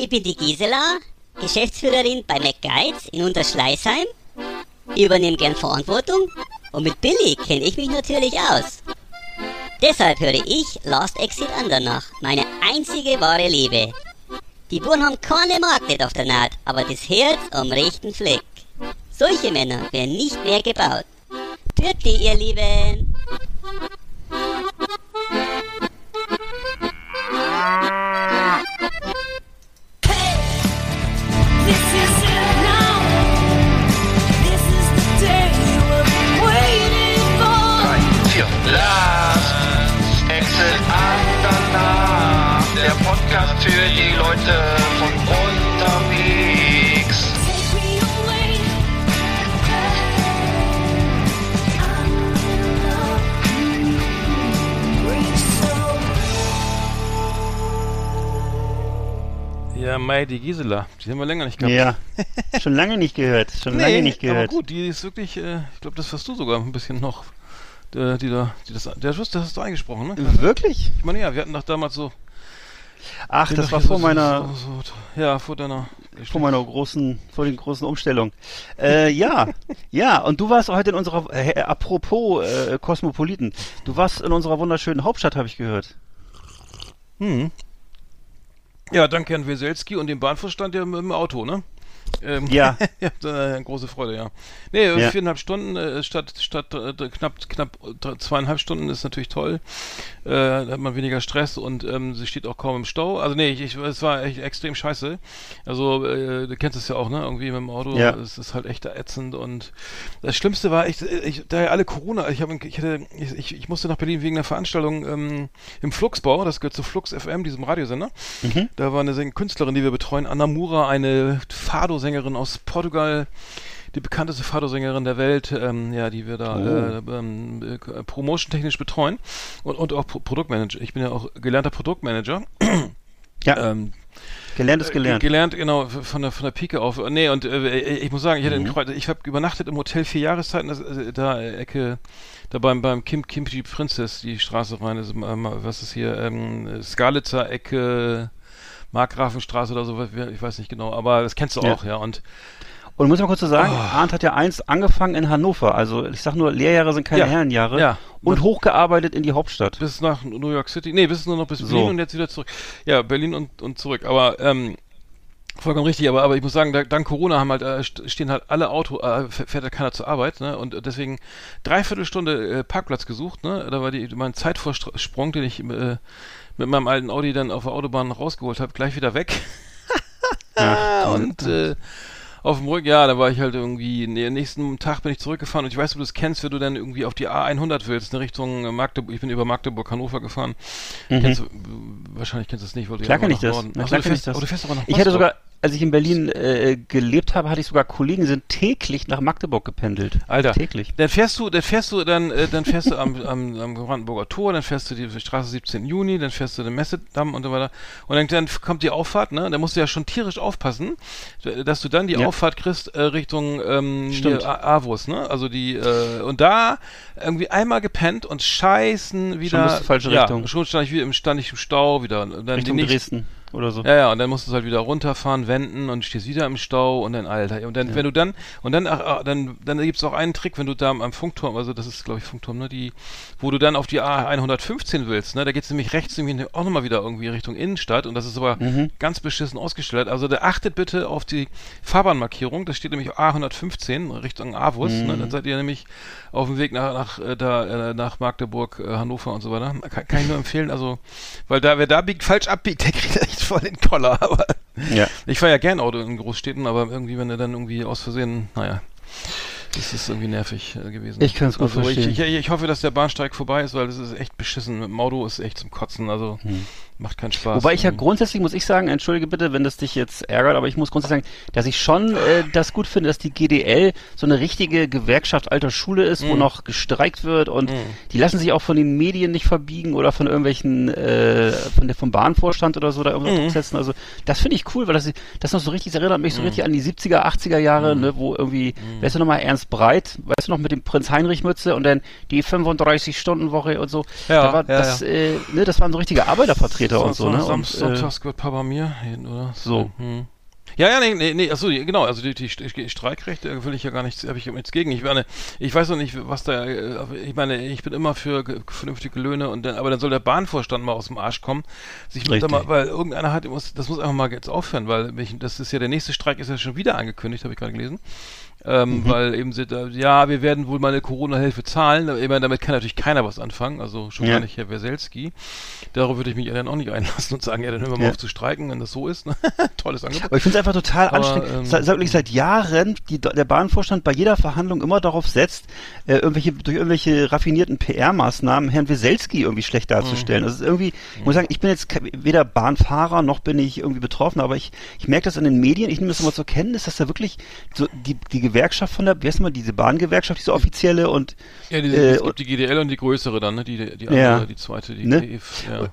Ich bin die Gisela, Geschäftsführerin bei McGuides in Unterschleißheim. Ich übernehme gern Verantwortung und mit Billy kenne ich mich natürlich aus. Deshalb höre ich Last Exit Andernach, meine einzige wahre Liebe. Die Buren haben keine Magnet auf der Naht, aber das Herz am rechten Fleck. Solche Männer werden nicht mehr gebaut. Bitte, ihr Lieben. Für die Leute von unterwegs. Ja, Mai, die Gisela. Die haben wir länger nicht gehabt. Ja, schon lange nicht gehört. Schon lange nicht Aber gehört. gut, die ist wirklich, äh, ich glaube, das hast du sogar ein bisschen noch. Äh, die da, die das, der Schuss, das hast du eingesprochen, ne? Wirklich? Ich meine, ja, wir hatten doch damals so. Ach, das war vor so, meiner, So, so, ja, vor deiner. vor meiner großen, vor den großen Umstellung. Äh, ja, ja, und du warst heute in unserer, äh, apropos äh, Kosmopoliten, du warst in unserer wunderschönen Hauptstadt, habe ich gehört. Hm. Ja, danke Herrn Weselski und dem Bahnvorstand mit dem Auto, ne? Ähm, Ja. ja, äh, große Freude, ja. Nee, Ja. viereinhalb Stunden äh, statt, statt äh, knapp, knapp zweieinhalb Stunden ist natürlich toll. Äh, da hat man weniger Stress und ähm, sie steht auch kaum im Stau. Also nee, ich, ich, es war echt extrem scheiße. Also äh, du kennst es ja auch, ne? Irgendwie mit dem Auto. Ja. Es ist halt echt ätzend und das Schlimmste war, ich, ich da ja alle Corona, ich habe, ich hatte, ich, ich, musste nach Berlin wegen einer Veranstaltung ähm, im Fluxbau, das gehört zu Flux FM, diesem Radiosender. Da war eine Künstlerin, die wir betreuen, Anna Mura, eine Fado-Sängerin aus Portugal, die bekannteste Fado-Sängerin der Welt, ähm, ja, die wir da äh, ähm, äh, promotion-technisch betreuen und, und auch Pro Produktmanager. Ich bin ja auch gelernter Produktmanager. Ja, Ähm, gelernt ist äh, gelernt. Gelernt, genau, von der, von der Pike auf. Nee, und äh, ich muss sagen, ich Mhm. Kreuz, ich habe übernachtet im Hotel vier Jahreszeiten, das, äh, da äh, Ecke, da beim, beim Kim, Kimchi Princess, die Straße rein, ist, ähm, was ist hier, ähm, Skalitzer Ecke, Markgrafenstraße oder so, ich weiß nicht genau, aber das kennst du Ja. auch, ja, und Und muss man kurz so sagen, Oh. Arndt hat ja eins angefangen in Hannover. Also ich sag nur, Lehrjahre sind keine Ja, Herrenjahre. ja. Und hochgearbeitet in die Hauptstadt. bis nach New York City, nee, bis nur noch bis So. Berlin und jetzt wieder zurück. Ja, Berlin und, und zurück, aber, ähm, Vollkommen richtig, aber, aber ich muss sagen, da, dank Corona haben halt, äh, st- stehen halt alle Auto, äh, fährt halt keiner zur Arbeit, ne? Und deswegen dreiviertel Stunde äh, Parkplatz gesucht, ne? Da war die, mein Zeitvorsprung, den ich äh, mit meinem alten Audi dann auf der Autobahn rausgeholt habe, gleich wieder weg. und äh, auf dem Rück, ja, da war ich halt irgendwie, nee, nächsten Tag bin ich zurückgefahren und ich weiß, ob du das kennst, wenn du dann irgendwie auf die A100 willst, in Richtung äh, Magdeburg, ich bin über Magdeburg, Hannover gefahren. Kennst du, wahrscheinlich kennst du das nicht, weil du Mhm. Klar ja kann ich das. Norden- Na Ach klar du kann ich das. oh, du fährst aber nach Ich hatte Rostock. sogar, als ich in Berlin äh, gelebt habe, hatte ich sogar Kollegen, die sind täglich nach Magdeburg gependelt. Alter, Täglich. Dann fährst du, dann fährst du, dann, äh, dann fährst du am, am, am Brandenburger Tor, dann fährst du die Straße 17. Juni, dann fährst du den Messedamm und so weiter. Und dann, dann kommt die Auffahrt, ne? Da musst du ja schon tierisch aufpassen, dass du dann die Ja. Auffahrt kriegst äh, Richtung ähm, Avus, ne? Also die, äh, und da irgendwie einmal gepennt und scheißen wieder. bist du falsche ja, Richtung. Schon stand ich wieder im, stand ich im Stau wieder. Und dann Richtung die nächste- Dresden oder so. ja, ja, und dann musst du es halt wieder runterfahren, wenden und stehst wieder im Stau und dann, Alter, und dann, wenn du dann, und dann, ach, ach, dann, dann gibt's auch einen Trick, wenn du da am, am Funkturm, also das ist, glaube ich, Funkturm, ne, die, wo du dann auf die A115 willst, ne, da geht's nämlich rechts nämlich auch nochmal wieder irgendwie Richtung Innenstadt und das ist aber Mhm. ganz beschissen ausgestellt. Also da achtet bitte auf die Fahrbahnmarkierung, da steht nämlich A115 Richtung Avus, ne, Mhm. dann seid ihr nämlich auf dem Weg nach, nach, äh, da, äh, nach Magdeburg, äh, Hannover und so weiter. Kann, kann ich nur empfehlen, also, weil da, wer da biegt, falsch abbiegt, der kriegt echt voll den Koller, aber Ja. ich fahre ja gern Auto in Großstädten, aber irgendwie, wenn er dann irgendwie aus Versehen, naja, Das ist irgendwie nervig äh, gewesen. Ich kann's gut also ich, verstehen. ich, ich hoffe, dass der Bahnsteig vorbei ist, weil das ist echt beschissen. Mit dem Auto ist echt zum Kotzen. Also macht keinen Spaß. Wobei ich ja Ähm, grundsätzlich muss ich sagen, entschuldige bitte, wenn das dich jetzt ärgert, aber ich muss grundsätzlich sagen, dass ich schon äh, das gut finde, dass die GDL so eine richtige Gewerkschaft alter Schule ist, Mhm. wo noch gestreikt wird und die lassen sich auch von den Medien nicht verbiegen oder von irgendwelchen äh, von der vom Bahnvorstand oder so da irgendwas Mhm. durchsetzen. Also das finde ich cool, weil das das noch so richtig das erinnert mich so richtig an die 70er, 80er Jahre, Mhm. ne, wo irgendwie, weißt du noch mal Ernst Breit, weißt du noch mit dem Prinz Heinrich Mütze und dann die 35 Stunden Woche und so. Ja, da war ja, das äh, ne, das waren so richtige Arbeitervertreter und so, ne? Und, äh, Sonntags gehört Papa mir hin, oder? So. Hm. Ja, ja, nee, nee, nee, achso, genau, also die, die St- Streikrechte will ich ja gar nichts, habe ich nichts gegen. Ich meine, ich weiß noch nicht, was da, äh, ich meine, ich bin immer für ge- vernünftige Löhne und dann, aber dann soll der Bahnvorstand mal aus dem Arsch kommen, sich mit mal, weil irgendeiner hat, das muss einfach mal jetzt aufhören, weil mich, das ist ja der nächste Streik ist ja schon wieder angekündigt, habe ich gerade gelesen. Ähm, weil eben sind, da- ja, wir werden wohl mal eine Corona-Hilfe zahlen. Ich meine, damit kann natürlich keiner was anfangen, also schon Ja. gar nicht Herr Weselski. Darauf würde ich mich ja dann auch nicht einlassen und sagen, ja, dann hören wir mal Ja. auf zu streiken, wenn das so ist. Ne? Tolles Angebot. Aber ich finde es einfach total Aber, anstrengend. ähm, seit, wirklich seit Jahren die, der Bahnvorstand bei jeder Verhandlung immer darauf setzt, äh, irgendwelche, durch irgendwelche raffinierten PR-Maßnahmen Herrn Weselski irgendwie schlecht darzustellen. Das ist irgendwie, ich muss sagen, ich bin jetzt weder Bahnfahrer noch bin ich irgendwie betroffen, aber ich, ich merke das in den Medien, ich nehme das immer zur Kenntnis, dass da wirklich so die, die Gewerkschaft von der, wer ist mal diese Bahngewerkschaft, diese offizielle und Ja, die, äh, es gibt die GDL und die größere dann, ne? Die, die Ja. andere, die zweite, die Ne? EF, ja.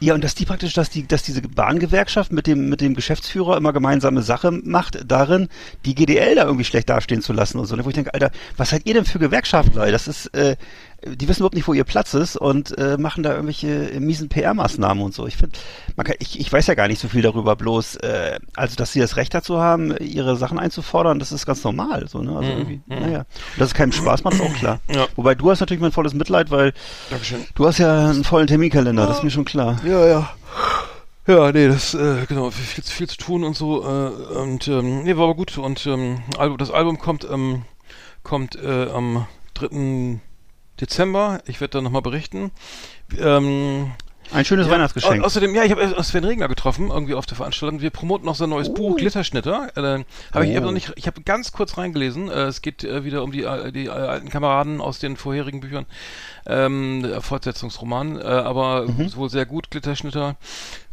Ja, und dass die praktisch, dass die, dass diese Bahngewerkschaft mit dem, mit dem Geschäftsführer immer gemeinsame Sache macht, darin, die GDL da irgendwie schlecht dastehen zu lassen und so. Wo ich denke, Alter, was seid ihr denn für Gewerkschaftler? Das ist, äh, die wissen überhaupt nicht, wo ihr Platz ist und äh, machen da irgendwelche äh, miesen PR-Maßnahmen und so. Ich finde, man kann, ich, ich weiß ja gar nicht so viel darüber, bloß, äh, also dass sie das Recht dazu haben, ihre Sachen einzufordern, das ist ganz normal. So, ne? Also irgendwie, naja. Und dass es keinem Spaß macht, ist auch klar. Ja. Wobei du hast natürlich mein volles Mitleid, weil Dankeschön. du hast ja einen vollen Terminkalender, das ist mir schon klar. Ja, ja. Ja, nee, das, äh, genau, viel, viel zu tun und so, äh, und, ähm, nee, war aber gut, und, ähm, das Album kommt, ähm, kommt, äh, am 3. Dezember, ich werde da nochmal berichten, ähm, Ein schönes Ja, Weihnachtsgeschenk. au- Außerdem, ja, ich habe äh, Sven Regner getroffen, irgendwie auf der Veranstaltung. Wir promoten noch sein neues Buch, Glitterschnitter. Äh, habe ich Oh. eben noch nicht, ich habe ganz kurz reingelesen. Äh, es geht äh, wieder um die, äh, die äh, alten Kameraden aus den vorherigen Büchern. Ähm, Fortsetzungsroman, aber wohl sehr gut, Glitterschnitter.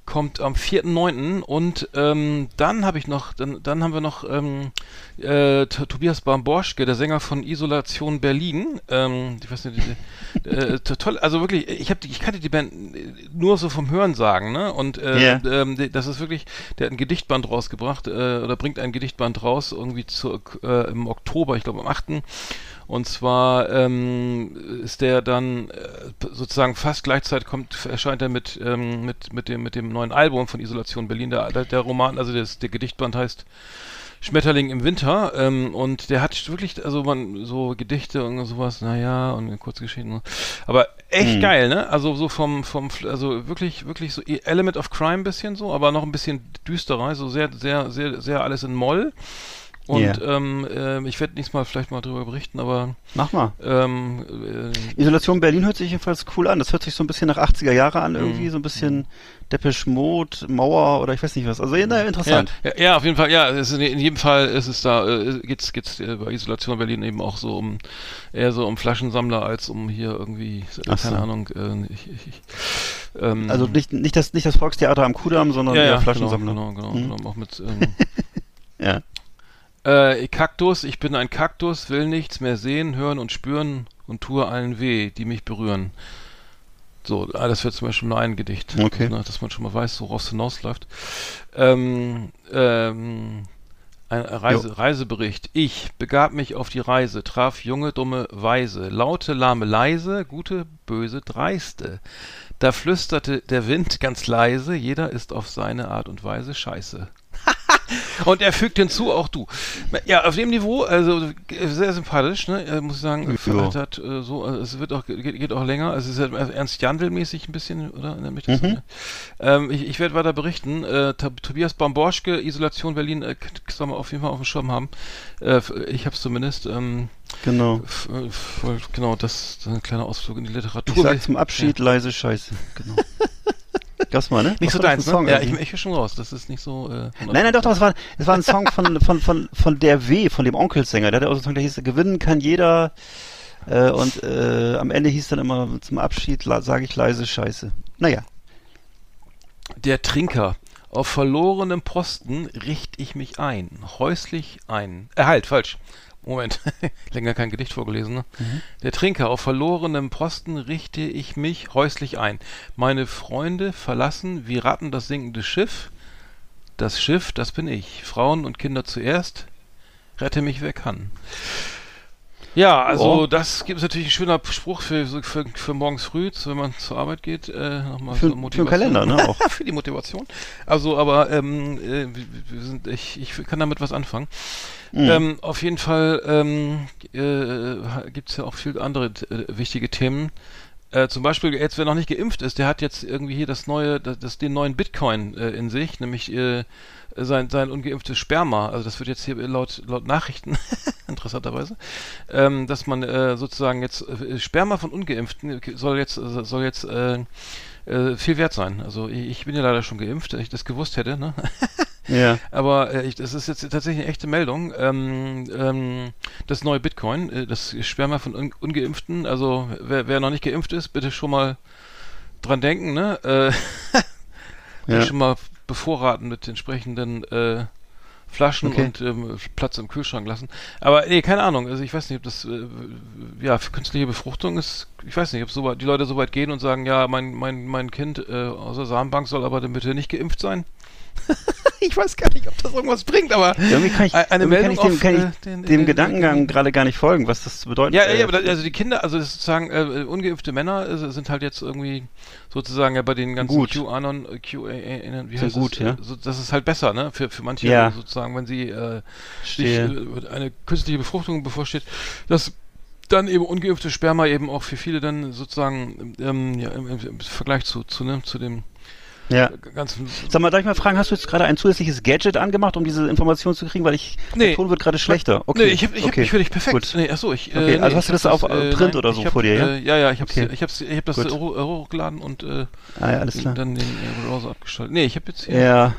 Kommt am 4.9. und ähm, dann habe ich noch, dann, dann haben wir noch ähm, äh, Tobias Bamborschke, der Sänger von Isolation Berlin. Ähm, ich weiß nicht, äh, to- toll, also wirklich, ich habe, ich kannte die Band äh, nur so vom Hören sagen, ne? Und äh, Ja. ähm, das ist wirklich, der hat ein Gedichtband rausgebracht äh, oder bringt ein Gedichtband raus irgendwie zu, äh, im Oktober, ich glaube am 8. Und zwar ähm, ist der dann äh, sozusagen fast gleichzeitig kommt, erscheint er mit, ähm, mit, mit, dem, mit dem neuen Album von Isolation Berlin. Der, der, der Roman, also das, der Gedichtband heißt Schmetterling im Winter ähm, und der hat wirklich, also man, so Gedichte und sowas, naja, und kurze Geschichten. Aber echt Mhm. geil, ne? Also so vom, vom, also wirklich, wirklich so Element of Crime bisschen so, aber noch ein bisschen düsterer, so sehr, sehr, sehr, sehr alles in Moll. Und Ja. ähm, ähm, ich werde nächstes Mal vielleicht mal drüber berichten, aber Mach mal. ähm, äh, Isolation Berlin hört sich jedenfalls cool an. Das hört sich so ein bisschen nach 80er Jahre an, irgendwie, Mhm. so ein bisschen Depeche Mode, Mauer oder ich weiß nicht was. Also, na, ja, interessant. ja, ja, auf jeden Fall, ja, ist in, in jedem Fall ist es da, äh, geht's, geht's äh, bei Isolation Berlin eben auch so um, eher so um Flaschensammler als um hier irgendwie, Ach so. keine Ahnung, äh, ich, ich, ich, ähm, Also nicht, nicht, das, nicht das Volkstheater am Kudamm, sondern ja, eher ja, Flaschensammler. Genau, genau, Mhm. genau, auch mit, ähm, Ja. Äh, Kaktus, ich bin ein Kaktus, will nichts mehr sehen, hören und spüren und tue allen weh, die mich berühren. So, ah, das wäre zum Beispiel nur ein Gedicht, Okay. ne, dass man schon mal weiß, woraus es hinausläuft. Ähm, ähm, ein Reise, Reisebericht. Ich begab mich auf die Reise, traf junge, dumme, weise, laute, lahme, leise, gute, böse, dreiste. Da flüsterte der Wind ganz leise, jeder ist auf seine Art und Weise scheiße. Und er fügt hinzu, auch du. Ja, auf dem Niveau, also sehr sympathisch, ne? Äh, muss ich sagen, Ja. hat, hat, äh, so, also es wird auch, geht, geht auch länger. Es ist ja Ernst Jandl-mäßig ein bisschen, oder? Mhm. Ne? Ähm, ich ich werde weiter berichten. Äh, Tobias Bamborschke, Isolation Berlin, äh, k- soll man auf jeden Fall auf dem Schirm haben. Äh, ich habe es zumindest. Ähm, Genau. f- äh, voll- genau, das, ist ein kleiner Ausflug in die Literatur. Ich sag zum Abschied leise Scheiße. Genau. Gab's mal, ne? Nicht Was so das deins, ein Song ne? Ja, ich, ich höre schon raus. Das ist nicht so. Äh, Nein, nein, doch, doch, es war, es war ein Song von, von, von, von der W, von dem Onkelsänger. Der hatte auch so einen Song, der hieß, gewinnen kann jeder. Äh, und äh, am Ende hieß dann immer zum Abschied, sage ich leise Scheiße. Naja. Der Trinker. Auf verlorenem Posten richt ich mich ein. Häuslich ein. Äh, halt, falsch. Moment. Länger kein Gedicht vorgelesen, ne? Der Trinker. Auf verlorenem Posten richte ich mich häuslich ein. Meine Freunde verlassen wie Ratten das sinkende Schiff. Das Schiff, das bin ich. Frauen und Kinder zuerst. Rette mich, wer kann. Ja, also Oh. das gibt es natürlich ein schöner Spruch für, für, für morgens früh, wenn man zur Arbeit geht. Äh, nochmal Für- so für den Kalender, ne, auch. für die Motivation. Also, aber ähm, äh, sind, ich, ich kann damit was anfangen. Mhm. Ähm, auf jeden Fall ähm, äh, gibt es ja auch viele andere äh, wichtige Themen. Äh, zum Beispiel, jetzt wer noch nicht geimpft ist, der hat jetzt irgendwie hier das neue, das, das den neuen Bitcoin äh, in sich, nämlich äh, sein, sein ungeimpftes Sperma. Also das wird jetzt hier laut, laut Nachrichten, interessanterweise, ähm, dass man äh, sozusagen jetzt äh, Sperma von Ungeimpften soll jetzt soll jetzt äh, äh, viel wert sein. Also ich, ich bin ja leider schon geimpft, wenn ich das gewusst hätte, ne? Ja. Aber äh, ich, das ist jetzt tatsächlich eine echte Meldung. Ähm, ähm, das neue Bitcoin, äh, das Sperma von Un Ungeimpften, also wer, wer noch nicht geimpft ist, bitte schon mal dran denken, ne? Äh, Ja. Schon mal bevorraten mit entsprechenden äh, Flaschen Okay. und ähm, Platz im Kühlschrank lassen. Aber nee, keine Ahnung. Also ich weiß nicht, ob das äh, ja für künstliche Befruchtung ist. Ich weiß nicht, ob so weit, die Leute so weit gehen und sagen, ja, mein mein mein Kind äh, aus der Samenbank soll aber dann bitte nicht geimpft sein. ich weiß gar nicht, ob das irgendwas bringt, aber Irgendwie kann ich, Eine irgendwie kann Meldung ich dem, auf, kann ich äh, den- dem den- Gedankengang den- gerade gar nicht folgen, was das bedeutet. ja, Äh, ja, aber also die Kinder, also das sozusagen äh, ungeimpfte Männer äh, sind halt jetzt irgendwie sozusagen ja bei den ganzen Gut. QAnon, äh, QA, wie heißt gut, es? ja. Äh, So, das ist halt besser, ne? Für, für manche Ja. sozusagen, wenn sie äh, sich, äh, eine künstliche Befruchtung bevorsteht, dass dann eben ungeimpfte Sperma eben auch für viele dann sozusagen ähm, ja, im, im, im Vergleich zu, zu, ne, zu dem ja. ganzen Sag mal, darf ich mal fragen, hast du jetzt gerade ein zusätzliches Gadget angemacht, um diese Information zu kriegen? Weil ich, Nee. der Ton wird gerade schlechter. Okay. Nee, ich hab, ich hab, okay. ich höre dich perfekt. Gut. Nee, achso, ich, Okay, äh, also nee, hast du das hab auf, äh, Print oder so hab, vor dir, ja? Äh, ja, ja, ich hab's, Okay. ich hab's, ich hab das Gut. äh, hoch- hochgeladen und äh, Ah ja, alles klar. dann den äh, Browser abgeschaltet. Nee, ich habe jetzt hier. Ja.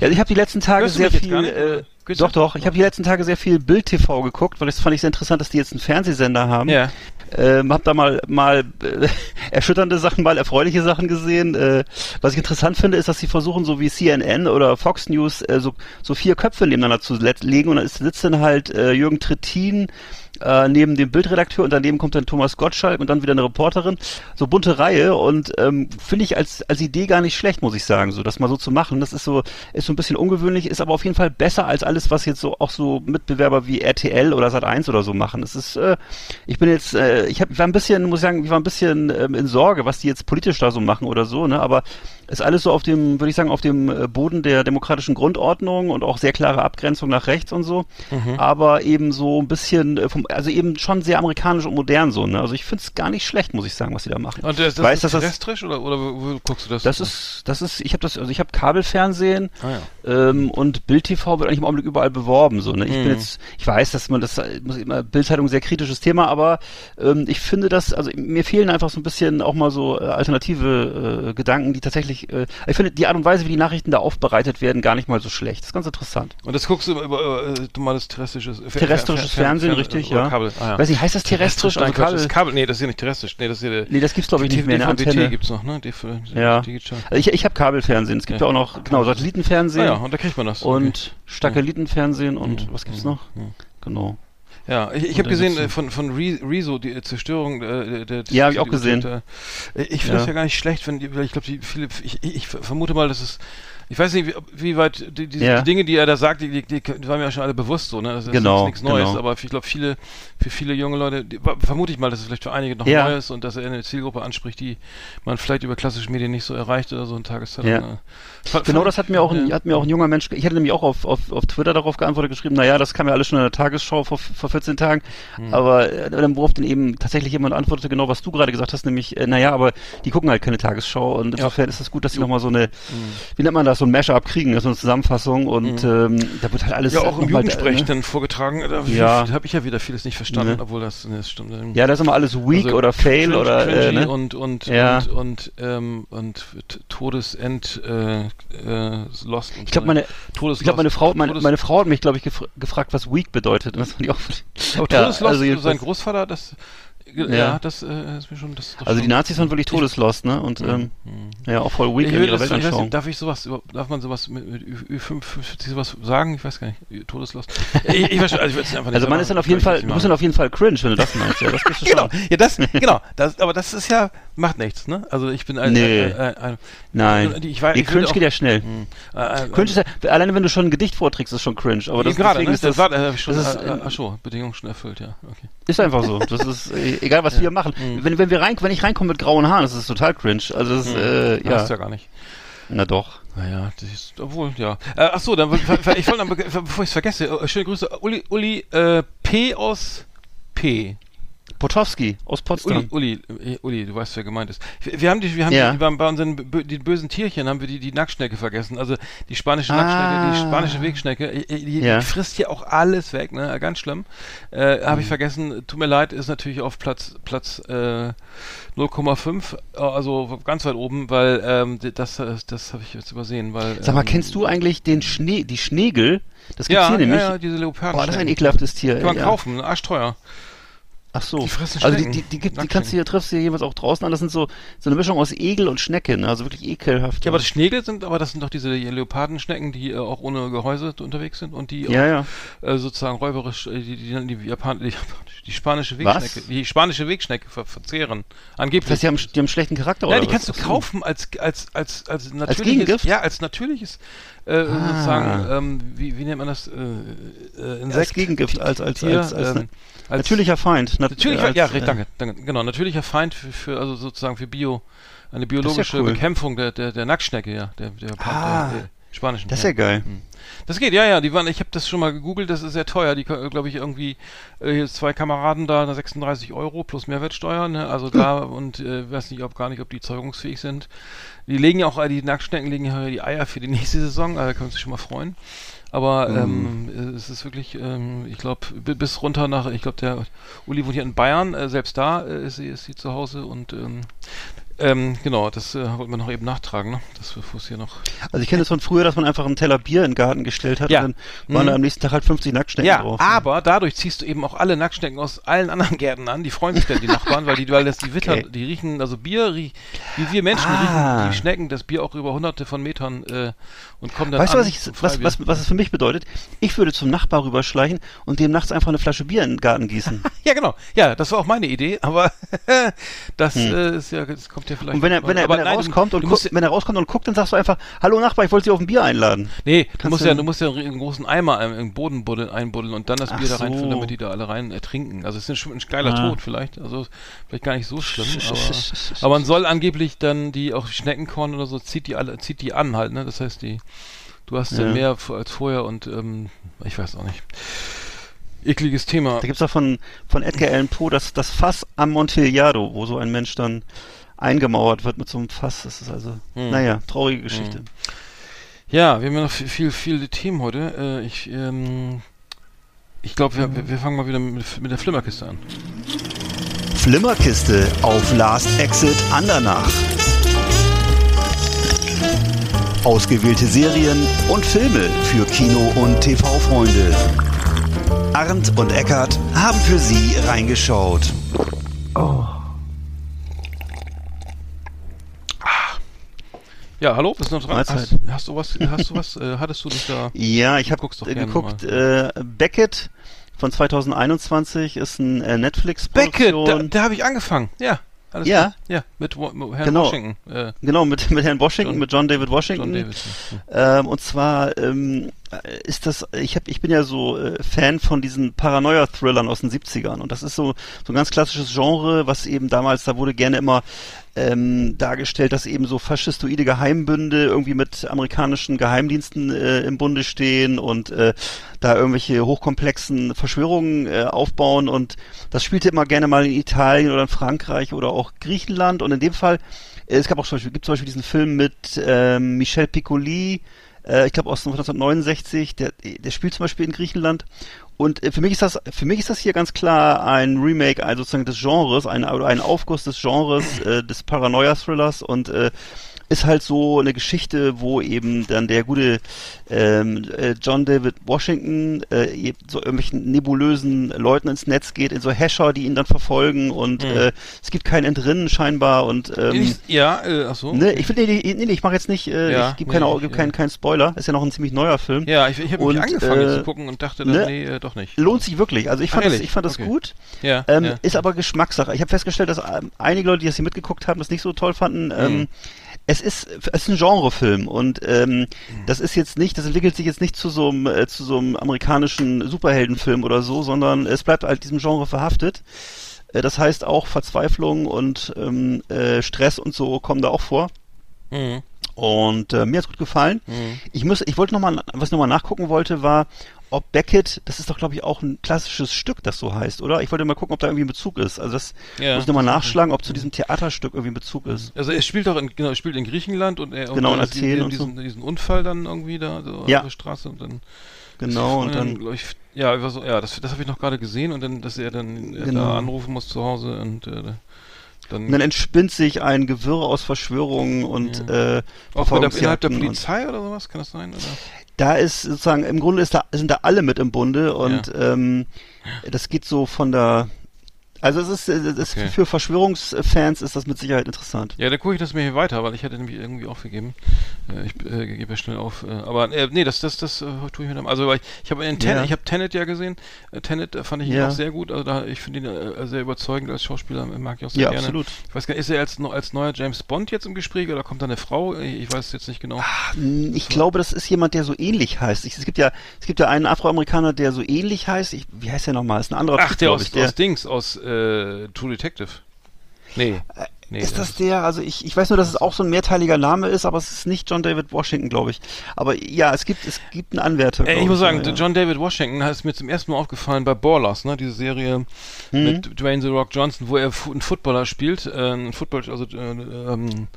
Ja, ich habe die letzten Tage sehr viel. Äh, doch, doch. Ich habe die letzten Tage sehr viel Bild TV geguckt, weil das fand ich sehr interessant, dass die jetzt einen Fernsehsender haben. Ja. Ähm, hab da mal mal äh, erschütternde Sachen, mal erfreuliche Sachen gesehen. Äh, was ich interessant finde, ist, dass sie versuchen, so wie CNN oder Fox News, äh, so, so vier Köpfe nebeneinander zu legen und da ist, sitzt dann halt äh, Jürgen Trittin äh, neben dem Bildredakteur und daneben kommt dann Thomas Gottschalk und dann wieder eine Reporterin. So bunte Reihe und ähm, finde ich als, als Idee gar nicht schlecht, muss ich sagen, so das mal so zu machen. Das ist so, ist so ein bisschen ungewöhnlich, ist aber auf jeden Fall besser als alles, was jetzt so auch so Mitbewerber wie RTL oder Sat1 oder so machen. Es ist, äh, ich bin jetzt, äh, ich hab, ich war ein bisschen, muss ich sagen, ich war ein bisschen ähm, in Sorge, was die jetzt politisch da so machen oder so, ne? Aber ist alles so auf dem, würde ich sagen, auf dem äh, Boden der demokratischen Grundordnung und auch sehr klare Abgrenzung nach rechts und so. Aber eben so ein bisschen, äh, vom, also eben schon sehr amerikanisch und modern so, ne? Also ich finde es gar nicht schlecht, muss ich sagen, was sie da machen. Und das, das Weiß, ist dass das- terrestrisch oder, oder wo, wo guckst du das? Das ist, das ist, ich habe das, also ich habe Kabelfernsehen Ah, ja. ähm, und Bild TV wird eigentlich im Augenblick überall beworben. So, ne? Ich bin Mhm. jetzt, ich weiß, dass man das äh, muss immer Bildzeitung ein sehr kritisches Thema, aber ähm, ich finde das, also mir fehlen einfach so ein bisschen auch mal so äh, alternative äh, Gedanken, die tatsächlich, äh, ich finde die Art und Weise, wie die Nachrichten da aufbereitet werden, gar nicht mal so schlecht. Das ist ganz interessant. Und das guckst du über, über äh, normales terrestrisches Fer- Terrestrisches Fer- Fer- Fernsehen, Fer- richtig, ja. Kabel. Ah, ja. Weiß nicht, heißt das terrestrisch oder Nein, Quatsch, das Kabel? ist Kabel? Nee, das ist ja nicht terrestrisch. Nee, das ist ja Nee, das gibt's glaube ich nicht mehr. DVB-T Antenne. gibt's noch, ne? DV Ja. Also ich, ich habe Kabelfernsehen. Es gibt ja, Ja. auch noch genau Ah Satellitenfernsehen ja, und da kriegt man das. und Satellitenfernsehen und was gibt's noch? Genau. Ja, ich, ich Und habe gesehen äh, von von Re Rezo die äh, Zerstörung äh, der Ja, hab ich auch gesehen. der- äh, Ich finde das Ja. ja gar nicht schlecht, wenn die, weil ich glaube, die viele ich, ich ich vermute mal, dass es ich weiß nicht, wie, wie weit die, die, Ja. die Dinge, die er da sagt, die, die, die waren mir ja schon alle bewusst so, ne? Das ist Genau, jetzt nichts Neues, genau. aber ich glaube, viele für viele junge Leute, vermute ich mal, dass es vielleicht für einige noch Ja. neu ist und dass er eine Zielgruppe anspricht, die man vielleicht über klassische Medien nicht so erreicht oder so ein Tageszeitung. Ja. Äh. Genau das hat mir auch ein, ja. hat mir auch ein junger Mensch, ich hatte nämlich auch auf, auf, auf Twitter darauf geantwortet geschrieben, naja, das kam ja alles schon in der Tagesschau vor, vor 14 Tagen, Hm. aber äh, dann worauf dann eben tatsächlich jemand antwortete, genau was du gerade gesagt hast, nämlich, äh, naja, aber die gucken halt keine Tagesschau und insofern ist es gut, dass sie nochmal so eine, Hm. wie nennt man das, so ein Mashup kriegen, das so eine Zusammenfassung und ähm, da wird halt alles Mhm. Ja, auch im nochmal, Jugendsprech ne? dann vorgetragen. Da Ja. habe ich ja wieder vieles nicht verstanden, Ne. obwohl das, ne, das stimmt. ähm, Ja, das ist immer alles weak also oder fail cringe- oder äh, ne? und und Ja. und und ähm, und Todesend äh, äh, Lost. Ich glaube, meine, Todes ich glaube, meine Frau, meine, meine Frau hat mich, glaube ich, gefr gefragt, was weak bedeutet. Und das fand ich auch. aber Ja, Todeslost, also sein jedenfalls- Großvater, das ja, Ja. das äh, ist mir schon das. das Also die schon- Nazis waren wirklich todeslost, ne? Und ähm, ja, auch voll weak Ich in ihrer Weltanschauung. darf ich sowas, darf man sowas mit, mit Ü- Ü55 sowas sagen? Ich weiß gar nicht. Todeslost. ich, ich weiß schon, also ich will es einfach nicht Also man ist dann auf jeden Fall, du bist dann auf jeden Fall cringe, wenn du das meinst. Ja, das bist du Genau, schon. ja, das, genau, das, aber das ist ja, macht nichts, ne? Also ich bin ein, Nee. ein, ein, ein, Nein. Ich weiß- nee, cringe auch- geht ja schnell. äh, ein, Cringe ist ja, alleine wenn du schon ein Gedicht vorträgst, ist schon cringe. Aber das, gerade, ne? ist Das, das, war, äh, schon, das ist, äh, ach so, Bedingung schon erfüllt, ja. Okay. ist einfach so. Das ist äh, egal, was wir machen. Mhm. Wenn, wenn wir rein, wenn ich reinkomme mit grauen Haaren, das ist total cringe. Also das, ist, äh, Ja. ja, Hast ja gar nicht. na doch. Naja, das ist, obwohl, ja. Äh, ach so, dann, ich wollte bevor ich es vergesse, äh, schöne Grüße, Uli, Uli, äh, P aus P. Potowski aus Potsdam. Uli, Uli, äh, Uli, du weißt, wer gemeint ist. Wir, wir haben die, wir haben Ja. die, bei, bei unseren die bösen Tierchen haben wir die, die Nacktschnecke vergessen. Also die spanische Ah. Nacktschnecke, die spanische Wegschnecke, äh, äh, die, Ja. die frisst hier auch alles weg, ne? Ganz schlimm. Äh, Habe Mhm. ich vergessen. Tut mir leid, ist natürlich auf Platz Platz äh, 0,5, äh, also ganz weit oben, weil ähm, das das, das habe ich jetzt übersehen, weil. Sag mal, ähm, kennst du eigentlich den Schnee, die Schneegel? Das gibt's Ja, hier nämlich. ja, diese Leoparden. Boah, das ist ein ekelhaftes Tier. Kann man kaufen, arschteuer. Ach so. Die fressen also die, Schnecken. die, die, gibt, die kannst du hier, triffst du hier jeweils auch draußen an. Das sind so, so eine Mischung aus Egel und Schnecke, ne? Also wirklich ekelhaft. Ja, aber das Schnegel sind, aber das sind doch diese Leopardenschnecken, die äh, auch ohne Gehäuse unterwegs sind und die ja, auch, ja. äh, sozusagen räuberisch äh, die, die, die, Japan die, die spanische Was? Wegschnecke, die spanische Wegschnecke ver verzehren. Angeblich. Das heißt, die haben, die haben schlechten Charakter, ja, oder die was? kannst du kaufen als als als als natürliches, Gegengift? ja, als natürliches äh, Ah. sozusagen ähm, wie, wie nennt man das äh, äh, Insekt als Gegengift, als, als, Tier, als, als, ähm, als natürlicher Feind. Nat Natürlich, als, ja, äh, danke, danke, genau, natürlicher Feind für, für also sozusagen für Bio, eine biologische cool. Bekämpfung der, der, der Nacktschnecke, ja, der, der, Ah. der, der spanischen. Das ist ja geil. Das geht, ja, ja, die waren, ich habe das schon mal gegoogelt, das ist sehr teuer, die, glaube ich, irgendwie, äh, hier zwei Kameraden da, 36 Euro plus Mehrwertsteuer, ne, also da, und, äh, weiß nicht, ob, gar nicht, ob die zeugungsfähig sind. Die legen ja auch, äh, die Nacktschnecken legen ja die Eier für die nächste Saison, also da können Sie sich schon mal freuen. Aber ähm, äh, es ist wirklich, ähm, ich glaube, bis runter nach, ich glaube, der Uli wohnt hier in Bayern, äh, selbst da äh, ist, sie, ist sie zu Hause und ähm, ähm, genau, das äh, wollten wir noch eben nachtragen, ne? Das bevor es hier noch. Also ich kenne das von früher, dass man einfach einen Teller Bier in den Garten gestellt hat Ja. und dann waren Mhm. da am nächsten Tag halt 50 Nacktschnecken Ja, drauf. aber dadurch ziehst du eben auch alle Nacktschnecken aus allen anderen Gärten an. Die freuen sich dann, die Nachbarn, weil die, weil das die Witter, Okay. die riechen, also Bier, rie, wie wir Menschen Ah. riechen die Schnecken das Bier auch über hunderte von Metern äh, und kommen dann Weißt du, was, ich, was, was, was es für mich bedeutet? Ich würde zum Nachbar rüberschleichen und dem nachts einfach eine Flasche Bier in den Garten gießen. Ja, genau. Ja, das war auch meine Idee, aber das äh, ist ja, das kommt ja vielleicht. Hm. Und wenn er, wenn er, wenn er nein, du- rauskommt und du guckt, wenn er rauskommt und guckt, dann sagst du einfach, hallo Nachbar, ich wollte Sie auf ein Bier einladen. Nee, du Kannst musst du- ja, du musst ja einen großen Eimer im, Boden buddeln, einbuddeln und dann das Ach Bier da reinfüllen, damit die da alle rein ertrinken. Also es ist schon ein geiler Ah. Tod vielleicht, also vielleicht gar nicht so schlimm, aber, aber man soll angeblich dann die auch Schneckenkorn oder so zieht die alle, zieht die an halt, ne? Das heißt die, du hast dann Ja. mehr als vorher und ähm, ich weiß auch nicht. Ekliges Thema. Da gibt's doch von, von Edgar Allan Poe das, das Fass am Montillado, wo so ein Mensch dann eingemauert wird mit so einem Fass. Das ist also, Hm. naja, traurige Geschichte. Ja, wir haben ja noch viel, viel, viele Themen heute. Äh, ich, ähm, ich glaube, wir, wir- wir fangen mal wieder mit, mit der Flimmerkiste an. Flimmerkiste auf Last Exit Andernach. Ausgewählte Serien und Filme für Kino- und TV-Freunde. Arndt und Eckart haben für Sie reingeschaut. Ja, hallo, bist du noch dran? Mahlzeit. Hast, hast du was, hast du was, äh, hattest du dich da? Ja, ich habe äh, geguckt, äh, Beckett von 2021 ist ein äh, Beckett, Netflix-Produktion. da, da habe ich angefangen. Ja, alles Ja. klar. Ja, mit, mit Herrn Genau. Washington. Äh, Genau, mit, mit Herrn Washington, John- mit John David Washington. John. Ja. Ähm, und zwar ähm, äh, ist das, ich hab, ich bin ja so äh, Fan von diesen Paranoia-Thrillern aus den 70ern und das ist so, so ein ganz klassisches Genre, was eben damals, da wurde gerne immer ähm, dargestellt, dass eben so faschistoide Geheimbünde irgendwie mit amerikanischen Geheimdiensten äh, im Bunde stehen und äh, da irgendwelche hochkomplexen Verschwörungen äh, aufbauen. Und das spielte immer gerne mal in Italien oder in Frankreich oder auch Griechenland. Und in dem Fall äh, es gab auch zum Beispiel, gibt zum Beispiel diesen Film mit ähm, Michel Piccoli, äh, ich glaube aus 1969, der, der spielt zum Beispiel in Griechenland. Und äh, für mich ist das, für mich ist das hier ganz klar ein Remake, also sozusagen des Genres, ein, ein Aufguss des Genres, äh, des Paranoia-Thrillers. Und äh, ist halt so eine Geschichte, wo eben dann der gute ähm, äh, John David Washington äh, so irgendwelchen nebulösen Leuten ins Netz geht, in so Hasher, die ihn dann verfolgen und Mhm. äh, es gibt kein Entrinnen scheinbar und ähm, Ich- ja, äh, ach so. Ne, ich will, nee, nee, nee, ich mache jetzt nicht, äh, Ja, ich gebe nee, keine, geb äh, keinen, keinen Spoiler, ist ja noch ein ziemlich neuer Film. Ja, ich, ich habe mich angefangen äh, zu gucken und dachte dann, ne, nee, äh, doch nicht. Lohnt sich wirklich. Also ich fand Ach, das, ich fand das Okay. gut. Ja, Ähm, ja. Ist aber Geschmackssache. Ich habe festgestellt, dass ähm, einige Leute, die das hier mitgeguckt haben, das nicht so toll fanden. Ähm, Mhm. Es ist, es ist ein Genrefilm und ähm, das ist jetzt nicht, das entwickelt sich jetzt nicht zu so einem, äh, zu so einem amerikanischen Superheldenfilm oder so, sondern es bleibt halt diesem Genre verhaftet. Äh, das heißt auch Verzweiflung und ähm, äh, Stress und so kommen da auch vor. Mhm. Und äh, mir hat's gut gefallen. Mhm. Ich muss, ich wollte noch mal, was ich noch mal nachgucken wollte, war, ob Beckett, das ist doch glaube ich auch ein klassisches Stück, das so heißt, oder? Ich wollte mal gucken, ob da irgendwie ein Bezug ist. Also das Ja. muss ich noch mal nachschlagen, ob zu diesem Theaterstück irgendwie ein Bezug ist. Also er spielt auch in, genau, er spielt in Griechenland und er Genau, in Athen und diesen, diesen Unfall dann irgendwie da so Ja. auf der Straße und dann Genau und dann glaub ich, ja, so, ja, das, das habe ich noch gerade gesehen und dann, dass er dann Genau. da anrufen muss zu Hause und äh, dann, Und dann entspinnt sich ein Gewirr aus Verschwörungen und äh, auch bei der, innerhalb der Polizei oder sowas, kann das sein? Oder? Da ist sozusagen, im Grunde ist da, sind da alle mit im Bunde und ähm, das geht so von der also es ist, es ist Okay. für Verschwörungsfans ist das mit Sicherheit interessant. Ja, dann gucke ich das mir hier weiter, weil ich hätte nämlich irgendwie aufgegeben. Äh, ich äh, gebe ja schnell auf. Äh, aber äh, nee, das, das, das äh, tue ich mir dann. Also ich, ich habe Ten, Ja. ich habe Tenet ja gesehen. Äh, Tenet äh, fand ich ihn Ja. auch sehr gut. Also da, ich finde ihn äh, sehr überzeugend als Schauspieler, äh, mag ich auch sehr Ja, gerne. absolut. Ich weiß gar nicht, ist er als, als neuer James Bond jetzt im Gespräch oder kommt da eine Frau? Ich, weiß jetzt nicht genau. Hm, Ich glaube, das ist jemand, der so ähnlich heißt. Ich, es gibt ja, es gibt ja einen Afroamerikaner, der so ähnlich heißt. Ich, wie heißt der nochmal? Ist ein anderer Ach, Typ, der aus, ich. Der, aus Dings, aus äh, True Detective. Nee. nee ist das der? Also ich, ich weiß nur, dass es auch so ein mehrteiliger Name ist, aber es ist nicht John David Washington, glaube ich. Aber ja, es gibt, es gibt einen Anwärter. Glaub ich muss sagen, ja. John David Washington ist mir zum ersten Mal aufgefallen bei Ballers, ne, diese Serie Mhm. mit Dwayne The Rock Johnson, wo er einen Footballer spielt, äh, ein Football, also äh, ähm,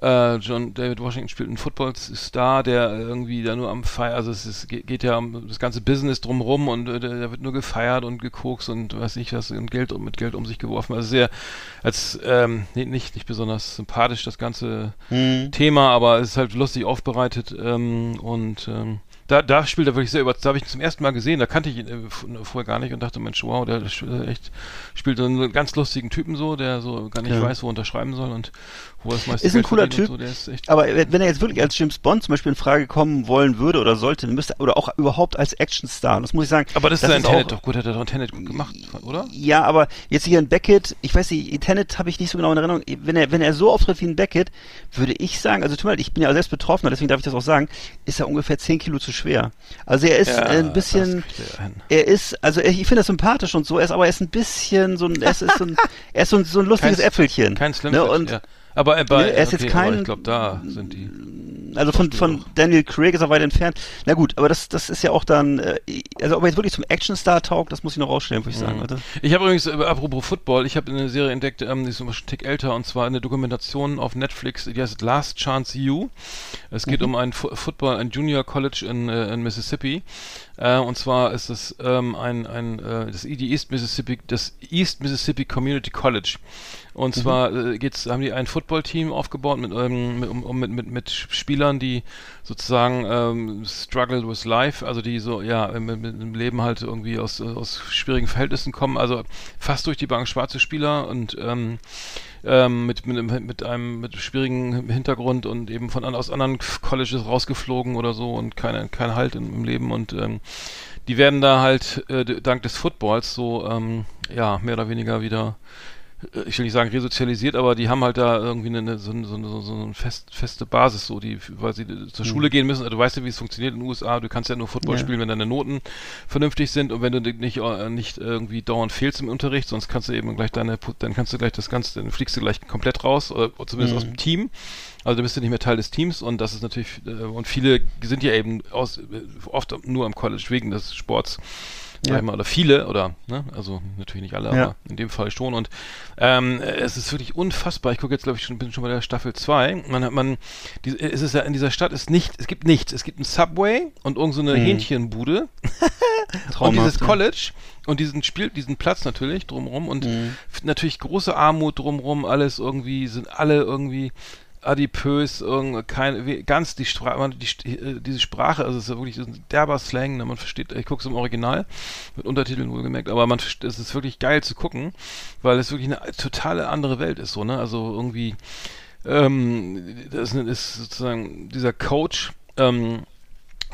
äh, John David Washington spielt einen Footballstar, der irgendwie da nur am Feier, also es ist, geht, ja um das ganze Business drumrum und äh, da wird nur gefeiert und gekokst und weiß ich was und Geld mit Geld um sich geworfen. Also sehr als ähm, nee, nicht nicht besonders sympathisch das ganze Hm. Thema, aber es ist halt lustig aufbereitet ähm, und ähm, da, da spielt er wirklich sehr über. Da habe ich ihn zum ersten Mal gesehen, da kannte ich ihn äh, f- vorher gar nicht und dachte, Mensch, wow, der äh, echt spielt so einen ganz lustigen Typen so, der so gar nicht Ja. weiß, wo er unterschreiben soll und wo er das meiste Ist ein Geld cooler verdient und Typ, So, Aber wenn er jetzt wirklich als James Bond zum Beispiel in Frage kommen wollen würde oder sollte, dann müsste oder auch überhaupt als Actionstar, das muss ich sagen. aber das, ist ein Tenet doch gut, hat er doch Tenet gut gemacht, oder? Ja, aber jetzt hier in Beckett, ich weiß nicht, Tenet habe ich nicht so genau in Erinnerung. Wenn er, wenn er so auftritt wie ein Beckett, würde ich sagen, also tut mir leid, ich bin ja selbst Betroffener, deswegen darf ich das auch sagen, ist er ungefähr 10 Kilo zu schwer. Also er ist Ja, ein bisschen, er ist, also ich finde das sympathisch und so, er ist aber er ist ein bisschen so ein, er ist, so ein, er ist so ein, so ein lustiges Kein- Äpfelchen. Kein Slim ne? Und ja. Aber äh, bei, Ne, er ist jetzt okay, kein- aber ich glaube, da sind die. Also von, von Daniel Craig ist er weit entfernt. Na gut, aber das, das ist ja auch dann, äh, also ob er jetzt wirklich zum Actionstar taugt, das muss ich noch rausstellen, würde ich sagen. Also, Ich habe übrigens, äh, apropos Football, ich habe eine Serie entdeckt, ähm, die ist schon ein Tick älter, und zwar eine Dokumentation auf Netflix, die heißt Last Chance You. Es geht um ein Fu Football, ein Junior College in, äh, in Mississippi. Äh, und zwar ist es ähm, ein, ein äh, das die East Mississippi, das East Mississippi Community College. Und zwar äh, geht's, haben die ein Footballteam aufgebaut mit, ähm, mit, um, mit, mit, mit Spielern, die sozusagen ähm, struggle with life, also die so, ja, mit dem Leben halt irgendwie aus, aus schwierigen Verhältnissen kommen, also fast durch die Bank schwarze Spieler und ähm, ähm, mit, mit, einem- mit einem mit schwierigen Hintergrund und eben von aus anderen Colleges rausgeflogen oder so und keine, kein Halt im, im Leben. Und ähm, die werden da halt äh, dank des Footballs so ähm, ja mehr oder weniger wieder ich will nicht sagen resozialisiert, aber die haben halt da irgendwie eine, so, eine- so, eine- so eine fest, feste Basis, so die, weil sie zur Schule gehen müssen. Also Du weißt ja, wie es funktioniert in den USA. Du kannst ja nur Football Ja. spielen, wenn deine Noten vernünftig sind und wenn du nicht, äh, nicht irgendwie dauernd fehlst im Unterricht, sonst kannst du eben gleich deine, dann kannst du gleich das Ganze, dann fliegst du gleich komplett raus, oder zumindest aus dem Team. Also du bist ja nicht mehr Teil des Teams und das ist natürlich, äh, und viele sind ja eben aus, äh, oft nur am College wegen des Sports. Ja. Sag ich mal, oder viele, oder, ne, also natürlich nicht alle, Ja. aber in dem Fall schon. Und ähm, es ist wirklich unfassbar. Ich gucke jetzt, glaube ich, schon, bin schon bei der Staffel 2. Man hat man, die, es ist ja in dieser Stadt ist nicht, es gibt nichts. Es gibt ein Subway und irgend so eine Hähnchenbude und dieses. College und diesen Spiel, diesen Platz natürlich drumrum und Mhm. natürlich große Armut drumrum, alles irgendwie, sind alle irgendwie adipös, irgend, keine, wie- ganz die Sprache, die, äh, diese Sprache, also es ist wirklich ein derber Slang, ne, man versteht, ich gucke es im Original, mit Untertiteln wohlgemerkt, aber man, es ist wirklich geil zu gucken, weil es wirklich eine totale andere Welt ist, so, ne, also irgendwie, ähm, das ist sozusagen dieser Coach, ähm,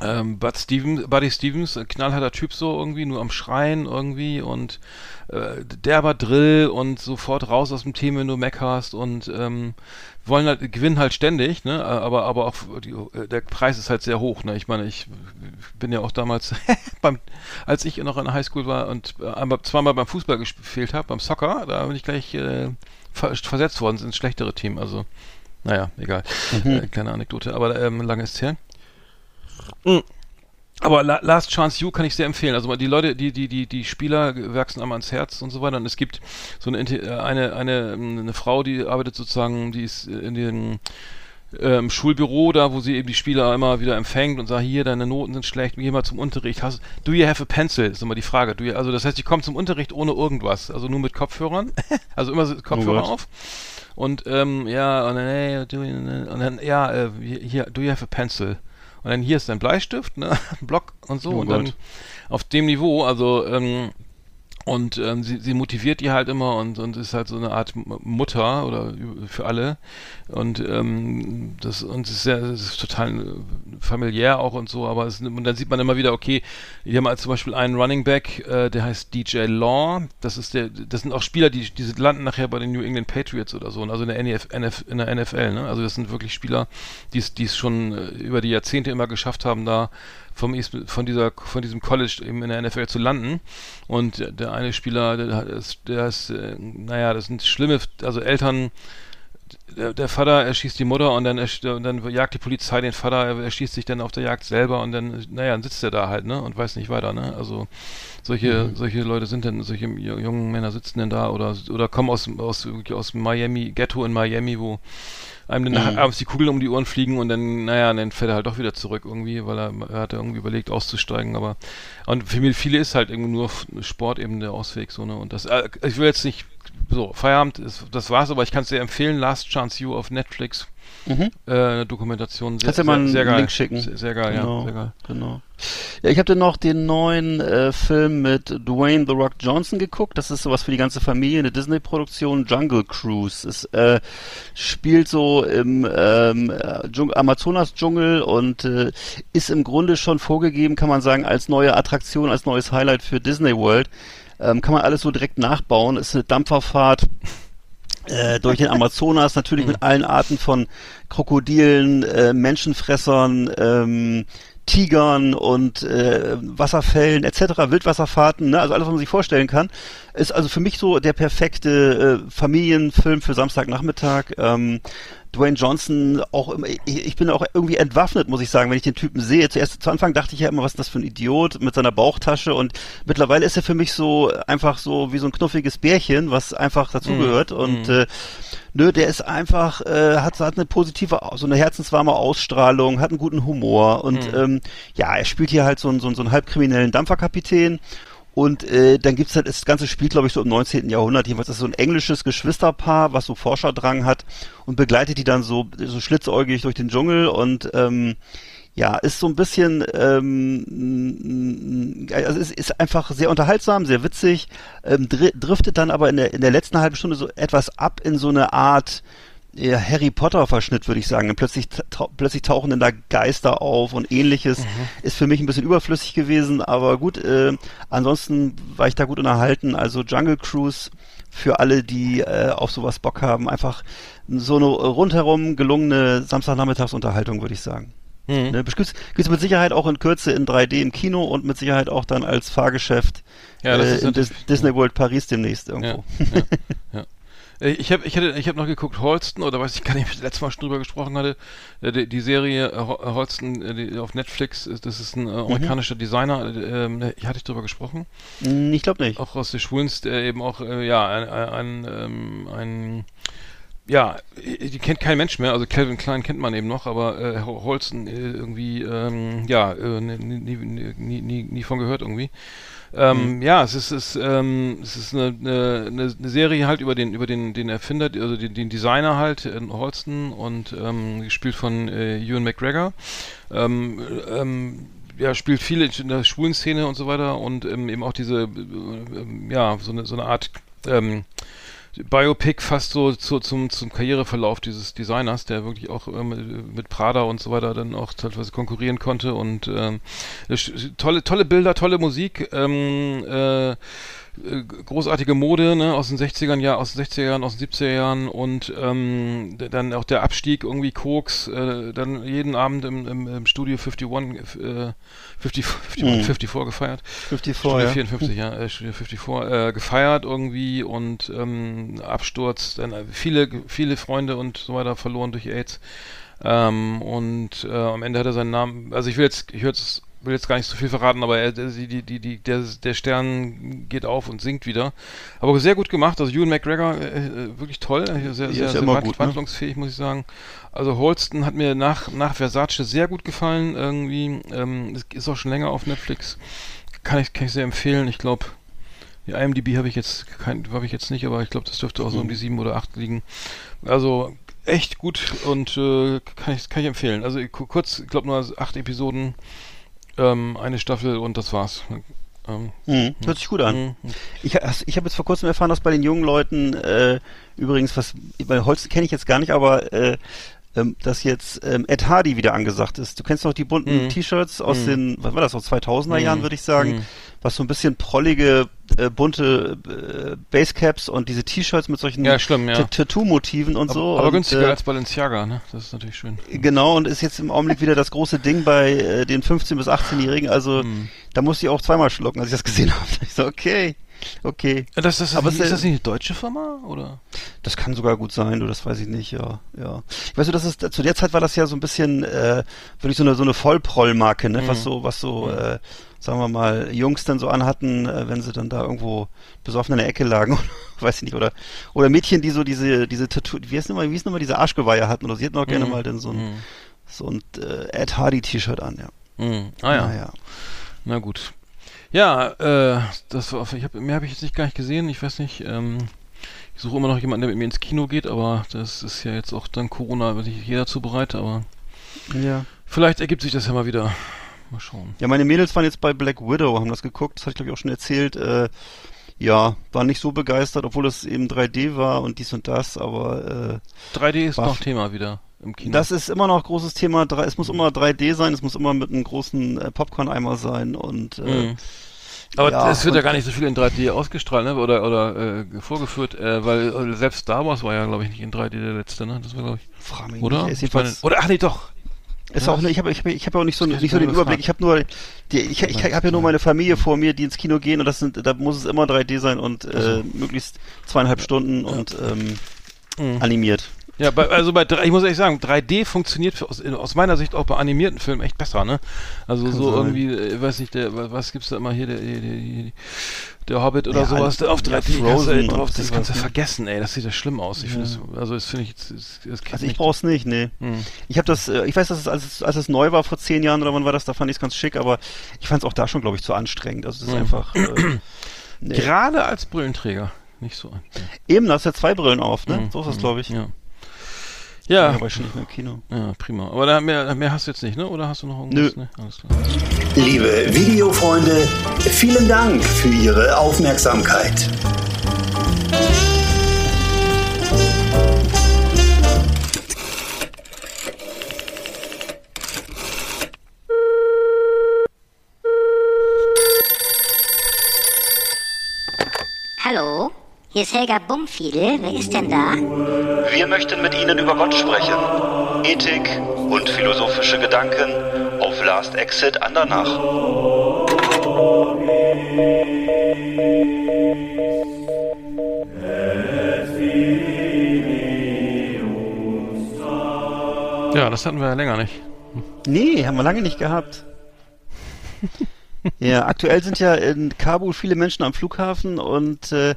ähm, Bud Stevens, Buddy Stevens, ein knallharter Typ so irgendwie, nur am Schreien irgendwie und äh, derber Drill und sofort raus aus dem Team, wenn du meckerst und ähm, wollen halt, gewinnen halt ständig, ne, aber, aber auch die, äh, der Preis ist halt sehr hoch, ne, ich meine, ich bin ja auch damals beim, als ich noch in der Highschool war und äh, einmal, zweimal beim Fußball gespielt habe, beim Soccer, da bin ich gleich äh, ver versetzt worden ins schlechtere Team, also naja, egal, äh, kleine Anekdote, aber ähm, lange ist her. Aber La Last Chance You kann ich sehr empfehlen. Also die Leute, die, die, die, die Spieler wachsen einmal ans Herz und so weiter. Und es gibt so eine, äh, eine, eine, eine Frau, die arbeitet sozusagen, die ist in den ähm, Schulbüro da, wo sie eben die Spieler immer wieder empfängt und sagt, hier, deine Noten sind schlecht, geh mal zum Unterricht. Hast, do you have a pencil? Ist immer die Frage. Do you, also das heißt, die kommen zum Unterricht ohne irgendwas. Also nur mit Kopfhörern. also immer so Kopfhörer Gott. auf. Und ähm, ja, und dann, hey, do you, und dann, ja, äh, hier, do you have a pencil? Und dann hier ist dein Bleistift, ne? Block und so. Oh und dann Gott. auf dem Niveau, also ähm, und ähm, sie, sie motiviert die halt immer und, und ist halt so eine Art Mutter oder für alle. Und ähm, das und ist, sehr, ist total äh, familiär auch und so, aber es, und dann sieht man immer wieder, okay, die haben halt zum Beispiel einen Running Back, äh, der heißt DJ Law. Das ist der, das sind auch Spieler, die, die landen nachher bei den New England Patriots oder so, also in der, NF, NF, in der NFL, ne? Also das sind wirklich Spieler, die es die es schon äh, über die Jahrzehnte immer geschafft haben, da vom von dieser von diesem College eben in der NFL zu landen. Und der, der eine Spieler der hat- ist der ist äh, naja das sind schlimme also Eltern der, der Vater erschießt die Mutter und dann und dann jagt die Polizei den Vater er erschießt sich dann auf der Jagd selber und dann naja dann sitzt er da halt ne und weiß nicht weiter ne. Also solche solche Leute sind dann solche ju- jungen Männer sitzen denn da oder oder kommen aus aus aus Miami Ghetto in Miami wo einem dann abends die Kugeln um die Ohren fliegen und dann, naja, dann fährt er halt doch wieder zurück irgendwie, weil er, er hat irgendwie überlegt auszusteigen, aber und für viele ist halt irgendwie nur Sport eben der Ausweg, so, ne, und das, äh, ich will jetzt nicht, so, Feierabend, ist, das war's, aber ich kann es sehr empfehlen, Last Chance You auf Netflix, Mhm. äh, eine Dokumentation, sehr, Kannst du mal einen sehr, geil. Link schicken? Sehr, sehr geil, genau, ja, sehr geil. Genau. Ja, ich habe dann noch den neuen äh, Film mit Dwayne The Rock Johnson geguckt. Das ist sowas für die ganze Familie, eine Disney-Produktion. Jungle Cruise. Es äh, spielt so im ähm, äh, Dschung- Amazonas-Dschungel und äh, ist im Grunde schon vorgegeben, kann man sagen, als neue Attraktion, als neues Highlight für Disney World. Ähm, kann man alles so direkt nachbauen. Ist eine Dampferfahrt äh, durch den Amazonas, natürlich mit allen Arten von Krokodilen, äh, Menschenfressern, ähm, Tigern und äh, Wasserfällen etc., Wildwasserfahrten, ne? also alles, was man sich vorstellen kann, ist also für mich so der perfekte äh, Familienfilm für Samstagnachmittag. Ähm, Dwayne Johnson auch immer, ich, ich bin auch irgendwie entwaffnet, muss ich sagen, wenn ich den Typen sehe. Zuerst zu Anfang dachte ich ja immer, was ist das für ein Idiot mit seiner Bauchtasche? Und mittlerweile ist er für mich so einfach so wie so ein knuffiges Bärchen, was einfach dazugehört. Und äh, nö, der ist einfach, äh, hat, hat eine positive, so eine herzenswarme Ausstrahlung, hat einen guten Humor. Und ähm, ja, er spielt hier halt so einen, so einen, so einen halbkriminellen Dampferkapitän und äh, dann gibt's halt, das ganze Spiel, glaube ich, so im 19. Jahrhundert. Jedenfalls ist so ein englisches Geschwisterpaar, was so Forscherdrang hat und begleitet die dann so, so schlitzäugig durch den Dschungel und ähm, ja, ist so ein bisschen, ähm, also es ist einfach sehr unterhaltsam, sehr witzig, ähm, dri driftet dann aber in der, in der letzten halben Stunde so etwas ab in so eine Art, ja, Harry Potter Verschnitt, würde ich sagen. Plötzlich, tau plötzlich tauchen dann da Geister auf und ähnliches. Ist für mich ein bisschen überflüssig gewesen, aber gut, äh, ansonsten war ich da gut unterhalten. Also Jungle Cruise für alle, die äh, auf sowas Bock haben. Einfach so eine rundherum gelungene Samstagnachmittagsunterhaltung, würde ich sagen. Mhm. Ne, gibt's, gibt's mit Sicherheit auch in Kürze in 3D im Kino und mit Sicherheit auch dann als Fahrgeschäft Ja, das äh, ist in Dis Disney World Paris demnächst irgendwo. Ja, ja. Äh, Ich habe ich ich hab noch geguckt, Holston, oder weiß ich gar nicht, ob ich das letzte Mal schon drüber gesprochen hatte, äh, die, die Serie äh, Ho- äh, Holston äh, die auf Netflix, das ist ein äh, amerikanischer Designer, äh, ähm, äh, hatte ich drüber gesprochen, Hm, Ich glaube nicht. auch aus der Schwulens, der eben auch, äh, ja, ein, ein, ähm, ein ja, die kennt kein Mensch mehr, also Calvin Klein kennt man eben noch, aber äh, Ho- Holston äh, irgendwie, ähm, ja, äh, nie, nie, nie, nie, nie, nie von gehört irgendwie. Ähm, Ja, es ist, es, ähm, es ist eine, eine, eine Serie halt über den, über den, den Erfinder, also den, den Designer halt, äh, Holston und ähm, gespielt von äh, Ewan McGregor. Ähm, ähm, ja, spielt viel in der schwulen Szene und so weiter und ähm, eben auch diese, äh, ja, so eine, so eine Art ähm, Biopic fast so zu, zum, zum Karriereverlauf dieses Designers, der wirklich auch ähm, mit Prada und so weiter dann auch teilweise konkurrieren konnte und sch- tolle, tolle Bilder, tolle Musik, ähm, äh, äh, großartige Mode ne, aus den 60ern, ja, aus den 60er Jahren, aus den 70er Jahren und ähm, dann auch der Abstieg irgendwie Koks, äh, dann jeden Abend im, im, im Studio 51, äh, 50, 51, Mhm. 54 gefeiert. 54, Studio ja. 54, ja, äh, Studio 54, äh, gefeiert irgendwie und ähm, Absturz, dann äh, viele, viele Freunde und so weiter verloren durch AIDS. Ähm, und äh, am Ende hat er seinen Namen, also ich will jetzt, ich will jetzt, will jetzt gar nicht so viel verraten, aber er, die, die, die, die, der, der Stern geht auf und sinkt wieder. Aber sehr gut gemacht, also Ewan McGregor, äh, äh, wirklich toll, sehr, sehr, ja sehr wand- gut, ne? wandlungsfähig, muss ich sagen. Also Holston hat mir nach, nach Versace sehr gut gefallen, irgendwie, ähm, es ist auch schon länger auf Netflix. Kann ich, kann ich sehr empfehlen, ich glaube, die IMDb habe ich jetzt kein, habe ich jetzt nicht, aber ich glaube, das dürfte auch so um die sieben oder acht liegen. Also echt gut und äh, kann ich kann ich empfehlen. Also ku- kurz, ich glaube nur acht Episoden, ähm, eine Staffel und das war's. Ähm, Hm, hört sich gut an. mhm. Ich, ich habe jetzt vor kurzem erfahren, dass bei den jungen Leuten äh, übrigens, was bei Holsten kenne ich jetzt gar nicht, aber äh, ähm, dass jetzt ähm, Ed Hardy wieder angesagt ist. Du kennst noch die bunten Mhm. T-Shirts aus Mhm. den, was war das, aus 2000er Jahren, Mhm. würde ich sagen, Mhm. was so ein bisschen prollige, äh, bunte äh, Basecaps und diese T-Shirts mit solchen Ja, schlimm, ja. Ta- Tattoo-Motiven und so. aber und, günstiger äh, als Balenciaga, ne? Das ist natürlich schön. Genau, und ist jetzt im Augenblick wieder das große Ding bei äh, den 15- bis 18-Jährigen. Also Mhm. da musste ich auch zweimal schlucken, als ich das gesehen habe. Ich so, okay, okay. Ja, Das, das, Aber ist, es- ist das nicht eine deutsche Firma oder? Das kann sogar gut sein, du, das weiß ich nicht, ja, ja. Ich weiß du, das ist, zu der Zeit war das ja so ein bisschen, äh, wirklich so eine, so eine Vollprollmarke, ne, was so, was so, äh, sagen wir mal, Jungs dann so anhatten, äh, wenn sie dann da irgendwo besoffen in der Ecke lagen, weiß ich nicht, oder, oder Mädchen, die so diese, diese Tattoo, wie heißt nochmal, wie ist nochmal, diese Arschgeweihe hatten, oder sie hätten auch gerne Mhm. mal dann so ein, Mhm. so ein äh, Ed Hardy T-Shirt an, ja. Mhm. Ah ja. Naja. Na gut. Ja, äh, das war, ich hab, mehr habe ich jetzt nicht gar nicht gesehen. Ich weiß nicht. Ähm, ich suche immer noch jemanden, der mit mir ins Kino geht, aber das ist ja jetzt auch dann Corona, wird nicht jeder zu bereit. Aber Ja. vielleicht ergibt sich das ja mal wieder. Mal schauen. Ja, meine Mädels waren jetzt bei Black Widow, haben das geguckt, das hatte ich glaube ich auch schon erzählt. Äh, ja, waren nicht so begeistert, obwohl es eben 3D war und dies und das, aber 3D ist noch Thema wieder im Kino. das ist immer noch großes Thema. Es muss immer 3D sein, es muss immer mit einem großen äh, Popcorn-Eimer sein und äh, Mhm. Aber ja, es wird ja gar nicht so viel in 3D ausgestrahlt, ne? Oder oder äh, vorgeführt, äh, weil äh, selbst Star Wars war ja, glaube ich, nicht in 3D der letzte, ne? Das war, glaube ich. frag mich Oder? nicht. Meine, oder ach nee, doch. ist ja. auch, ne, ich habe ich hab, ich hab ja auch nicht so, nicht so den Überblick. Ich habe nur, die, ich, ich, habe ja nur meine Familie vor mir, die ins Kino gehen und das sind, da muss es immer 3D sein und äh, möglichst zweieinhalb Stunden und ähm, Mhm. animiert. Ja, bei, also bei ich muss ehrlich sagen, 3D funktioniert aus, aus meiner Sicht auch bei animierten Filmen echt besser, ne? Also Kann so sein. irgendwie, äh, weiß nicht, der, wa- was gibt's da immer hier, der, der, der, der Hobbit oder Ja, sowas, der auf ja, 3D kannst du, ey, drauf, das kannst du ne? vergessen, ey, das sieht ja schlimm aus. Ich finde das, also das finde ich, das, das Also ich brauch's nicht, nee. Hm. Ich habe das, äh, ich weiß, dass es als, es als es neu war vor zehn Jahren oder wann war das, da fand ich es ganz schick, aber ich fand es auch da schon, glaube ich, zu anstrengend. Also das ist Mhm. einfach. Äh, nee. Gerade als Brillenträger, nicht so ein. Eben, da hast du ja zwei Brillen auf, ne? Mhm. So ist das, glaube ich. Ja. Ja, ich schon nicht mehr im Kino. ja, prima. Aber da, mehr, mehr hast du jetzt nicht, ne? Oder hast du noch irgendwas? Nö. Ne? Alles klar. Liebe Videofreunde, vielen Dank für Ihre Aufmerksamkeit. Hallo, hier ist Helga Bumfiedel. Wer ist denn da? Wir möchten mit Ihnen über Gott sprechen. Ethik und philosophische Gedanken auf Last Exit Andernach. Ja, das hatten wir ja länger nicht. Nee, haben wir lange nicht gehabt. ja, aktuell sind ja in Kabul viele Menschen am Flughafen und äh,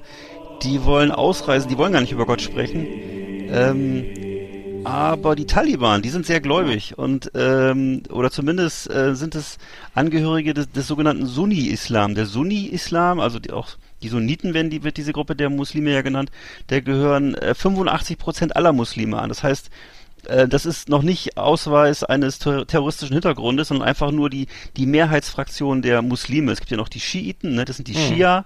die wollen ausreisen, die wollen gar nicht über Gott sprechen. Ähm, aber die Taliban, die sind sehr gläubig und ähm, oder zumindest äh, sind es Angehörige des, des sogenannten Sunni-Islam. Der Sunni-Islam, also die, auch die Sunniten werden die, wird diese Gruppe der Muslime ja genannt, der gehören äh, 85 Prozent aller Muslime an. Das heißt, äh, das ist noch nicht Ausweis eines ter terroristischen Hintergrundes, sondern einfach nur die, die Mehrheitsfraktion der Muslime. Es gibt ja noch die Schiiten, ne? das sind die Hm. Schia.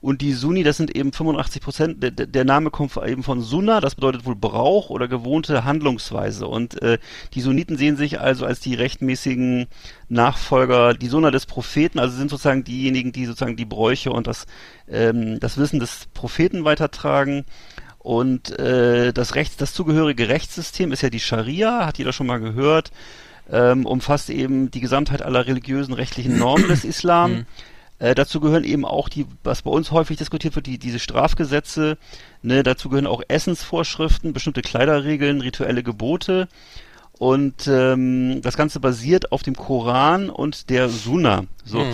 Und die Sunni, das sind eben 85 Prozent. Der, der Name kommt eben von Sunna, das bedeutet wohl Brauch oder gewohnte Handlungsweise. Und äh, die Sunniten sehen sich also als die rechtmäßigen Nachfolger, die Sunna des Propheten, also sind sozusagen diejenigen, die sozusagen die Bräuche und das, ähm, das Wissen des Propheten weitertragen. Und äh, das Rechts, das zugehörige Rechtssystem ist ja die Scharia, hat jeder schon mal gehört, ähm, umfasst eben die Gesamtheit aller religiösen rechtlichen Normen des Islam. Äh, dazu gehören eben auch die, was bei uns häufig diskutiert wird, die, diese Strafgesetze. Ne, dazu gehören auch Essensvorschriften, bestimmte Kleiderregeln, rituelle Gebote. Und ähm, das Ganze basiert auf dem Koran und der Sunna. So, Mhm.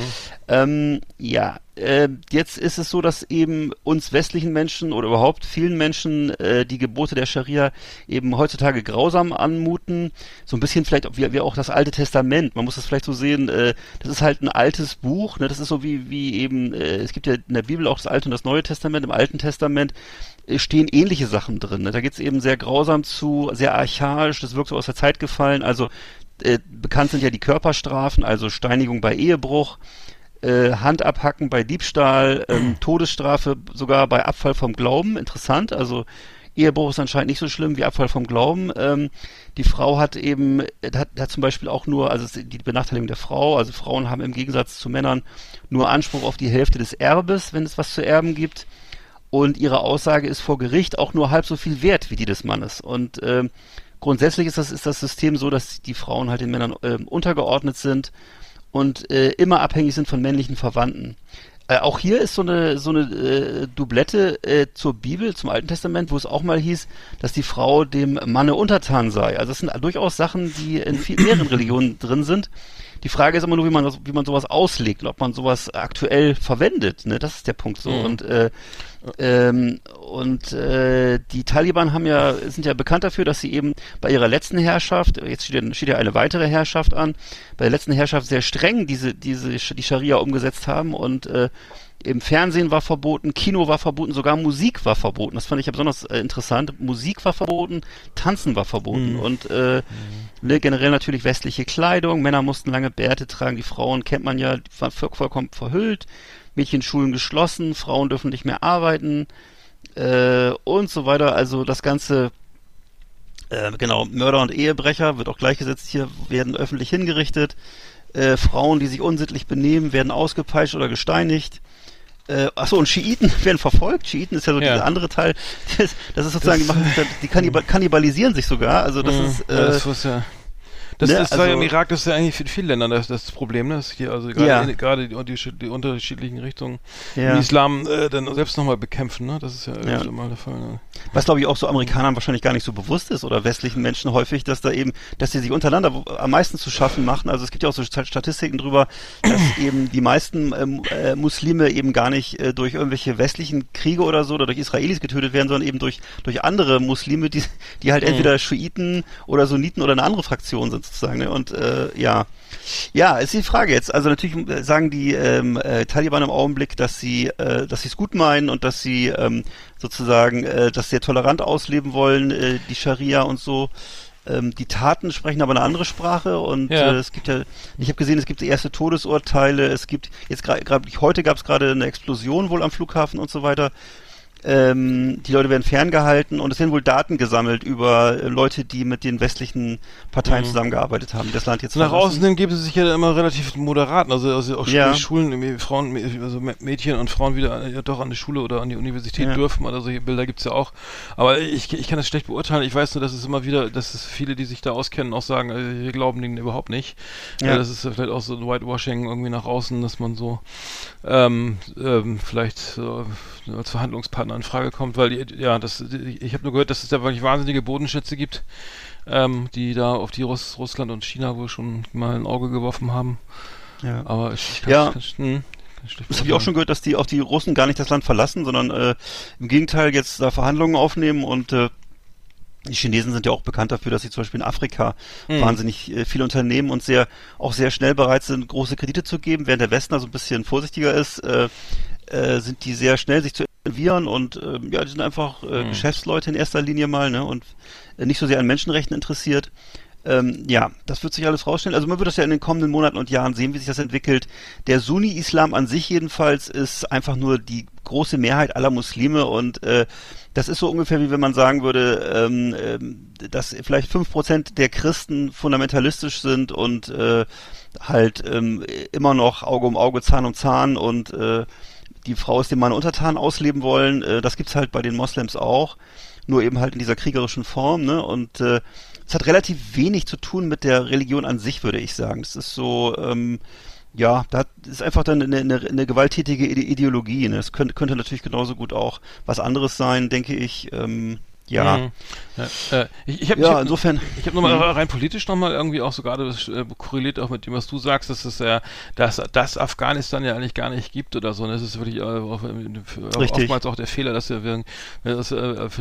ähm, ja, äh, jetzt ist es so, dass eben uns westlichen Menschen oder überhaupt vielen Menschen äh, die Gebote der Scharia eben heutzutage grausam anmuten. So ein bisschen vielleicht wie, wie auch das Alte Testament. Man muss das vielleicht so sehen, äh, das ist halt ein altes Buch. Ne? Das ist so wie, wie eben, äh, es gibt ja in der Bibel auch das Alte und das Neue Testament. Im Alten Testament stehen ähnliche Sachen drin. Ne? Da geht's eben sehr grausam zu, sehr archaisch, das wirkt so aus der Zeit gefallen. Also äh, bekannt sind ja die Körperstrafen, also Steinigung bei Ehebruch, äh, Hand abhacken bei Diebstahl, ähm, Todesstrafe sogar bei Abfall vom Glauben. Interessant, also Ehebruch ist anscheinend nicht so schlimm wie Abfall vom Glauben. Ähm, die Frau hat eben, äh, hat, hat zum Beispiel auch nur, also es die Benachteiligung der Frau, also Frauen haben im Gegensatz zu Männern nur Anspruch auf die Hälfte des Erbes, wenn es was zu erben gibt. Und ihre Aussage ist vor Gericht auch nur halb so viel wert wie die des Mannes. Und ähm, grundsätzlich ist das, ist das System so, dass die Frauen halt den Männern ähm, untergeordnet sind und äh, immer abhängig sind von männlichen Verwandten. Äh, auch hier ist so eine so eine äh, Doublette äh, zur Bibel, zum Alten Testament, wo es auch mal hieß, dass die Frau dem Manne untertan sei. Also es sind durchaus Sachen, die in viel, mehreren Religionen drin sind. Die Frage ist immer nur, wie man das, wie man sowas auslegt, ob man sowas aktuell verwendet. Ne, das ist der Punkt so. Mhm. Und äh, ähm, und äh, die Taliban haben ja sind ja bekannt dafür, dass sie eben bei ihrer letzten Herrschaft, jetzt steht ja, steht ja eine weitere Herrschaft an, bei der letzten Herrschaft sehr streng diese diese die Scharia umgesetzt haben und äh, im Fernsehen war verboten, Kino war verboten, sogar Musik war verboten. Das fand ich ja besonders äh, interessant. Musik war verboten, Tanzen war verboten und äh, ne, generell natürlich westliche Kleidung. Männer mussten lange Bärte tragen, die Frauen kennt man ja, die waren voll- vollkommen verhüllt. Mädchenschulen geschlossen, Frauen dürfen nicht mehr arbeiten äh, und so weiter. Also das ganze äh, genau, Mörder und Ehebrecher wird auch gleichgesetzt hier, werden öffentlich hingerichtet. Äh, Frauen, die sich unsittlich benehmen, werden ausgepeitscht oder gesteinigt. Äh, achso, und Schiiten werden verfolgt. Schiiten ist ja so Ja. dieser andere Teil. Das, das ist sozusagen, die, machen, die kannibal kannibalisieren sich sogar. Also das Mhm. ist, Ja, äh, das, was ja, das, ne, das war ja im also- Irak, das ist ja eigentlich in vielen Ländern das, das Problem, ne? Das hier, also gerade Ja. gerade die, die, die unterschiedlichen Richtungen Ja. im Islam äh, dann selbst nochmal bekämpfen, ne? Das ist ja, Ja. mal der Fall. Ne? Was glaube ich auch so Amerikanern wahrscheinlich gar nicht so bewusst ist oder westlichen Menschen häufig, dass da eben, dass sie sich untereinander am meisten zu schaffen machen. Also es gibt ja auch so Sta- Statistiken drüber, dass eben die meisten ähm, äh, Muslime eben gar nicht äh, durch irgendwelche westlichen Kriege oder so oder durch Israelis getötet werden, sondern eben durch durch andere Muslime, die die halt entweder Schiiten oder Sunniten oder eine andere Fraktion sind sozusagen. Ne? Und äh, ja, ja, ist die Frage jetzt. Also natürlich äh, sagen die ähm, äh, Taliban im Augenblick, dass sie, äh, dass sie es gut meinen und dass sie ähm, sozusagen äh, das sehr tolerant ausleben wollen, äh, die Scharia und so. Ähm, die Taten sprechen aber eine andere Sprache und Ja. äh, es gibt ja, ich habe gesehen, es gibt erste Todesurteile, es gibt jetzt gerade, heute gab es gerade eine Explosion wohl am Flughafen und so weiter. Ähm, die Leute werden ferngehalten und es werden wohl Daten gesammelt über äh, Leute, die mit den westlichen Parteien zusammengearbeitet haben, das Land jetzt Mhm. Nach verlassen. außen hin geben sie sich ja immer relativ moderat, also, also auch Ja. Schulen, Frauen, also Mädchen und Frauen wieder ja, doch an die Schule oder an die Universität Ja. dürfen oder solche Bilder gibt's ja auch. Aber ich, ich kann das schlecht beurteilen. Ich weiß nur, dass es immer wieder, dass es viele, die sich da auskennen, auch sagen, äh, wir glauben denen überhaupt nicht. Ja. Das ist ja vielleicht auch so ein Whitewashing irgendwie nach außen, dass man so ähm, ähm, vielleicht so als Verhandlungspartner in Frage kommt, weil die, ja, das, die, ich habe nur gehört, dass es da wirklich wahnsinnige Bodenschätze gibt, ähm, die da auf die Russ, Russland und China wohl schon mal ein Auge geworfen haben. Ja. Aber ich, ich kann, Ja. kann, hm, kann schlecht Das habe ich auch schon gehört, dass die auch die Russen gar nicht das Land verlassen, sondern äh, im Gegenteil jetzt da Verhandlungen aufnehmen und äh, die Chinesen sind ja auch bekannt dafür, dass sie zum Beispiel in Afrika Hm. wahnsinnig äh, viele Unternehmen und sehr auch sehr schnell bereit sind, große Kredite zu geben, während der Westen also ein bisschen vorsichtiger ist, äh, äh, sind die sehr schnell sich zu involvieren und äh, ja, die sind einfach äh, Hm. Geschäftsleute in erster Linie mal, ne, und äh, nicht so sehr an Menschenrechten interessiert. Ähm, ja, das wird sich alles rausstellen. Also man wird das ja in den kommenden Monaten und Jahren sehen, wie sich das entwickelt. Der Sunni-Islam an sich jedenfalls ist einfach nur die große Mehrheit aller Muslime und äh, das ist so ungefähr wie wenn man sagen würde, ähm, ähm, dass vielleicht fünf Prozent der Christen fundamentalistisch sind und äh, halt ähm, immer noch Auge um Auge, Zahn um Zahn und äh, die Frau ist dem Mann untertan ausleben wollen. Äh, das gibt's halt bei den Moslems auch, nur eben halt in dieser kriegerischen Form. Ne? Und äh, es hat relativ wenig zu tun mit der Religion an sich, würde ich sagen. Es ist so, ähm, ja, da ist einfach dann eine, eine, eine gewalttätige Ide- Ideologie. Ne? Es könnte, könnte natürlich genauso gut auch was anderes sein, denke ich. Ähm, ja. Mhm. Ja, äh, ich ich habe Ja, hab, insofern. ich habe nochmal rein politisch nochmal irgendwie auch so gerade das äh, korreliert auch mit dem, was du sagst, dass es ja, dass das Afghanistan ja eigentlich gar nicht gibt oder so. Und das ist wirklich äh, auch, äh, Richtig. oftmals auch der Fehler, dass wir, das, äh, äh, Das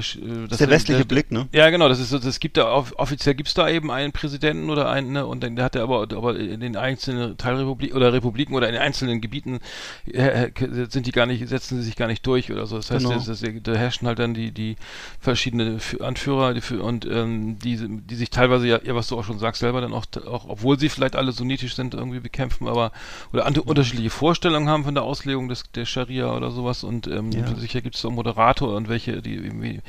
dass ist der westliche Blick, ne? Ja, genau, das ist so, das gibt da off- offiziell gibt's da eben einen Präsidenten oder einen, ne, und dann der hat er aber, aber in den einzelnen Teilrepubliken oder Republiken oder in einzelnen Gebieten äh, äh, sind die gar nicht, setzen sie sich gar nicht durch oder so. Das heißt, Genau. das, das, da herrschen halt dann die, die verschiedenen Fü- Anführer und ähm, die, die sich teilweise ja, ja, was du auch schon sagst, selber dann auch, auch, obwohl sie vielleicht alle sunnitisch sind, irgendwie bekämpfen, aber oder an, unterschiedliche Vorstellungen haben von der Auslegung des der Scharia oder sowas und ähm, Ja. sicher gibt es auch Moderator und welche, die irgendwie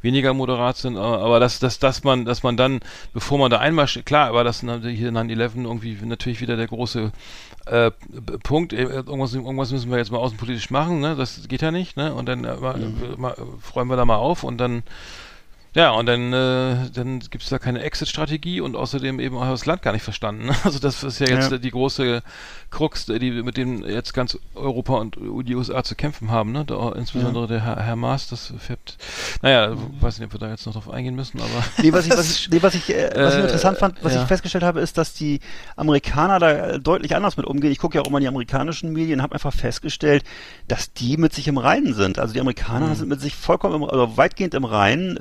weniger moderat sind, aber, aber dass, dass, dass man, dass man dann, bevor man da einmarschiert, klar, war das hier 9-11 irgendwie natürlich wieder der große äh, Punkt, äh, irgendwas, irgendwas müssen wir jetzt mal außenpolitisch machen, ne? Das geht ja nicht, ne? Und dann äh, mal, äh, mal, räumen wir da mal auf und dann ja, und dann, äh, dann gibt es da keine Exit-Strategie und außerdem eben auch das Land gar nicht verstanden. Also das ist ja jetzt Ja. die große Krux, die mit dem jetzt ganz Europa und die USA zu kämpfen haben. Ne? Da, insbesondere der Herr, Herr Maas, das fährt, naja, weiß nicht, ob wir da jetzt noch drauf eingehen müssen, aber Nee, was ich, was ich, nee, was ich, äh, was ich Äh, interessant fand, was ja. ich festgestellt habe, ist, dass die Amerikaner da äh, deutlich anders mit umgehen. Ich gucke ja auch immer die amerikanischen Medien und habe einfach festgestellt, dass die mit sich im Reinen sind. Also die Amerikaner Mhm. sind mit sich vollkommen, im, also weitgehend im Reinen.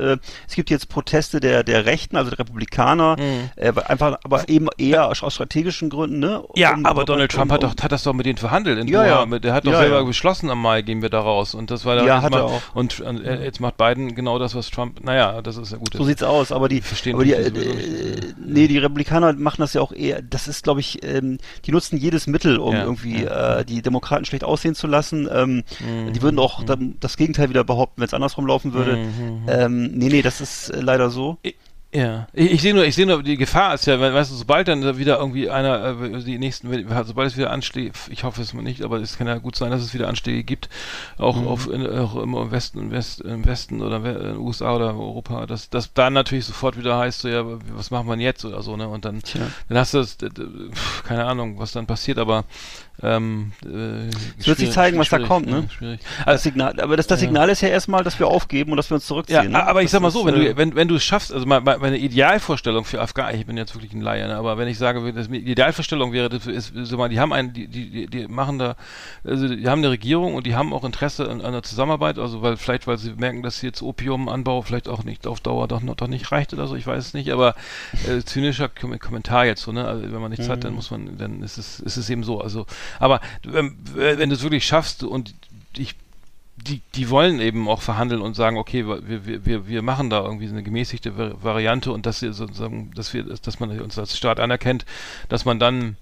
Es gibt jetzt Proteste der, der Rechten, also der Republikaner, äh, einfach, aber eben eher aus, strategischen Gründen. Ne? Mhm. Ja, Um- aber um- Donald um- Trump hat doch hat das doch mit denen verhandelt in Ja, ja. Mit, der hat doch Ja, selber ja. beschlossen, am Mai gehen wir da raus. Und das war dann Ja, jetzt hat er macht- auch. Und äh, jetzt macht Biden genau das, was Trump. Naja, das ist ja gut. So sieht's aus, aber die, Verstehen aber die, äh, äh, nee, die Republikaner machen das ja auch eher, das ist glaube ich, ähm, die nutzen jedes Mittel, um irgendwie äh, die Demokraten schlecht aussehen zu lassen. Ähm, Mhm. Die würden auch dann das Gegenteil wieder behaupten, wenn es andersrum laufen würde. Mhm. Ähm, nee, nee, das ist äh, leider so. Ja, ich, ich sehe nur, ich sehe nur, die Gefahr ist ja, we- weißt du, sobald dann wieder irgendwie einer, äh, die nächsten, sobald es wieder Anschläge, ich hoffe es mal nicht, aber es kann ja gut sein, dass es wieder Anschläge gibt, auch Mhm. auf in, auch im Westen, im, West, im Westen oder in USA oder Europa, dass das dann natürlich sofort wieder heißt, so ja, was machen wir jetzt oder so, ne? Und dann, Tja. dann hast du das, keine Ahnung, was dann passiert, aber ähm, äh, Es wird sich zeigen, was da kommt, ne? ja, Schwierig. Das Signal, aber das, das Ja. Signal ist ja erstmal, dass wir aufgeben und dass wir uns Ja, zurückziehen. ne? aber ich Das sag mal so, wenn äh, du, wenn, wenn du es schaffst, also meine Idealvorstellung für Afghanistan, ich bin jetzt wirklich ein Laie, ne, aber wenn ich sage, das, die Idealvorstellung wäre, das ist, so mal, die haben einen, die, die, die, machen da, also die haben eine Regierung und die haben auch Interesse an, an der Zusammenarbeit, also weil, vielleicht, weil sie merken, dass jetzt Opiumanbau vielleicht auch nicht auf Dauer doch, noch, doch nicht reicht oder so, ich weiß es nicht, aber äh, zynischer Kom Kommentar jetzt so, ne, also wenn man nichts hat, dann muss man, dann ist es, ist es eben so, also, aber wenn, wenn du es wirklich schaffst und ich die, die wollen eben auch verhandeln und sagen, okay, wir, wir, wir, machen da irgendwie so eine gemäßigte Va- Variante und dass wir sozusagen, dass wir, dass man uns als Staat anerkennt, dass man dann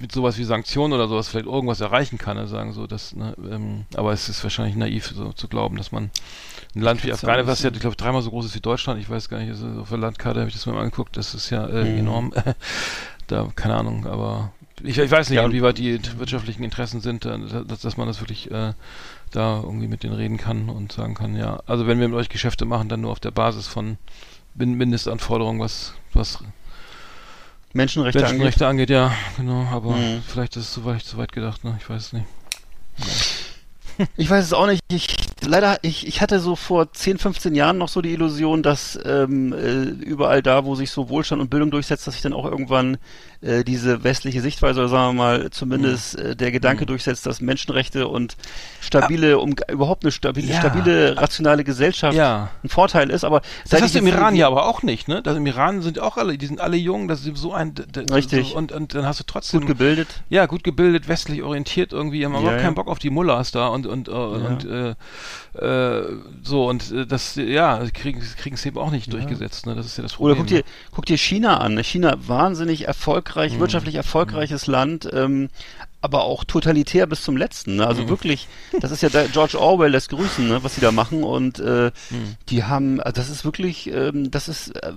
mit sowas wie Sanktionen oder sowas vielleicht irgendwas erreichen kann. Also sagen so, dass, ne, ähm, aber es ist wahrscheinlich naiv so zu glauben, dass man ein Land wie Afghanistan, was ja, glaube ich, dreimal so groß ist wie Deutschland, ich weiß gar nicht, also auf der Landkarte habe ich das mal angeguckt, das ist ja äh, Mhm. enorm. da, keine Ahnung, aber ich, ich weiß nicht, Ja, inwieweit die wirtschaftlichen Interessen sind, äh, dass, dass man das wirklich äh, da irgendwie mit denen reden kann und sagen kann, ja, also wenn wir mit euch Geschäfte machen, dann nur auf der Basis von Min- Mindestanforderungen, was, was Menschenrechte, Menschenrechte angeht, ja, genau, aber Mhm. vielleicht ist es zu weit, zu weit gedacht, ne? Ich weiß es nicht. angeht. Ich weiß es auch nicht. Ich, leider, ich, ich hatte so vor 10, 15 Jahren noch so die Illusion, dass ähm, äh, überall da, wo sich so Wohlstand und Bildung durchsetzt, dass sich dann auch irgendwann äh, diese westliche Sichtweise oder sagen wir mal zumindest äh, der Gedanke Mhm. durchsetzt, dass Menschenrechte und stabile, um überhaupt eine stabile, Ja. stabile, rationale Gesellschaft Ja. ein Vorteil ist. Aber Das hast du im Iran ja aber auch nicht, ne? Das Im Iran sind auch alle, die sind alle jung, das ist so ein Richtig. So, und, und dann hast du trotzdem gut gebildet. ja gut gebildet, westlich orientiert irgendwie, haben aber Ja, auch ja. keinen Bock auf die Mullahs da und und äh, und äh, äh, so und das ja kriegen kriegen es eben auch nicht durchgesetzt, ne? Das ist ja das Oder Problem. guck dir, guck dir China an. China wahnsinnig erfolgreich, Mhm. wirtschaftlich erfolgreiches Land, ähm, aber auch totalitär bis zum letzten. Ne? Mhm. Also wirklich, das ist ja der George Orwell lässt grüßen, ne? was sie da machen. Und äh, Mhm. die haben, also das ist wirklich, ähm, das ist äh,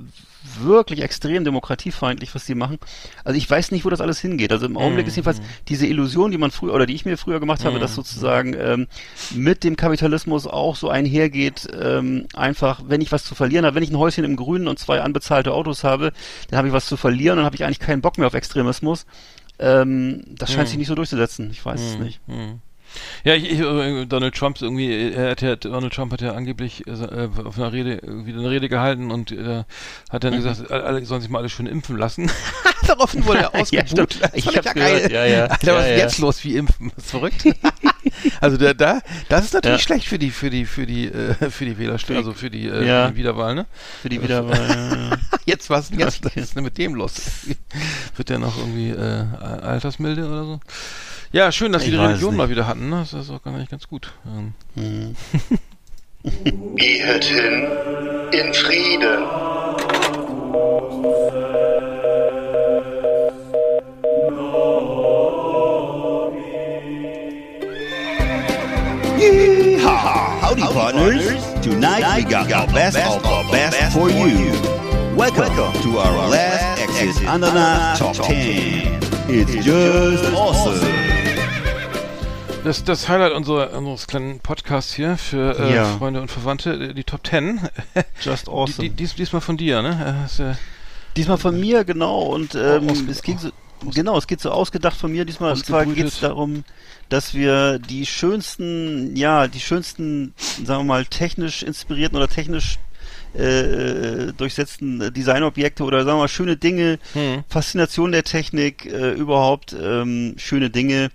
wirklich extrem demokratiefeindlich, was die machen. Also ich weiß nicht, wo das alles hingeht. Also im Augenblick Mhm. ist jedenfalls diese Illusion, die man früher oder die ich mir früher gemacht habe, dass sozusagen ähm, mit dem Kapitalismus auch so einhergeht, ähm, einfach, wenn ich was zu verlieren habe, wenn ich ein Häuschen im Grünen und zwei anbezahlte Autos habe, dann habe ich was zu verlieren und habe ich eigentlich keinen Bock mehr auf Extremismus. Ähm, das scheint sich nicht so durchzusetzen. Ich weiß es nicht. Ja, ich, ich, äh, Donald Trump irgendwie, er hat ja, Donald Trump hat ja angeblich äh, auf einer Rede wieder eine Rede gehalten und äh, hat Mhm. dann gesagt, alle sollen sich mal alle schön impfen lassen. Daraufhin wurde er Ja, ausgebucht. Das Ich hab's ja geil. Ja, ja. Alter, Ja, was ist ja. jetzt los? Wie impfen? Das ist verrückt. also da, da, das ist natürlich Ja. schlecht für die, für die, für die, äh, für die Wählerstimme, also für die, äh, Ja. die Wiederwahl, ne? Für die Wiederwahl. Jetzt was jetzt? Was ist denn mit dem los? Wird der noch irgendwie äh, Altersmilde oder so? Ja, schön, dass wir die Religion nicht. mal wieder hatten. Ne? Das ist auch gar nicht ganz gut. Ähm, Hm. Gehet hin in Frieden. Yeehaw! Howdy, partners. Tonight we got our best of our best for you. Welcome to our last Exit Ananas Top 10. It's just awesome. Das, das Highlight unserer, unseres kleinen Podcasts hier für äh, Ja. Freunde und Verwandte, äh, die Top 10. Just awesome. die, dies, diesmal von dir, ne? Äh, hast, äh, Diesmal von mir, genau. Und ähm, es ging so, genau, es geht so ausgedacht von mir. Diesmal und zwar geht es darum, dass wir die schönsten, ja, die schönsten, sagen wir mal, technisch inspirierten oder technisch äh, durchsetzten Designobjekte oder sagen wir mal schöne Dinge, Hm. Faszination der Technik, äh, überhaupt ähm, schöne Dinge.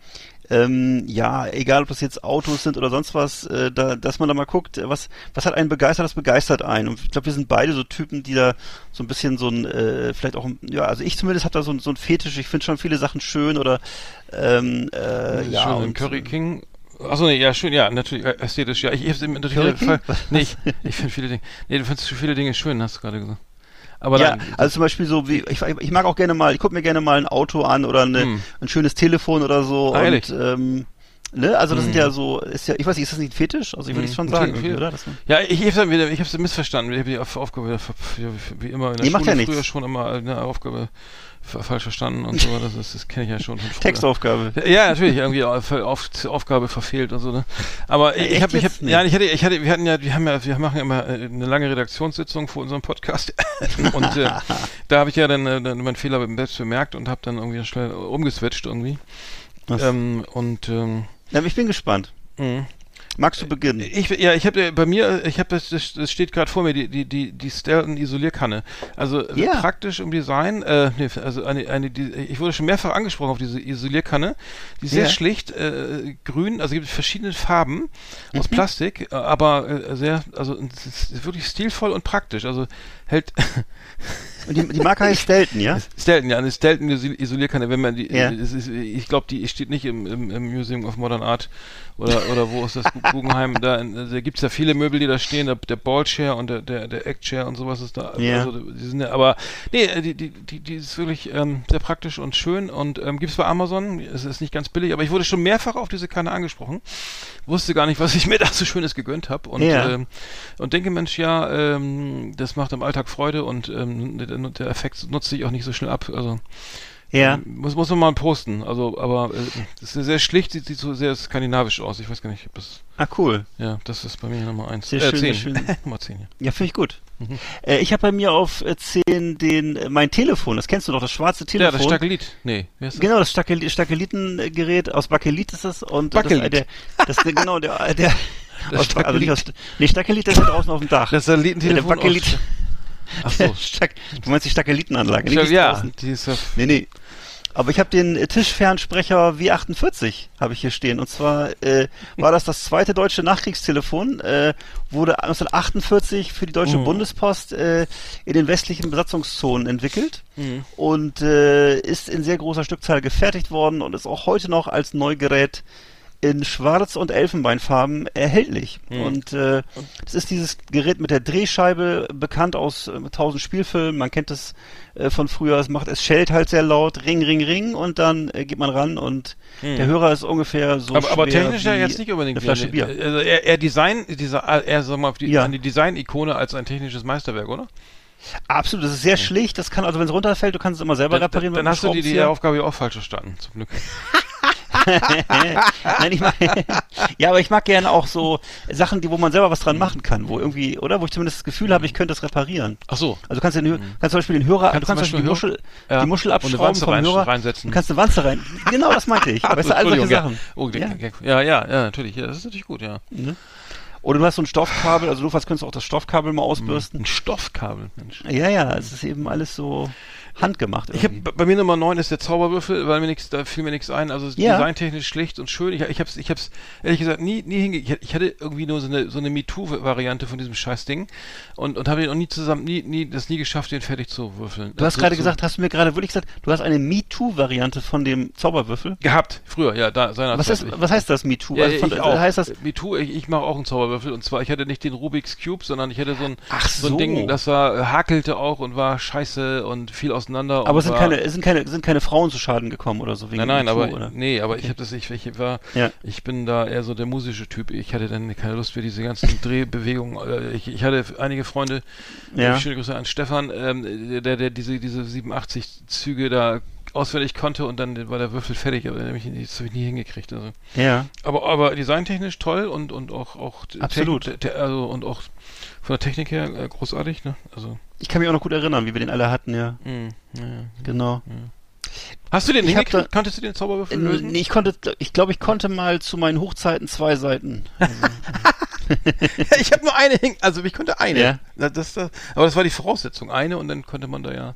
Ähm, ja, egal ob das jetzt Autos sind oder sonst was, äh, da, dass man da mal guckt, äh, was, was hat einen begeistert, das begeistert einen. Und ich glaube, wir sind beide so Typen, die da so ein bisschen so ein, äh, vielleicht auch, ein- ja, also ich zumindest habe da so, ein- so ein Fetisch. Ich finde schon viele Sachen schön oder ähm, äh, ja. schön, und, Curry King. Achso, nee, ja, schön, ja, natürlich, äh, ästhetisch, ja. Ich, ich natürlich Fall. Nee, ich, ich finde viele Dinge. Nee, du findest viele Dinge schön, hast du gerade gesagt. Aber ja, nein, also zum Beispiel so wie ich, ich mag auch gerne mal, ich gucke mir gerne mal ein Auto an oder eine, Hm. ein schönes Telefon oder so Ah, und ähm, ne, also das sind Hm. ja so, ist ja, ich weiß nicht, ist das nicht Fetisch? Also ich würde Hm, es schon sagen, Fe- oder? Ja, ich, ich habe hab's missverstanden. Ich habe die Auf- Aufgabe wie immer in der Nee, macht Schule ja früher schon immer eine Aufgabe fa- falsch verstanden und so. Das, ist- das kenne ich ja schon von früher. Textaufgabe. Ja, natürlich, irgendwie auf, auf, Aufgabe verfehlt und so, ne? Aber ich echt habe, ich jetzt hab, ja, ich hatte, ich hatte, wir hatten ja, wir haben ja, wir machen ja immer äh, eine lange Redaktionssitzung vor unserem Podcast und äh, da habe ich ja dann, äh, dann meinen Fehler selbst bemerkt und habe dann irgendwie schnell umgeswitcht irgendwie ähm, und ähm, Ja, ich bin gespannt. mh. Magst du beginnen? Ich, ja, ich habe bei mir, ich habe das, das, steht gerade vor mir, die, die, die, die Stelton Isolierkanne. Also äh, Ja. praktisch im Design, äh, nee, also eine, eine, die, ich wurde schon mehrfach angesprochen auf diese Isolierkanne. Die ist sehr Ja. schlicht, äh, grün, also gibt verschiedene Farben Mhm. aus Plastik, äh, aber äh, sehr, also es wirklich stilvoll und praktisch. Also hält Und die, die Marke heißt Stelton, ja? Stelton, ja, eine Stelton Iso- Isolierkanne, wenn man die, Ja. ist, ich glaube, die steht nicht im, im, im Museum of Modern Art oder, oder wo ist das, Guggenheim, da, da gibt's ja viele Möbel, die da stehen, der, der Ballchair und der, der, der Eckchair und sowas ist da. Ja. Also, die sind ja, aber nee, die, die, die, die ist wirklich ähm, sehr praktisch und schön und ähm, gibt's bei Amazon. Es ist nicht ganz billig, aber ich wurde schon mehrfach auf diese Kanne angesprochen. Wusste gar nicht, was ich mir da so Schönes gegönnt habe und, Ja. ähm, und denke, Mensch, ja, ähm, das macht im Alltag Freude und ähm, der, der Effekt nutzt sich auch nicht so schnell ab. Also Ja. muss, muss man mal posten. Also, aber äh, das ist sehr schlicht, sieht, sieht so sehr skandinavisch aus. Ich weiß gar nicht, ob das. Ah, cool. Ja, das ist bei mir Nummer eins. Sehr äh, schön, zehn. schön. Nummer 10, ja. Ja, finde ich gut. Mhm. Äh, ich habe bei mir auf äh, 10 den, äh, mein Telefon, das kennst du doch, das schwarze Ja, Telefon. das Stakelit. Nee, heißt das? Genau, das Stakel Stakelitengerät aus Bakelit ist das und äh, Bakelit. das, der, das genau der der Das aus, also nicht aus, Stakelit. nee, Stakelit ist ja draußen auf dem Dach. Das Satellitentelefon. der Bakelit. aus- Ach so. Du meinst die Stakelitenanlage, nicht die ja, draußen. die ist ja. Nee, nee. Aber ich habe den äh, Tischfernsprecher W48 habe ich hier stehen. Und zwar äh, war das das zweite deutsche Nachkriegstelefon, äh, wurde 1948 für die Deutsche Mhm. Bundespost äh, in den westlichen Besatzungszonen entwickelt Mhm. und äh, ist in sehr großer Stückzahl gefertigt worden und ist auch heute noch als Neugerät in Schwarz- und Elfenbeinfarben erhältlich. Mhm. Und äh, das ist dieses Gerät mit der Drehscheibe, bekannt aus äh, tausend Spielfilmen. Man kennt es äh, von früher. Es macht, es schellt halt sehr laut, Ring, Ring, Ring, und dann äh, geht man ran und Mhm. der Hörer ist ungefähr so aber, aber schwer technisch ja jetzt nicht unbedingt. eine Flasche Bier. Also eher, eher Design, dieser, eher sag mal, die, Ja. die Design-Ikone als ein technisches Meisterwerk, oder? Absolut, das ist sehr schlicht. Das kann also, wenn es runterfällt, du kannst es immer selber Dann, reparieren. dann einem hast du die, die. Aufgabe ja auch falsch verstanden, zum Glück. Nein, ich mag, ja, aber ich mag gerne auch so Sachen, die, wo man selber was dran machen kann, wo irgendwie, oder? Wo ich zumindest das Gefühl habe, ich könnte es reparieren. Ach so. Also du kannst, den, Hö- kannst zum Beispiel den Hörer, Kannst du kannst zum Beispiel die Muschel, Ja. die Muschel abschrauben vom rein- Hörer. reinsetzen. Du kannst eine Wanze rein. Genau, das meinte ich. weißt du, all solche ja. Sachen. Oh, Ja. ja. ja, ja, natürlich. Ja, das ist natürlich gut, ja. Oder du hast so ein Stoffkabel, also du fast könntest auch das Stoffkabel mal ausbürsten. Ein Stoffkabel, Mensch. Ja, ja, es ist eben alles so handgemacht. Ich habe irgendwie. bei mir Nummer 9 ist der Zauberwürfel, weil mir nichts, da fiel mir nichts ein. Also Ja. designtechnisch schlicht und schön. Ich, ich hab's, ich hab's ehrlich gesagt nie, nie hinge. Ich, ich hatte irgendwie nur so eine, so eine MeToo-Variante von diesem Scheißding und und habe ihn auch nie zusammen, nie, nie, das nie geschafft, den fertig zu würfeln. Du hast So- gerade so- gesagt, hast du mir gerade wirklich gesagt, du hast eine MeToo-Variante von dem Zauberwürfel. gehabt früher, ja, da seinerzeit. Was, ist, Ich- was heißt das MeToo? Ja, Also von- ich auch. Heißt das, MeToo, ich, ich mache auch einen Zauberwürfel und zwar, ich hatte nicht den Rubik's Cube, sondern ich hatte so ein, Ach so ein so. Ding, das war, äh, hakelte auch und war scheiße und fiel auseinander. aber es sind war, keine, es sind keine, sind keine Frauen zu Schaden gekommen oder so wegen Nein, nein, aber oder? nee, aber ich habe das ich, ich war Ja. ich bin da eher so der musische Typ. Ich hatte dann keine Lust für diese ganzen Drehbewegungen. Äh, Ich, ich hatte einige Freunde, Ja. äh, schöne Grüße an Stefan, ähm, der der diese diese 87 Züge da auswendig konnte und dann war der Würfel fertig, aber den hab ich, das habe ich nie hingekriegt. Also. Ja. Aber aber designtechnisch toll und und auch auch Absolut. te- also und auch von der Technik her äh, großartig, ne? Also Ich kann mich auch noch gut erinnern, wie wir den alle hatten, ja. mh, ja, ja. Genau. Hast du den Ich hab da- Konntest du den Zauberwürfel lösen? Nee, ich konnte, ich glaube, ich konnte mal zu meinen Hochzeiten zwei Seiten. ich habe nur eine also ich konnte eine. Ja. Das, das, aber das war die Voraussetzung, eine und dann konnte man da ja.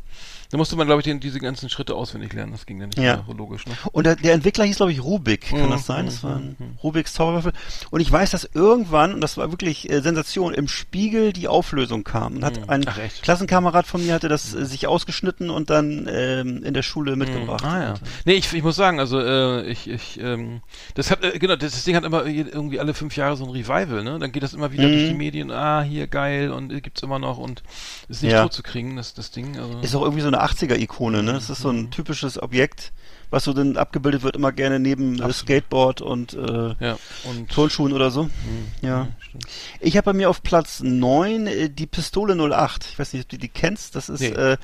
Da musste man, glaube ich, den, diese ganzen Schritte auswendig lernen. Das ging dann nicht Ja. mehr logisch. Ne? Und der, der Entwickler hieß, glaube ich, Rubik, kann Mhm, das sein? Das mhm, war ein Rubiks Zauberwürfel. Und ich weiß, dass irgendwann, und das war wirklich äh, Sensation, im Spiegel die Auflösung kam. Und hat ein Ach? Klassenkamerad von mir hatte das äh, sich ausgeschnitten und dann ähm, in der Schule mitgebracht. Ah ja. Nee, ich, ich muss sagen, also äh, ich, ich ähm, das hat, äh, genau, das, Ding hat immer irgendwie alle fünf Jahre so ein Revival, ne? Dann geht das immer wieder Mhm. durch die Medien, ah, hier geil und äh, gibt's immer noch und ist nicht Ja. tot zu kriegen, das, das Ding. Also, Ist auch irgendwie so eine 80er-Ikone, ne? Das ist so ein typisches Objekt, was so dann abgebildet wird, immer gerne neben äh, Absolut. Skateboard und äh, ja. Und Turnschuhen oder so. Ja. stimmt. Ich habe bei mir auf Platz 9 äh, die Pistole 08. Ich weiß nicht, ob du die kennst. Das ist Nee. äh,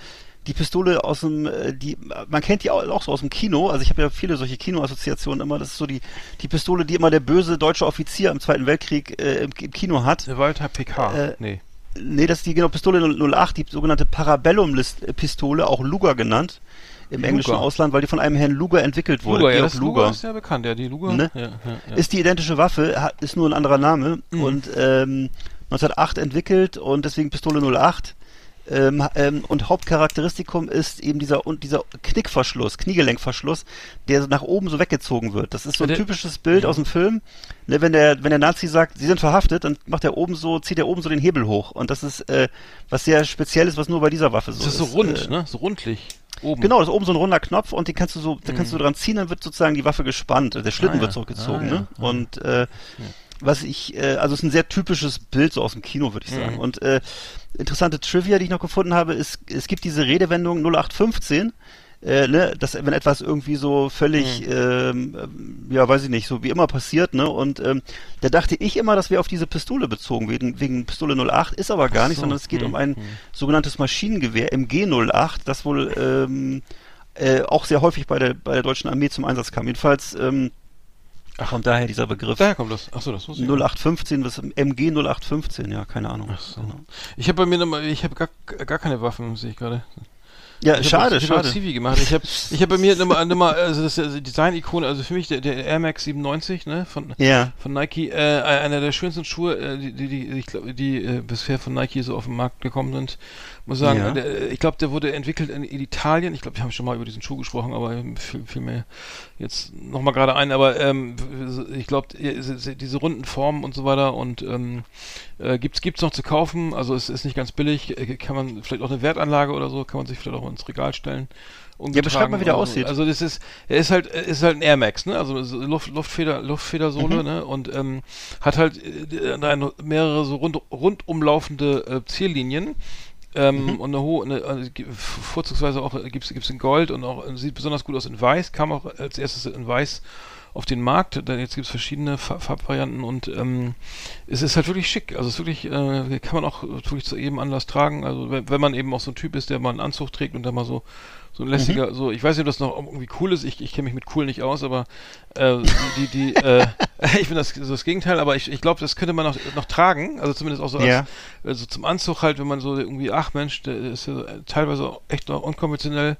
die Pistole aus dem, äh, die, man kennt die auch, so aus dem Kino. Also ich habe ja viele solche Kinoassoziationen immer. Das ist so die, die Pistole, die immer der böse deutsche Offizier im Zweiten Weltkrieg äh, im, im Kino hat. Der Walter PK. Äh, nee. Nee, das ist die genau Pistole 08, die sogenannte Parabellum-Pistole, auch Luger genannt. Im Luger. englischen Ausland, weil die von einem Herrn Luger entwickelt wurde. Luger, ja, das Luger ist ja bekannt, ja, die Luger. Ne? Ja, ja, ja. Ist die identische Waffe, hat, ist nur ein anderer Name Mhm. und ähm, 1908 entwickelt und deswegen Pistole 08. Ähm, ähm, und Hauptcharakteristikum ist eben dieser und dieser Knickverschluss, Kniegelenkverschluss, der so nach oben so weggezogen wird. Das ist so ein Der- typisches Bild aus dem Film. Ne, wenn der wenn der Nazi sagt, sie sind verhaftet, dann macht er oben so, zieht er oben so den Hebel hoch und das ist äh, was sehr spezielles, was nur bei dieser Waffe so das ist ist. so rund, Äh, ne? So rundlich. Oben. Genau, das ist oben so ein runder Knopf und den kannst du so, da kannst du dran ziehen, dann wird sozusagen die Waffe gespannt. Der Schlitten Mhm. Ah, ja. wird zurückgezogen, Ah, ja. ne? Ah. Und äh, was ich, äh, also es ist ein sehr typisches Bild so aus dem Kino, würde ich sagen. Mhm. Und äh, interessante Trivia, die ich noch gefunden habe, ist, es gibt diese Redewendung 0815, äh, ne, dass wenn etwas irgendwie so völlig, ähm, ähm, ja, weiß ich nicht, so wie immer passiert, ne, und ähm, da dachte ich immer, das wäre auf diese Pistole bezogen, wegen, wegen Pistole 08, ist aber gar nicht, so. sondern es geht Hm, um ein sogenanntes Maschinengewehr MG08, das wohl ähm, äh, auch sehr häufig bei der, bei der deutschen Armee zum Einsatz kam. Jedenfalls ähm, kommt daher dieser Begriff. Daher kommt das. Achso, das wusste ich. 0815, was MG 0815, ja, keine Ahnung. Ach so. Genau. Ich habe bei mir nochmal, ich habe gar, gar keine Waffen, sehe ich gerade. Ja, Ich schade, hab, ich schade. Civi gemacht. Ich habe ich hab bei mir nochmal, nochmal also das ja Design-Ikone, also für mich der, der Air Max 97, ne, von, Ja, von Nike, äh, einer der schönsten Schuhe, äh, die, die, die ich glaube, die äh, bisher von Nike so auf den Markt gekommen sind. Muss sagen, Ja. der, ich glaube, der wurde entwickelt in, in Italien. Ich glaube, wir haben schon mal über diesen Schuh gesprochen, aber viel, viel mehr jetzt nochmal gerade ein. Aber ähm, ich glaube, diese runden Formen und so weiter und ähm, äh, gibt's gibt's noch zu kaufen. Also es ist nicht ganz billig. Äh, Kann man vielleicht auch eine Wertanlage oder so, kann man sich vielleicht auch ins Regal stellen. Ja, beschreib mal, wie der Also- aussieht. Also das ist, er ist halt, er ist halt ein Air Max, ne? Also so Luft, Luftfeder, Luftfedersohle, Mhm. ne? Und ähm, hat halt äh, eine, mehrere so rund, rundumlaufende äh, Ziellinien. Ähm, Mhm. Und eine hohe, eine, gi- vorzugsweise auch äh, gibt's gibt's in Gold und auch äh, sieht besonders gut aus in Weiß, kam auch als erstes in Weiß auf den Markt. Jetzt gibt's verschiedene Fa- Farbvarianten und ähm, es ist halt wirklich schick. Also es ist wirklich, äh, kann man auch wirklich zu jedem Anlass tragen. Also wenn, wenn man eben auch so ein Typ ist, der mal einen Anzug trägt und der mal so so ein lässiger, so ich weiß nicht, ob das noch irgendwie cool ist. Ich, ich kenne mich mit cool nicht aus, aber äh, die die äh, ich bin das so das Gegenteil, aber ich, ich glaube, das könnte man noch, noch tragen. Also zumindest auch so als, Ja. also zum Anzug halt, wenn man so irgendwie, ach Mensch, der ist ja teilweise auch echt noch unkonventionell,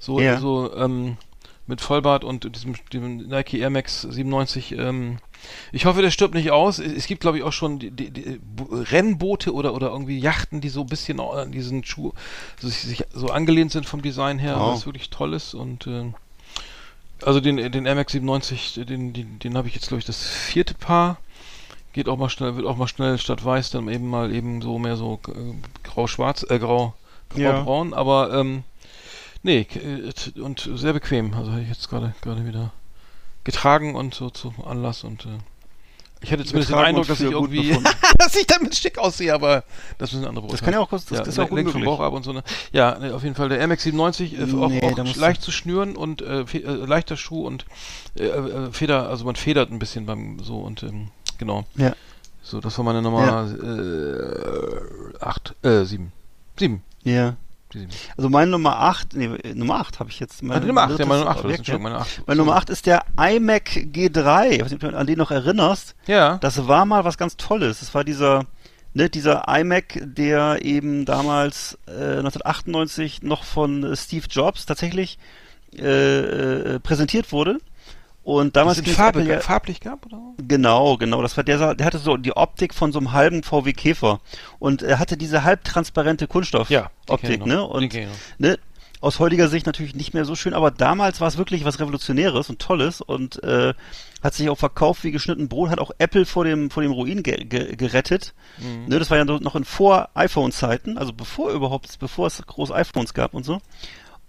so, Ja. so ähm, mit Vollbart und diesem, diesem Nike Air Max 97. Ähm, ich hoffe, der stirbt nicht aus. Es gibt, glaube ich, auch schon die, die, die Bo- Rennboote oder, oder irgendwie Yachten, die so ein bisschen an diesen Schuh so, sich, sich so angelehnt sind vom Design her, Oh. was wirklich toll ist und äh, also den, den Air Max 97, den, den, den habe ich jetzt, glaube ich, das vierte Paar. Geht auch mal schnell, wird auch mal schnell statt weiß dann eben mal eben so mehr so äh, grau-schwarz, äh, grau, Ja. grau-braun, aber ähm, nee, äh, und sehr bequem. Also habe ich jetzt gerade gerade wieder getragen und so zum Anlass und äh, ich hatte zumindest den Eindruck, dass ich irgendwie, dass ich damit schick aussehe, aber das müssen andere Das kann ja auch, das ja, ist auch gut links vom. Bauch ab und so. Ne? Ja, ne, auf jeden Fall der Max 97 äh, auch, Nee, auch leicht zu schnüren und äh, äh, leichter Schuh und äh, Feder, also man federt ein bisschen beim so und ähm, genau. Ja. So, das war meine Nummer äh, 8, äh, 7. 7. Ja. Also meine Nummer 8, nee, Nummer 8 habe ich jetzt. Ah, die Nummer 8, ja, meine Nummer 8, das Objekt, ist schon meine 8. Meine Nummer 8 ist der iMac G3. Ich weiß nicht, ob du an den noch erinnerst. Ja. Das war mal was ganz Tolles. Das war dieser, ne, dieser iMac, der eben damals äh, 1998 noch von äh, Steve Jobs tatsächlich äh, äh, präsentiert wurde. Und damals in Farbe, Apple ja- farblich gab, oder? Genau, genau. Das war der, der hatte so die Optik von so einem halben VW Käfer und er hatte diese halbtransparente Kunststoffoptik, Ja, ne? Und ne, aus heutiger Sicht natürlich nicht mehr so schön, aber damals war es wirklich was Revolutionäres und Tolles und äh, hat sich auch verkauft wie geschnitten Brot, hat auch Apple vor dem vor dem Ruin ge ge gerettet. Mhm. Ne, das war ja noch in vor iPhone-Zeiten, also bevor überhaupt, bevor es groß iPhones gab und so.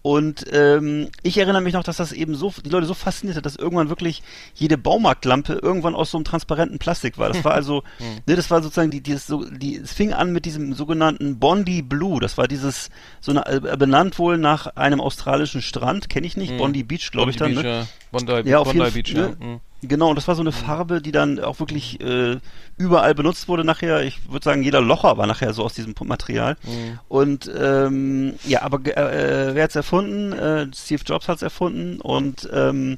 Und ähm, ich erinnere mich noch, dass das eben so die Leute so fasziniert hat, dass irgendwann wirklich jede Baumarktlampe irgendwann aus so einem transparenten Plastik war. Das war also, ne, das war sozusagen die, dieses so, die, es fing an mit diesem sogenannten Bondi Blue. Das war dieses so eine, äh, benannt wohl nach einem australischen Strand, kenne ich nicht, Bondi Beach, glaube ich dann. Beach, ne? ja. Bondi, Ja, Bondi Beach, ja. ne? Genau, und das war so eine Farbe, die dann auch wirklich äh, überall benutzt wurde nachher. Ich würde sagen, jeder Locher war nachher so aus diesem Material. Mhm. Und ähm, ja, aber ge- äh, wer hat's erfunden? Äh, Steve Jobs hat's erfunden und ähm,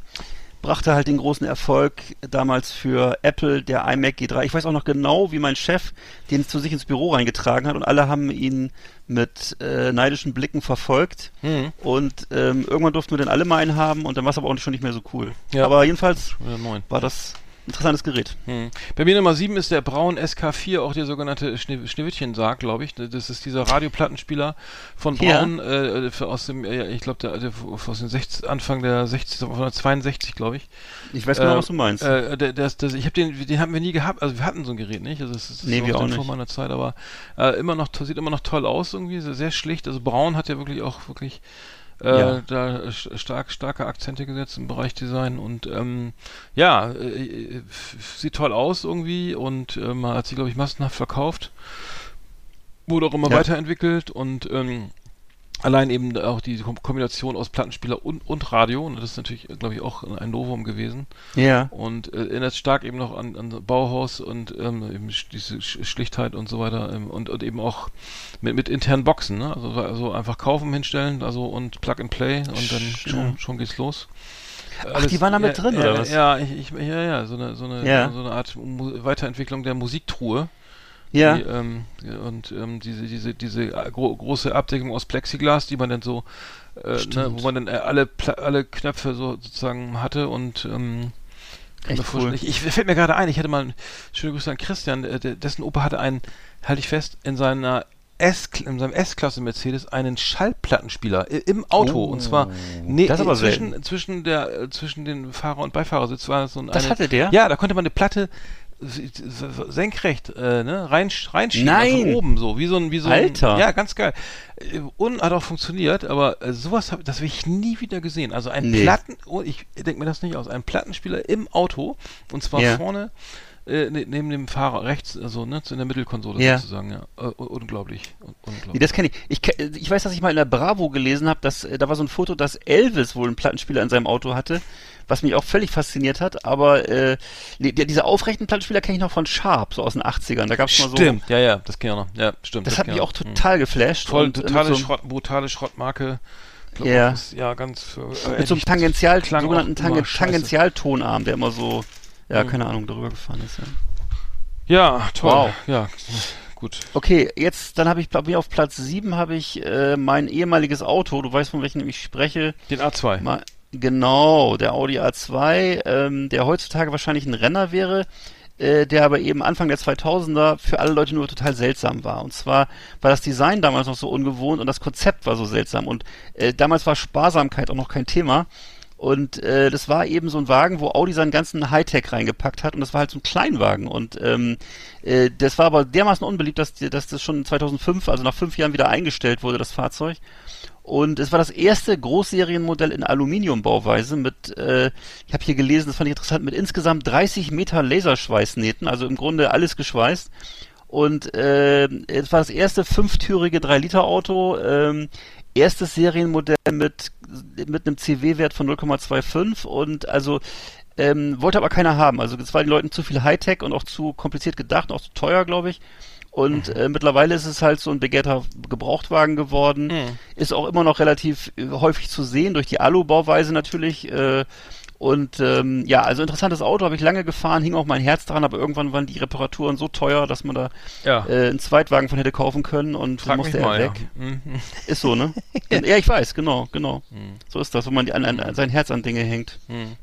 brachte halt den großen Erfolg damals für Apple, der iMac G3. Ich weiß auch noch genau, wie mein Chef den zu sich ins Büro reingetragen hat und alle haben ihn mit äh, neidischen Blicken verfolgt. Mhm. Und ähm, irgendwann durften wir den alle mal einen haben und dann war es aber auch schon nicht mehr so cool. Ja. Aber jedenfalls Ja, war das interessantes Gerät. Hm. Bei mir Nummer 7 ist der Braun SK4, auch der sogenannte Schne Schneewittchen-Sarg, glaube ich. Das ist dieser Radioplattenspieler von Ja. Braun, äh, für aus dem, äh, ich glaube, der, der aus dem 60, Anfang der 60, 1962, glaube ich. Ich weiß genau, Äh, was du meinst. Äh, der, der, ist- der, ich habe den, den haben wir nie gehabt. Also wir hatten so ein Gerät nicht. Also es ist Nee, so wir auch dem- vor nicht. meiner Zeit, aber äh, immer noch sieht immer noch toll aus irgendwie, sehr, sehr schlicht. Also Braun hat ja wirklich auch wirklich Äh, Ja. Da st- stark, starke Akzente gesetzt im Bereich Design und ähm, ja, äh, sieht toll aus irgendwie und ähm, hat sich, glaube ich, massenhaft verkauft. Wurde auch immer Ja. weiterentwickelt und ähm, allein eben auch die Kom Kombination aus Plattenspieler und, und Radio, und das ist natürlich, glaube ich, auch ein Novum gewesen. Ja. Und äh, erinnert stark eben noch an, an Bauhaus und ähm, eben diese Sch- Schlichtheit und so weiter ähm, und, und eben auch mit, mit internen Boxen, ne? Also, also einfach kaufen, hinstellen, also und Plug and Play und dann schon, schon geht's los. Ach, die waren da mit ja, drin, ja, oder was? Ja, ich, ich, ja, ja, so eine, so eine, Ja. so eine Art Mu Weiterentwicklung der Musiktruhe. Ja. Die, ähm, und ähm, diese, diese, diese gro große Abdeckung aus Plexiglas, die man dann so, äh, ne, wo man dann äh, alle, Pla alle Knöpfe so sozusagen hatte und ähm, Echt cool. Ich, ich fällt mir gerade ein, ich hatte mal schöne Grüße an Christian, äh, dessen Opa hatte einen, halte ich fest, in seiner S in seinem S-Klasse Mercedes einen Schallplattenspieler im Auto und zwar ne, das zwischen zwischen der äh, zwischen den Fahrer und Beifahrersitz war so ein Das eine, hatte der? Ja, da konnte man eine Platte senkrecht äh, ne, rein, reinschieben Nein. von oben so wie so ein wie so Alter. ein ja ganz geil Äh, und hat auch funktioniert aber äh, sowas hab, das habe ich nie wieder gesehen also ein Nee. Platten oh, ich denke mir das nicht aus ein Plattenspieler im Auto und zwar Ja. vorne äh, ne, neben dem Fahrer rechts also ne in der Mittelkonsole Ja. sozusagen ja äh, un- unglaublich Un- unglaublich Nee, das kenne ich. Ich, ke- ich weiß, dass ich mal in der Bravo gelesen habe, dass äh, da war so ein Foto, dass Elvis wohl einen Plattenspieler in seinem Auto hatte, was mich auch völlig fasziniert hat. Aber äh, nee, die, diese aufrechten Plattenspieler kenne ich noch von Sharp, so aus den 80ern. Da gab es mal so. stimmt ja ja das kenn ich auch noch ja stimmt Das hat kenn mich ich auch. Hm. total geflasht. voll äh, totale so, Schrott, brutale Schrottmarke Ja. ist, ja ganz äh, mit so einem Tangential, sogenannten Tangen, scheiße. Tangentialtonarm, der immer so, ja, Mhm. keine Ahnung, darüber gefahren ist. Ja. Ja, toll. Wow. Ja, gut. Okay, jetzt, dann habe ich, glaube ich, auf Platz 7 habe ich äh, mein ehemaliges Auto, du weißt, von welchem ich spreche, Den A2. Mal, genau, der Audi A2, ähm, der heutzutage wahrscheinlich ein Renner wäre, äh, der aber eben Anfang der 2000er für alle Leute nur total seltsam war. Und zwar war das Design damals noch so ungewohnt und das Konzept war so seltsam. Und äh, damals war Sparsamkeit auch noch kein Thema. Und äh, das war eben so ein Wagen, wo Audi seinen ganzen Hightech reingepackt hat und das war halt so ein Kleinwagen. Und ähm, äh, das war aber dermaßen unbeliebt, dass, dass das schon 2005, also nach fünf Jahren wieder eingestellt wurde, das Fahrzeug. Und es war das erste Großserienmodell in Aluminiumbauweise mit, äh, ich habe hier gelesen, das fand ich interessant, mit insgesamt 30 Meter Laserschweißnähten, also im Grunde alles geschweißt. Und äh, es war das erste fünftürige 3-Liter-Auto, ähm, erstes Serienmodell mit, mit einem CW-Wert von 0,25 und also ähm, wollte aber keiner haben. Also es war den Leuten zu viel Hightech und auch zu kompliziert gedacht, auch zu teuer, glaube ich. Und äh, mittlerweile ist es halt so ein begehrter Gebrauchtwagen geworden. Mhm. Ist auch immer noch relativ äh, häufig zu sehen, durch die Alu-Bauweise natürlich. Äh, und ähm, ja, also interessantes Auto, habe ich lange gefahren, hing auch mein Herz dran, aber irgendwann waren die Reparaturen so teuer, dass man da Ja. äh, einen Zweitwagen von hätte kaufen können und Frag musste er weg. ja. Mhm. Ist so, ne? ja, ich weiß, genau, genau. Hm. So ist das, wenn man die an, an, sein Herz an Dinge hängt. Mhm.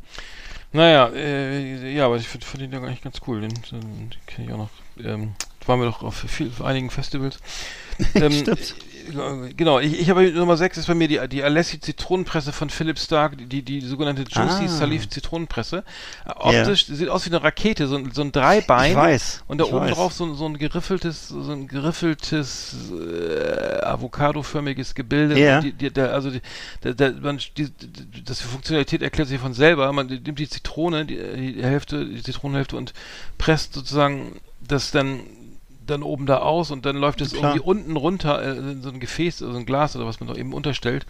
Naja, äh, ja, aber ich finde find den ja eigentlich ganz cool. Den, den, den kenne ich auch noch. Ähm, waren wir doch auf, viel, auf einigen Festivals. Ähm, Stimmt. Genau, ich, ich habe Nummer 6 ist bei mir die, die Alessi Zitronenpresse von Philipp Stark, die, die, sogenannte Juicy Ah. Salif Zitronenpresse. Äh, Optisch sieht aus wie eine Rakete, so, ein- so ein Dreibein. Ich weiß. Und da oben weiß. drauf so, ein- so ein geriffeltes, so ein geriffeltes äh, Avocado-förmiges Gebilde. Ja. Die, die, der, also die, der, der, man, die, das Funktionalität erklärt sich von selber. Man nimmt die Zitrone, die, die Hälfte, die Zitronenhälfte und presst sozusagen das dann dann oben da aus und dann läuft es Klar. irgendwie unten runter äh, in so ein Gefäß, also ein Glas oder was man da eben unterstellt.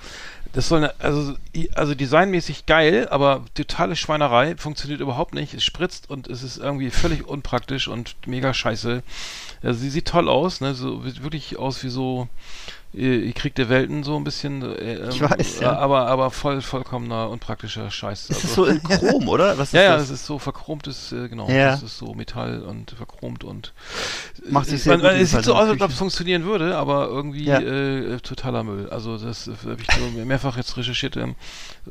Das soll eine, also, also designmäßig geil, aber totale Schweinerei, funktioniert überhaupt nicht. Es spritzt und es ist irgendwie völlig unpraktisch und mega scheiße. Also sie sieht toll aus, ne? So wirklich aus wie so äh, Krieg der Welten so ein bisschen. Äh, Ich ähm, weiß, ja. Aber aber voll vollkommener unpraktischer Scheiß. Ist also, es so in Chrom, oder? Was ja, ja, das? es ist so verchromtes, äh, genau. Ja. Das ist so Metall und verchromt und Macht sich äh, sehr man, Es sieht so aus, als ob es funktionieren würde, aber irgendwie Ja. äh, totaler Müll. Also das äh, habe ich so mehrfach jetzt recherchiert. Ähm,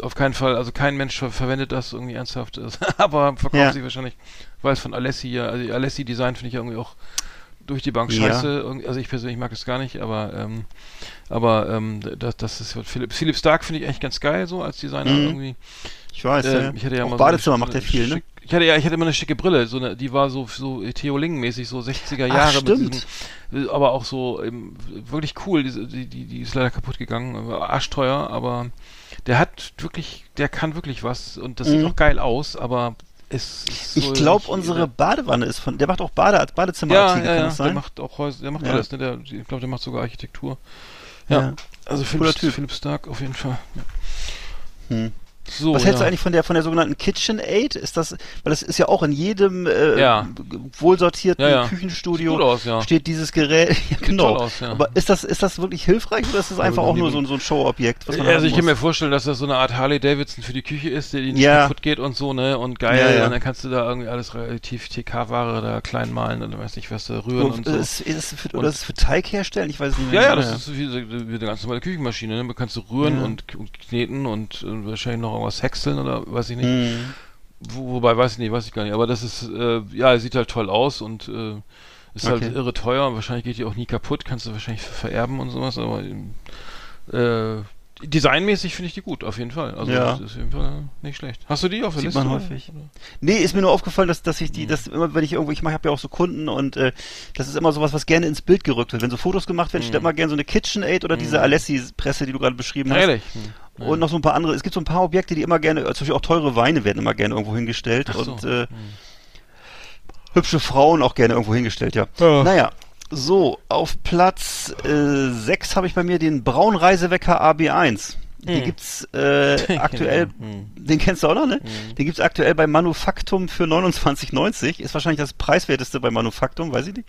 auf keinen Fall, also kein Mensch ver verwendet das irgendwie ernsthaft, aber verkauft sich wahrscheinlich, weil es von Alessi ja, also Alessi Design finde ich ja irgendwie auch durch die Bank Ja. scheiße. Irgendwie- Also ich persönlich mag es gar nicht, aber ähm, aber ähm, das, das ist Philipp, Philipp Stark finde ich eigentlich ganz geil so als Designer Mhm. irgendwie. Ich weiß, Äh, ja. ich hatte ja Auch mal Badezimmer so macht er viel, ne? Ich hatte ja, ich hatte immer eine schicke Brille, so eine, die war so so Theo Ling mäßig so 60er Jahre stimmt. mit diesen, aber auch so ähm, wirklich cool, die, die die ist leider kaputt gegangen, war arschteuer, aber der hat wirklich, der kann wirklich was und das sieht Mhm. auch geil aus, aber ist Ich so glaube, unsere Badewanne ist von, der macht auch Bade, ja, Badezimmerartikel, ja, kann ja, das der sein? macht auch Häuser, der macht Ja. alles, ne? Der, ich glaube, der macht sogar Architektur. Ja, also Philipp. Philipp Stark auf jeden Fall. Hm. So, Was hältst du ja. eigentlich von der von der sogenannten KitchenAid? Ist das, weil das ist ja auch in jedem äh, Ja. wohlsortierten Ja, ja. Küchenstudio Sieht gut aus, ja. steht dieses Gerät. Ja, genau. aus, ja. Aber ist das ist das wirklich hilfreich oder ist das Ja, einfach auch nur so, ein- so ein Showobjekt? Also ich kann mir vorstellen, dass das so eine Art Harley Davidson für die Küche ist, die nicht Ja. kaputt geht und so, ne? Und geil, Ja, ja. und dann kannst du da irgendwie alles relativ TK-Ware da klein malen und weiß nicht was da rühren und so. ist, ist, für, Und- oder ist es für Teig herstellen? Ich weiß nicht Ja, mehr. ja, das ist wie, wie eine ganz normale Küchenmaschine, ne? Da kannst du rühren Ja. und, und kneten und, äh, wahrscheinlich noch irgendwas häckseln oder weiß ich nicht. Hm. Wo, wobei, weiß ich nicht, weiß ich gar nicht. Aber das ist, äh, ja, sieht halt toll aus und äh, ist Okay. halt irre teuer. Wahrscheinlich geht die auch nie kaputt, kannst du wahrscheinlich vererben und sowas, aber äh, designmäßig finde ich die gut, auf jeden Fall. Also Ja. das ist auf jeden Fall nicht schlecht. Hast du die auf der Sieht Liste? man oder? häufig. Nee, ist mir nur aufgefallen, dass, dass ich Hm. die, dass immer, wenn ich irgendwo, ich habe ja auch so Kunden und äh, das ist immer sowas, was gerne ins Bild gerückt wird. Wenn so Fotos gemacht werden, steht immer gerne so eine KitchenAid oder diese Alessi-Presse, die du gerade beschrieben hast. Hm. Ehrlich? Hm. Und noch so ein paar andere. Es gibt so ein paar Objekte, die immer gerne, zum Beispiel auch teure Weine werden immer gerne irgendwo hingestellt so. und äh, hübsche Frauen auch gerne irgendwo hingestellt, ja. Ja. Naja, so, auf Platz äh, 6 habe ich bei mir den Braunreisewecker AB1. Den Hm. gibt's äh, aktuell, Hm. den kennst du auch noch, ne? Den gibt's aktuell bei Manufaktum für 29,90. Ist wahrscheinlich das preiswerteste bei Manufaktum, weiß ich nicht.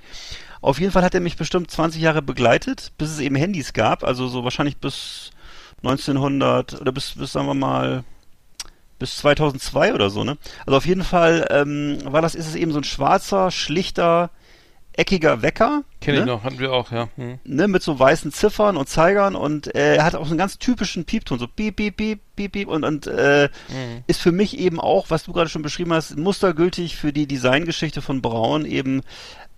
Auf jeden Fall hat er mich bestimmt 20 Jahre begleitet, bis es eben Handys gab. Also so wahrscheinlich bis 1900 oder bis, bis sagen wir mal bis 2002 oder so, ne? Also auf jeden Fall ähm, war das, ist es eben so ein schwarzer, schlichter, eckiger Wecker. Kenn ne? ich noch, hatten wir auch, ja. Hm. ne, mit so weißen Ziffern und Zeigern und äh, er hat auch so einen ganz typischen Piepton, so piep, piep, piep, piep, piep und, und äh, Mhm. ist für mich eben auch, was du gerade schon beschrieben hast, mustergültig für die Designgeschichte von Braun eben,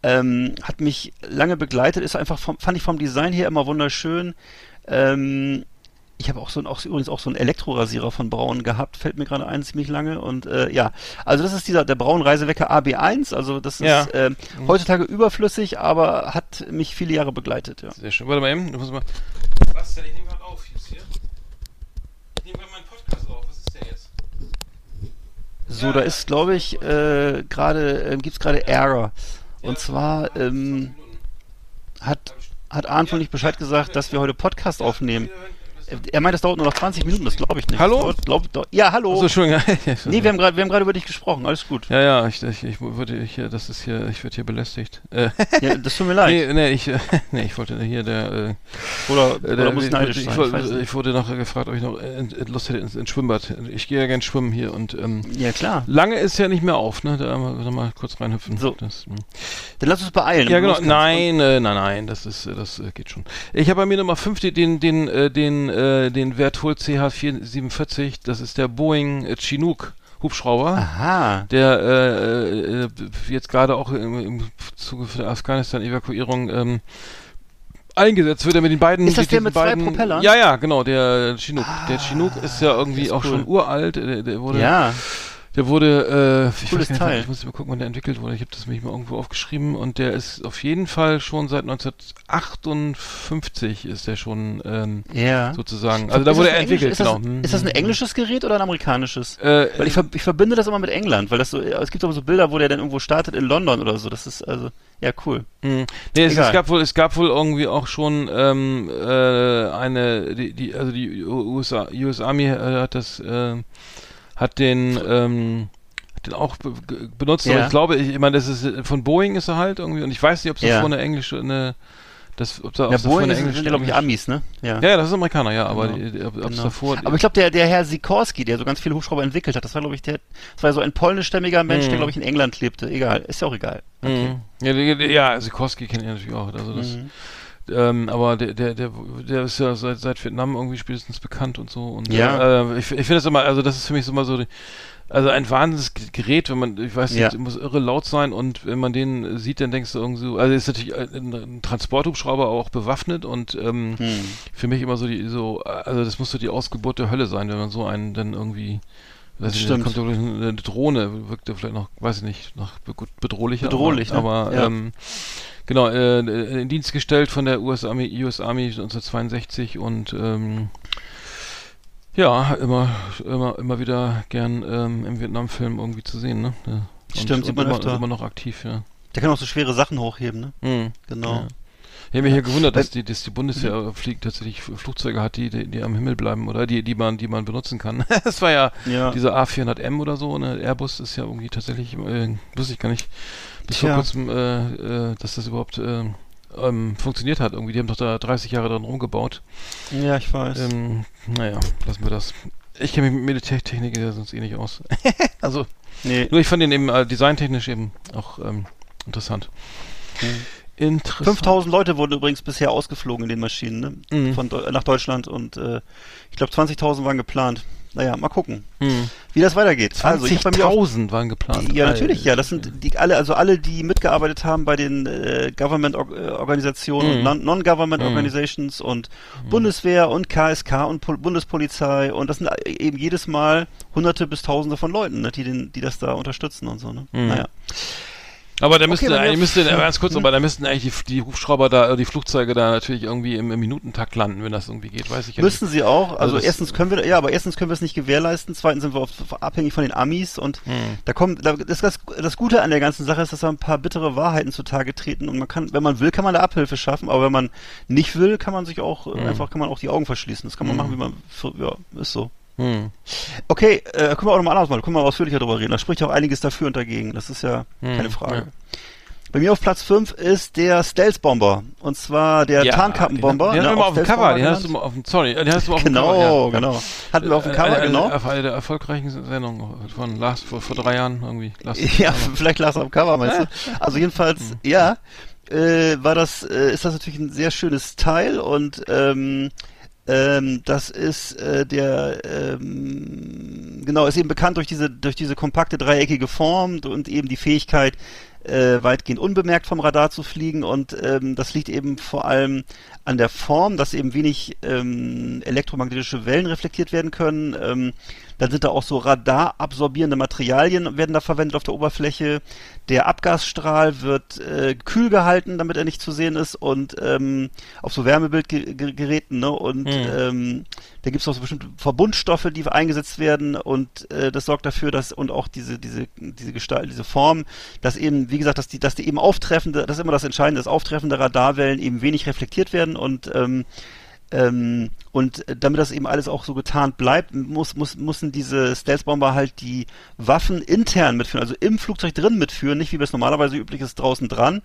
ähm, hat mich lange begleitet, ist einfach, vom, fand ich vom Design her immer wunderschön. Ähm, ich habe auch so ein, auch, übrigens auch so einen Elektrorasierer von Braun gehabt, fällt mir gerade ein, ziemlich lange. Und äh, ja, also das ist dieser der Braun Reisewecker AB1, also das ist Ja. ähm, heutzutage überflüssig, aber hat mich viele Jahre begleitet, ja. Sehr schön. Warte mal eben, du musst mal. Was denn? Ich nehme gerade auf jetzt hier. Ich nehme gerade meinen Podcast auf. Was ist denn jetzt? So, Ja, da ist, glaube ich, äh, gerade, ähm, gibt's gerade Error. Und zwar ähm, hat, hat Arndt wohl nicht Bescheid gesagt, dass wir heute Podcast aufnehmen. Er meint, das dauert nur noch 20 Minuten, das glaube ich nicht. Hallo? Dauert, glaub, dau- ja, hallo. Achso, Entschuldigung. nee, wir haben gerade über dich gesprochen, alles gut. Ja, ja, ich, ich, ich würde hier, das ist hier, ich werde hier belästigt. Äh, Ja, das tut mir leid. nee, nee, ich, nee, ich wollte hier der, äh, Oder, äh, oder der muss ich, neidisch ich, sein. ich, weiß ich, wurde noch gefragt, ob ich noch Lust hätte ins, ins Schwimmbad. Ich gehe ja gern schwimmen hier und ähm, Ja, klar. lange ist ja nicht mehr auf, ne? Da mal, mal kurz reinhüpfen. So. Das, hm. Dann lass uns beeilen. Ja, genau. Nein, äh, nein, nein, das ist, äh, das äh, geht schon. Ich habe bei mir Nummer 5 den, den, den, äh, den, äh, den Vertol CH447. Das ist der Boeing äh, Chinook Hubschrauber. Aha. Der äh, äh, jetzt gerade auch im, im Zuge der Afghanistan-Evakuierung ähm, eingesetzt wird, der mit den beiden. Ist das mit der mit zwei beiden, Propellern? Ja, ja, genau, der Chinook. der Chinook ist ja irgendwie ist auch cool. schon uralt. Der, der wurde, Ja, der wurde, äh, ich Cooles weiß gar nicht, Teil. ich muss mal gucken, wann der entwickelt wurde. Ich habe das mich mal irgendwo aufgeschrieben und der ist auf jeden Fall schon seit 1958 ist der schon ähm, ja. sozusagen. Also da Ist wurde das er Englisch- entwickelt, ist das. Hm, Ist das ein englisches Gerät oder ein amerikanisches? Äh, Weil ich, ver ich verbinde das immer mit England, weil das so, es gibt aber so Bilder, wo der dann irgendwo startet in London oder so. Das ist also, ja, cool. Mhm. Nee, es, es gab wohl, es gab wohl irgendwie auch schon ähm, äh, eine, die, die, also die USA, US Army äh, hat das, äh, hat den, ähm, hat den auch be benutzt, aber Ja. ich glaube, ich, ich meine, das ist äh, von Boeing ist er halt irgendwie und ich weiß nicht, ob es Ja. davor eine englische, eine, das, ob da, ob Ja, Boeing ist, sind ja, glaube ich, Amis, ne? Ja. Ja, ja, das ist Amerikaner, ja, aber Genau. die, ob Genau. davor, Aber ich glaube, der, der Herr Sikorski, der so ganz viele Hubschrauber entwickelt hat, das war, glaube ich, der, das war so ein polnischstämmiger Mensch, der, Mhm. glaube ich, in England lebte. Egal, ist ja auch egal. Mhm. Ja, die- die- ja, Sikorski kennt ihr natürlich auch. Also das, Mhm. Ähm, aber der, der, der, der ist ja seit, seit Vietnam irgendwie spätestens bekannt und so. Und Ja. äh, ich, ich finde das immer, also das ist für mich so immer so, also ein Wahnsinnsgerät, wenn man, ich weiß nicht, Ja. muss irre laut sein und wenn man den sieht, dann denkst du irgendwie so, also ist natürlich ein, ein Transporthubschrauber auch bewaffnet und ähm, Hm. für mich immer so die, so, also das muss so die Ausgeburt der Hölle sein, wenn man so einen dann irgendwie, ich nicht, Stimmt. kommt doch gleich eine Drohne, wirkt ja vielleicht noch, weiß ich nicht, noch bedrohlicher. Bedrohlich, ne? aber, aber Ja. ähm, genau, äh, in Dienst gestellt von der US Army, US Army 1962 und ähm, ja, immer, immer, immer wieder gern ähm, im Vietnam-Film irgendwie zu sehen, ne? Ja. Und, Stimmt, sieht und man immer, öfter. immer noch aktiv, ja. Der kann auch so schwere Sachen hochheben, ne? Hm. Genau. Ja. Ich habe mich hier gewundert, dass Weil- die, dass die Bundeswehr fliegt tatsächlich Flugzeuge hat, die, die, die am Himmel bleiben oder die, die man, die man benutzen kann. das war ja, Ja. dieser A400M oder so, ne? Airbus ist ja irgendwie tatsächlich, äh, wusste ich gar nicht, bis Tja. vor kurzem, äh, äh, dass das überhaupt äh, ähm, funktioniert hat. Irgendwie, die haben doch da 30 Jahre dran rumgebaut. Ja, ich weiß. Ähm, naja, lassen wir das. Ich kenne mich mit Militärtechnik ja sonst eh nicht aus. also, nee. nur ich fand den eben äh, designtechnisch eben auch ähm, interessant. Mhm. Interessant. 5000 Leute wurden übrigens bisher ausgeflogen in den Maschinen, ne? Mhm. Von, nach Deutschland und äh, ich glaube 20.000 waren geplant. Naja, mal gucken, Hm. wie das weitergeht. Also, ich hab bei mir auch 20.000 waren geplant. Ja, natürlich, ja. Das sind die alle, also alle, die mitgearbeitet haben bei den äh, Government-Organisationen Mhm. und Non- Non-Government Mhm. Und Bundeswehr und KSK und Pol Bundespolizei und das sind eben jedes Mal Hunderte bis Tausende von Leuten, ne, die den, die das da unterstützen und so. Ne? Mhm. Naja. Aber da müsste mir eigentlich, müsste, ganz kurz, aber da müssten eigentlich die, die Hubschrauber da, die Flugzeuge da natürlich irgendwie im, im Minutentakt landen, wenn das irgendwie geht, weiß ich ja Müssten sie auch. Also, Also erstens können wir, ja, aber erstens können wir es nicht gewährleisten. Zweitens sind wir auf, abhängig von den Amis und Hm. da kommt, da, das, das, das Gute an der ganzen Sache ist, dass da ein paar bittere Wahrheiten zutage treten und man kann, wenn man will, kann man da Abhilfe schaffen, aber wenn man nicht will, kann man sich auch, Hm. einfach, kann man auch die Augen verschließen. Das kann man Hm. machen, wie man, für, ja, ist so. Hm. Okay, äh, können wir auch nochmal anders mal, können wir ausführlicher drüber reden. Da spricht ja auch einiges dafür und dagegen. Das ist ja Hm, keine Frage. ja. Bei mir auf Platz 5 ist der Stealth-Bomber. Und zwar der Tarnkappenbomber. Den, den ne, auch auf dem Cover, den hast du mal auf dem, sorry, den hast du mal auf dem Genau, Cover. ja. genau. Hatten wir auf dem Cover, Eine- genau. Auf eine der erfolgreichen Sendungen von Lars vor, vor drei Jahren irgendwie. Lars Ja, vielleicht lag es am Cover, meinst du? Also jedenfalls, ja, äh, war das, äh, ist das natürlich ein sehr schönes Teil und ähm, ähm, das ist äh, der ähm, genau ist eben bekannt durch diese durch diese kompakte dreieckige Form und eben die Fähigkeit äh, weitgehend unbemerkt vom Radar zu fliegen und ähm, das liegt eben vor allem an der Form, dass eben wenig ähm, elektromagnetische Wellen reflektiert werden können. Ähm, dann sind da auch so radarabsorbierende Materialien werden da verwendet auf der Oberfläche. Der Abgasstrahl wird äh, kühl gehalten, damit er nicht zu sehen ist und ähm, auf so Wärmebildgeräten. Ne? Und Mhm. ähm, da gibt es auch so bestimmte Verbundstoffe, die eingesetzt werden und äh, das sorgt dafür, dass und auch diese diese diese Gestalt, diese Form, dass eben wie gesagt, dass die dass die eben auftreffende, das ist immer das Entscheidende, dass auftreffende Radarwellen eben wenig reflektiert werden und ähm, ähm, und äh, damit das eben alles auch so getarnt bleibt, muss, muss, müssen diese Stealth-Bomber halt die Waffen intern mitführen, also im Flugzeug drin mitführen, nicht wie das normalerweise üblich ist, draußen dran.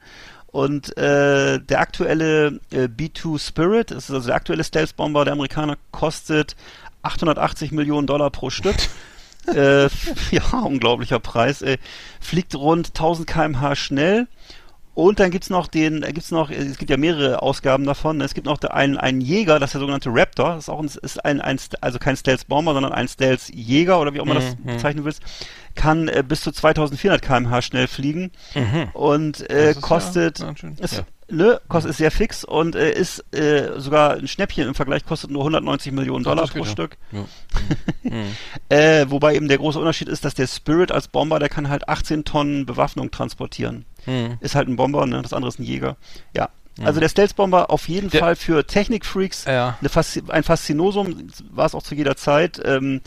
Und äh, der aktuelle äh, B-2 Spirit, das ist also der aktuelle Stealth-Bomber der Amerikaner, kostet 880 Millionen Dollar pro Stück. äh, ja, unglaublicher Preis. Äh, fliegt rund 1000 km/h schnell. Und dann gibt's noch den, äh, gibt's noch, es gibt ja mehrere Ausgaben davon. Es gibt noch der- einen, einen Jäger, das ist der sogenannte Raptor. Das ist auch ein, ist ein, ein also kein Stealth-Bomber, sondern ein Stealth-Jäger oder wie auch immer das Mhm. bezeichnen willst. Kann äh, bis zu 2400 km/h schnell fliegen Mhm. und Das äh, ist ja kostet, schön. ist, Ja. ne, kostet ist sehr fix und äh, ist äh, sogar ein Schnäppchen im Vergleich, kostet nur 190 Millionen Dollar das pro ja. Stück. Ja. Mhm. Äh, wobei eben der große Unterschied ist, dass der Spirit als Bomber, der kann halt 18 Tonnen Bewaffnung transportieren. Mhm. Ist halt ein Bomber, ne? das andere ist ein Jäger. Ja. Also der Stealth-Bomber auf jeden Der- Fall für Technikfreaks Ja. Faszi ein Faszinosum, war es auch zu jeder Zeit. Ähm,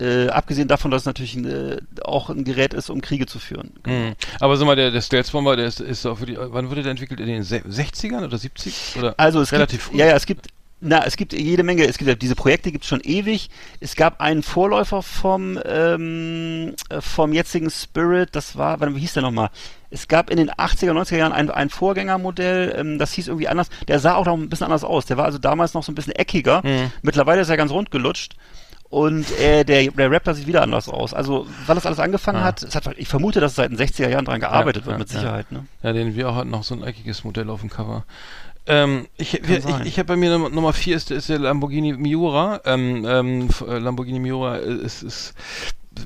äh, abgesehen davon, dass es natürlich äh, auch ein Gerät ist, um Kriege zu führen. Mhm. Aber sag mal, der, der Stealth Bomber, der ist, ist auch für die, wann wurde der entwickelt? In den Se 60ern oder 70? Oder Also es relativ gibt, früh? ja, ja, es gibt, na, es gibt jede Menge, es gibt ja diese Projekte gibt es schon ewig. Es gab einen Vorläufer vom ähm, äh, vom jetzigen Spirit, das war, warte, wie hieß der nochmal? Es gab in den 80er, 90er Jahren ein, ein Vorgängermodell, ähm, das hieß irgendwie anders. Der sah auch noch ein bisschen anders aus. Der war also damals noch so ein bisschen eckiger. Mhm. Mittlerweile ist er ganz rund gelutscht. Und äh, der, der Raptor sieht wieder anders aus. Also, weil das alles angefangen Ah. hat, es hat, ich vermute, dass es seit den 60er Jahren dran gearbeitet Ja, wird, ja, mit ja. Sicherheit. Ne? Ja, den wir auch hatten noch so ein eckiges Modell auf dem Cover. Ähm, ich sein. ich, ich habe bei mir Nummer, Nummer vier ist, ist der Lamborghini Miura. Ähm, ähm, äh, Lamborghini Miura ist, ist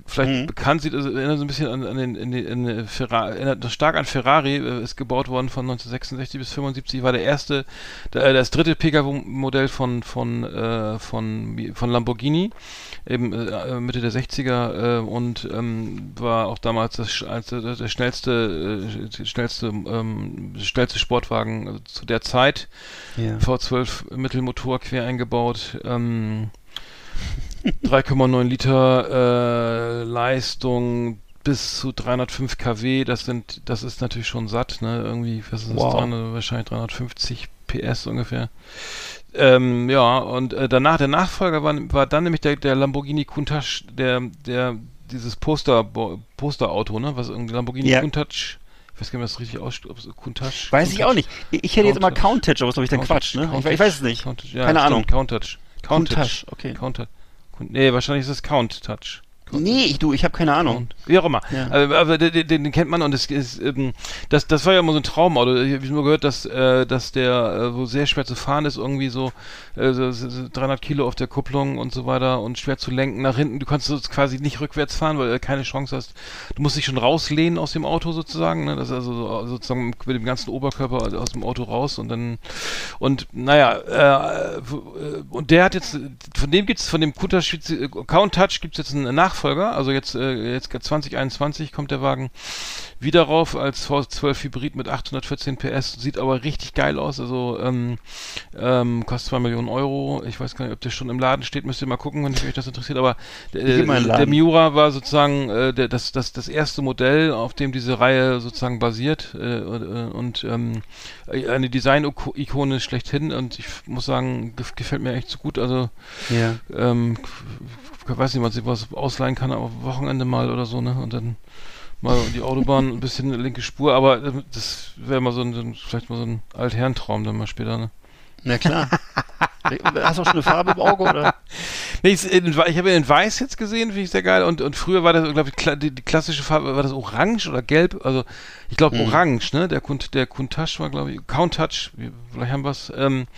vielleicht Mhm. bekannt, sieht also erinnert so ein bisschen an, an den, in die, in Ferrari, erinnert stark an Ferrari, äh, ist gebaut worden von 1966 bis 75, war der erste, der, äh, das dritte Pkw-Modell von von äh, von von Lamborghini, eben äh, Mitte der 60er äh, und ähm, war auch damals das, als, der, schnellste äh, schnellste ähm, schnellste Sportwagen äh, zu der Zeit. Ja. V12 Mittelmotor quer eingebaut. Ähm, 3,9 Liter äh, Leistung bis zu 305 kW. Das sind, das ist natürlich schon satt. Ne? Irgendwie, was ist das? Wow. 300, wahrscheinlich 350 PS ungefähr. Ähm, ja, und äh, danach, der Nachfolger war, war dann nämlich der, der Lamborghini Countach, der, der, dieses Poster, Posterauto, ne, was irgendwie Lamborghini Ja. Countach, ich weiß gar nicht, was das richtig ausspricht, ob es Countach. Weiß ich Countach- auch nicht. Ich hätte jetzt immer Countach. Aber das ist glaube ich dann Quatsch, ne? Ich, Countach, ich weiß es nicht. Ja, Keine Ahnung. Countach. Countach. Countach, okay. Countach. Nee, wahrscheinlich ist es Count Touch. Nee, ich, du, ich habe keine Ahnung. Wie auch immer. Ja. Aber, aber den, den, kennt man und es ist, ähm, das, das war ja immer so ein Traumauto. Ich habe nur gehört, dass, äh, dass der äh, so sehr schwer zu fahren ist, irgendwie so, äh, so, so so 300 Kilo auf der Kupplung und so weiter und schwer zu lenken nach hinten. Du kannst so quasi nicht rückwärts fahren, weil du keine Chance hast. Du musst dich schon rauslehnen aus dem Auto sozusagen. Ne? Das ist also so, sozusagen mit dem ganzen Oberkörper aus dem Auto raus und dann und naja, äh, äh, und der hat jetzt, von dem gibt's, von dem Countach, äh, Countach gibt's jetzt einen Nachfolger, also jetzt, äh, jetzt 2021 kommt der Wagen wieder rauf als V12 Hybrid mit 814 PS, sieht aber richtig geil aus, also ähm, ähm, kostet 2 Millionen Euro, ich weiß gar nicht, ob der schon im Laden steht, müsst ihr mal gucken, wenn euch das interessiert, aber äh, der Laden. Miura war sozusagen äh, der, das, das, das erste Modell, auf dem diese Reihe sozusagen basiert äh, und, und ähm, eine Design-Ikone schlechthin und ich muss sagen, gef gefällt mir echt so gut. Also, Ja. ähm, ich weiß nicht, was ich was ausleihen kann, aber Wochenende mal oder so, ne? Und dann mal die Autobahn, ein bisschen linke Spur, aber das wäre mal so ein, vielleicht mal so ein Altherrentraum dann mal später, ne? Na klar. Hast du auch schon eine Farbe im Auge, oder? Nee, ich, ich habe ihn in Weiß jetzt gesehen, finde ich sehr geil. Und, und früher war das, glaube ich, die, die klassische Farbe, war das Orange oder Gelb? Also, ich glaube Mhm. Orange, ne? Der, Kunt, der Countach war, glaube ich, Countach, wie- vielleicht haben wir es, ähm,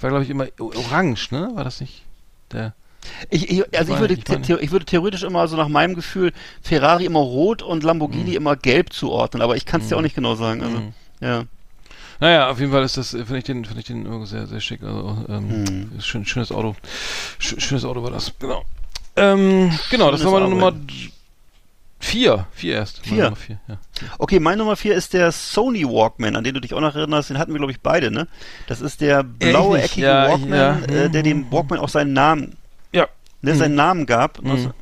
war, glaube ich, immer Orange, ne? War das nicht der? Ich, ich, also ich meine- würde, ich the- ich würde theoretisch immer, so nach meinem Gefühl, Ferrari immer rot und Lamborghini immer gelb zuordnen, aber ich kann es dir auch nicht genau sagen. Also, Mhm. ja. Naja, auf jeden Fall ist das, äh, finde ich den, finde ich den sehr, sehr schick. Also, ähm, Mhm. schön, schönes Auto. Sch schönes Auto war das, genau. Ähm, genau, das Schönes war meine Nummer vier. Vier erst. Vier? Nummer vier, ja. Okay, mein Nummer vier ist der Sony Walkman, an den du dich auch noch erinnerst. Den hatten wir, glaube ich, beide, ne? Das ist der blaue, nicht. eckige Ja, Walkman, ja. Äh, der dem Walkman auch seinen Namen, Ja. ne, seinen Namen gab. Mhm.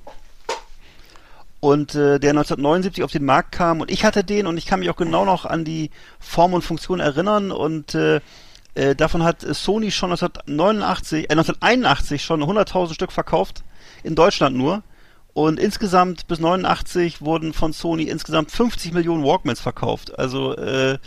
Und äh, der 1979 auf den Markt kam. Und ich hatte den und ich kann mich auch genau noch an die Form und Funktion erinnern. Und äh, äh, davon hat Sony schon 1989, äh, 1981 schon 100.000 Stück verkauft. In Deutschland nur. Und insgesamt bis 89 wurden von Sony insgesamt 50 Millionen Walkmans verkauft. Also äh,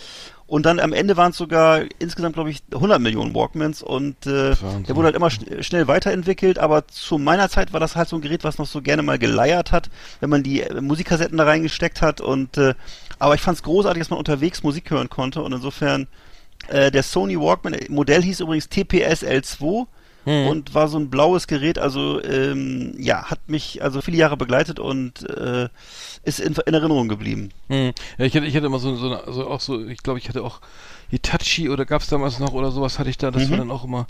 und dann am Ende waren es sogar insgesamt, glaube ich, 100 Millionen Walkmans und äh, der wurde halt immer schn schnell weiterentwickelt, aber zu meiner Zeit war das halt so ein Gerät, was noch so gerne mal geleiert hat, wenn man die äh, Musikkassetten da reingesteckt hat und äh, aber ich fand es großartig, dass man unterwegs Musik hören konnte und insofern äh, der Sony Walkman, äh, Modell hieß übrigens TPS L2 Hm. und war so ein blaues Gerät, also ähm, ja, hat mich also viele Jahre begleitet und äh, ist in, in Erinnerung geblieben. Hm. Ja, ich hatte, ich hatte immer so, so, eine, also auch so, ich glaube, ich hatte auch Hitachi oder gab es damals noch oder sowas hatte ich da, das Mhm. war dann auch immer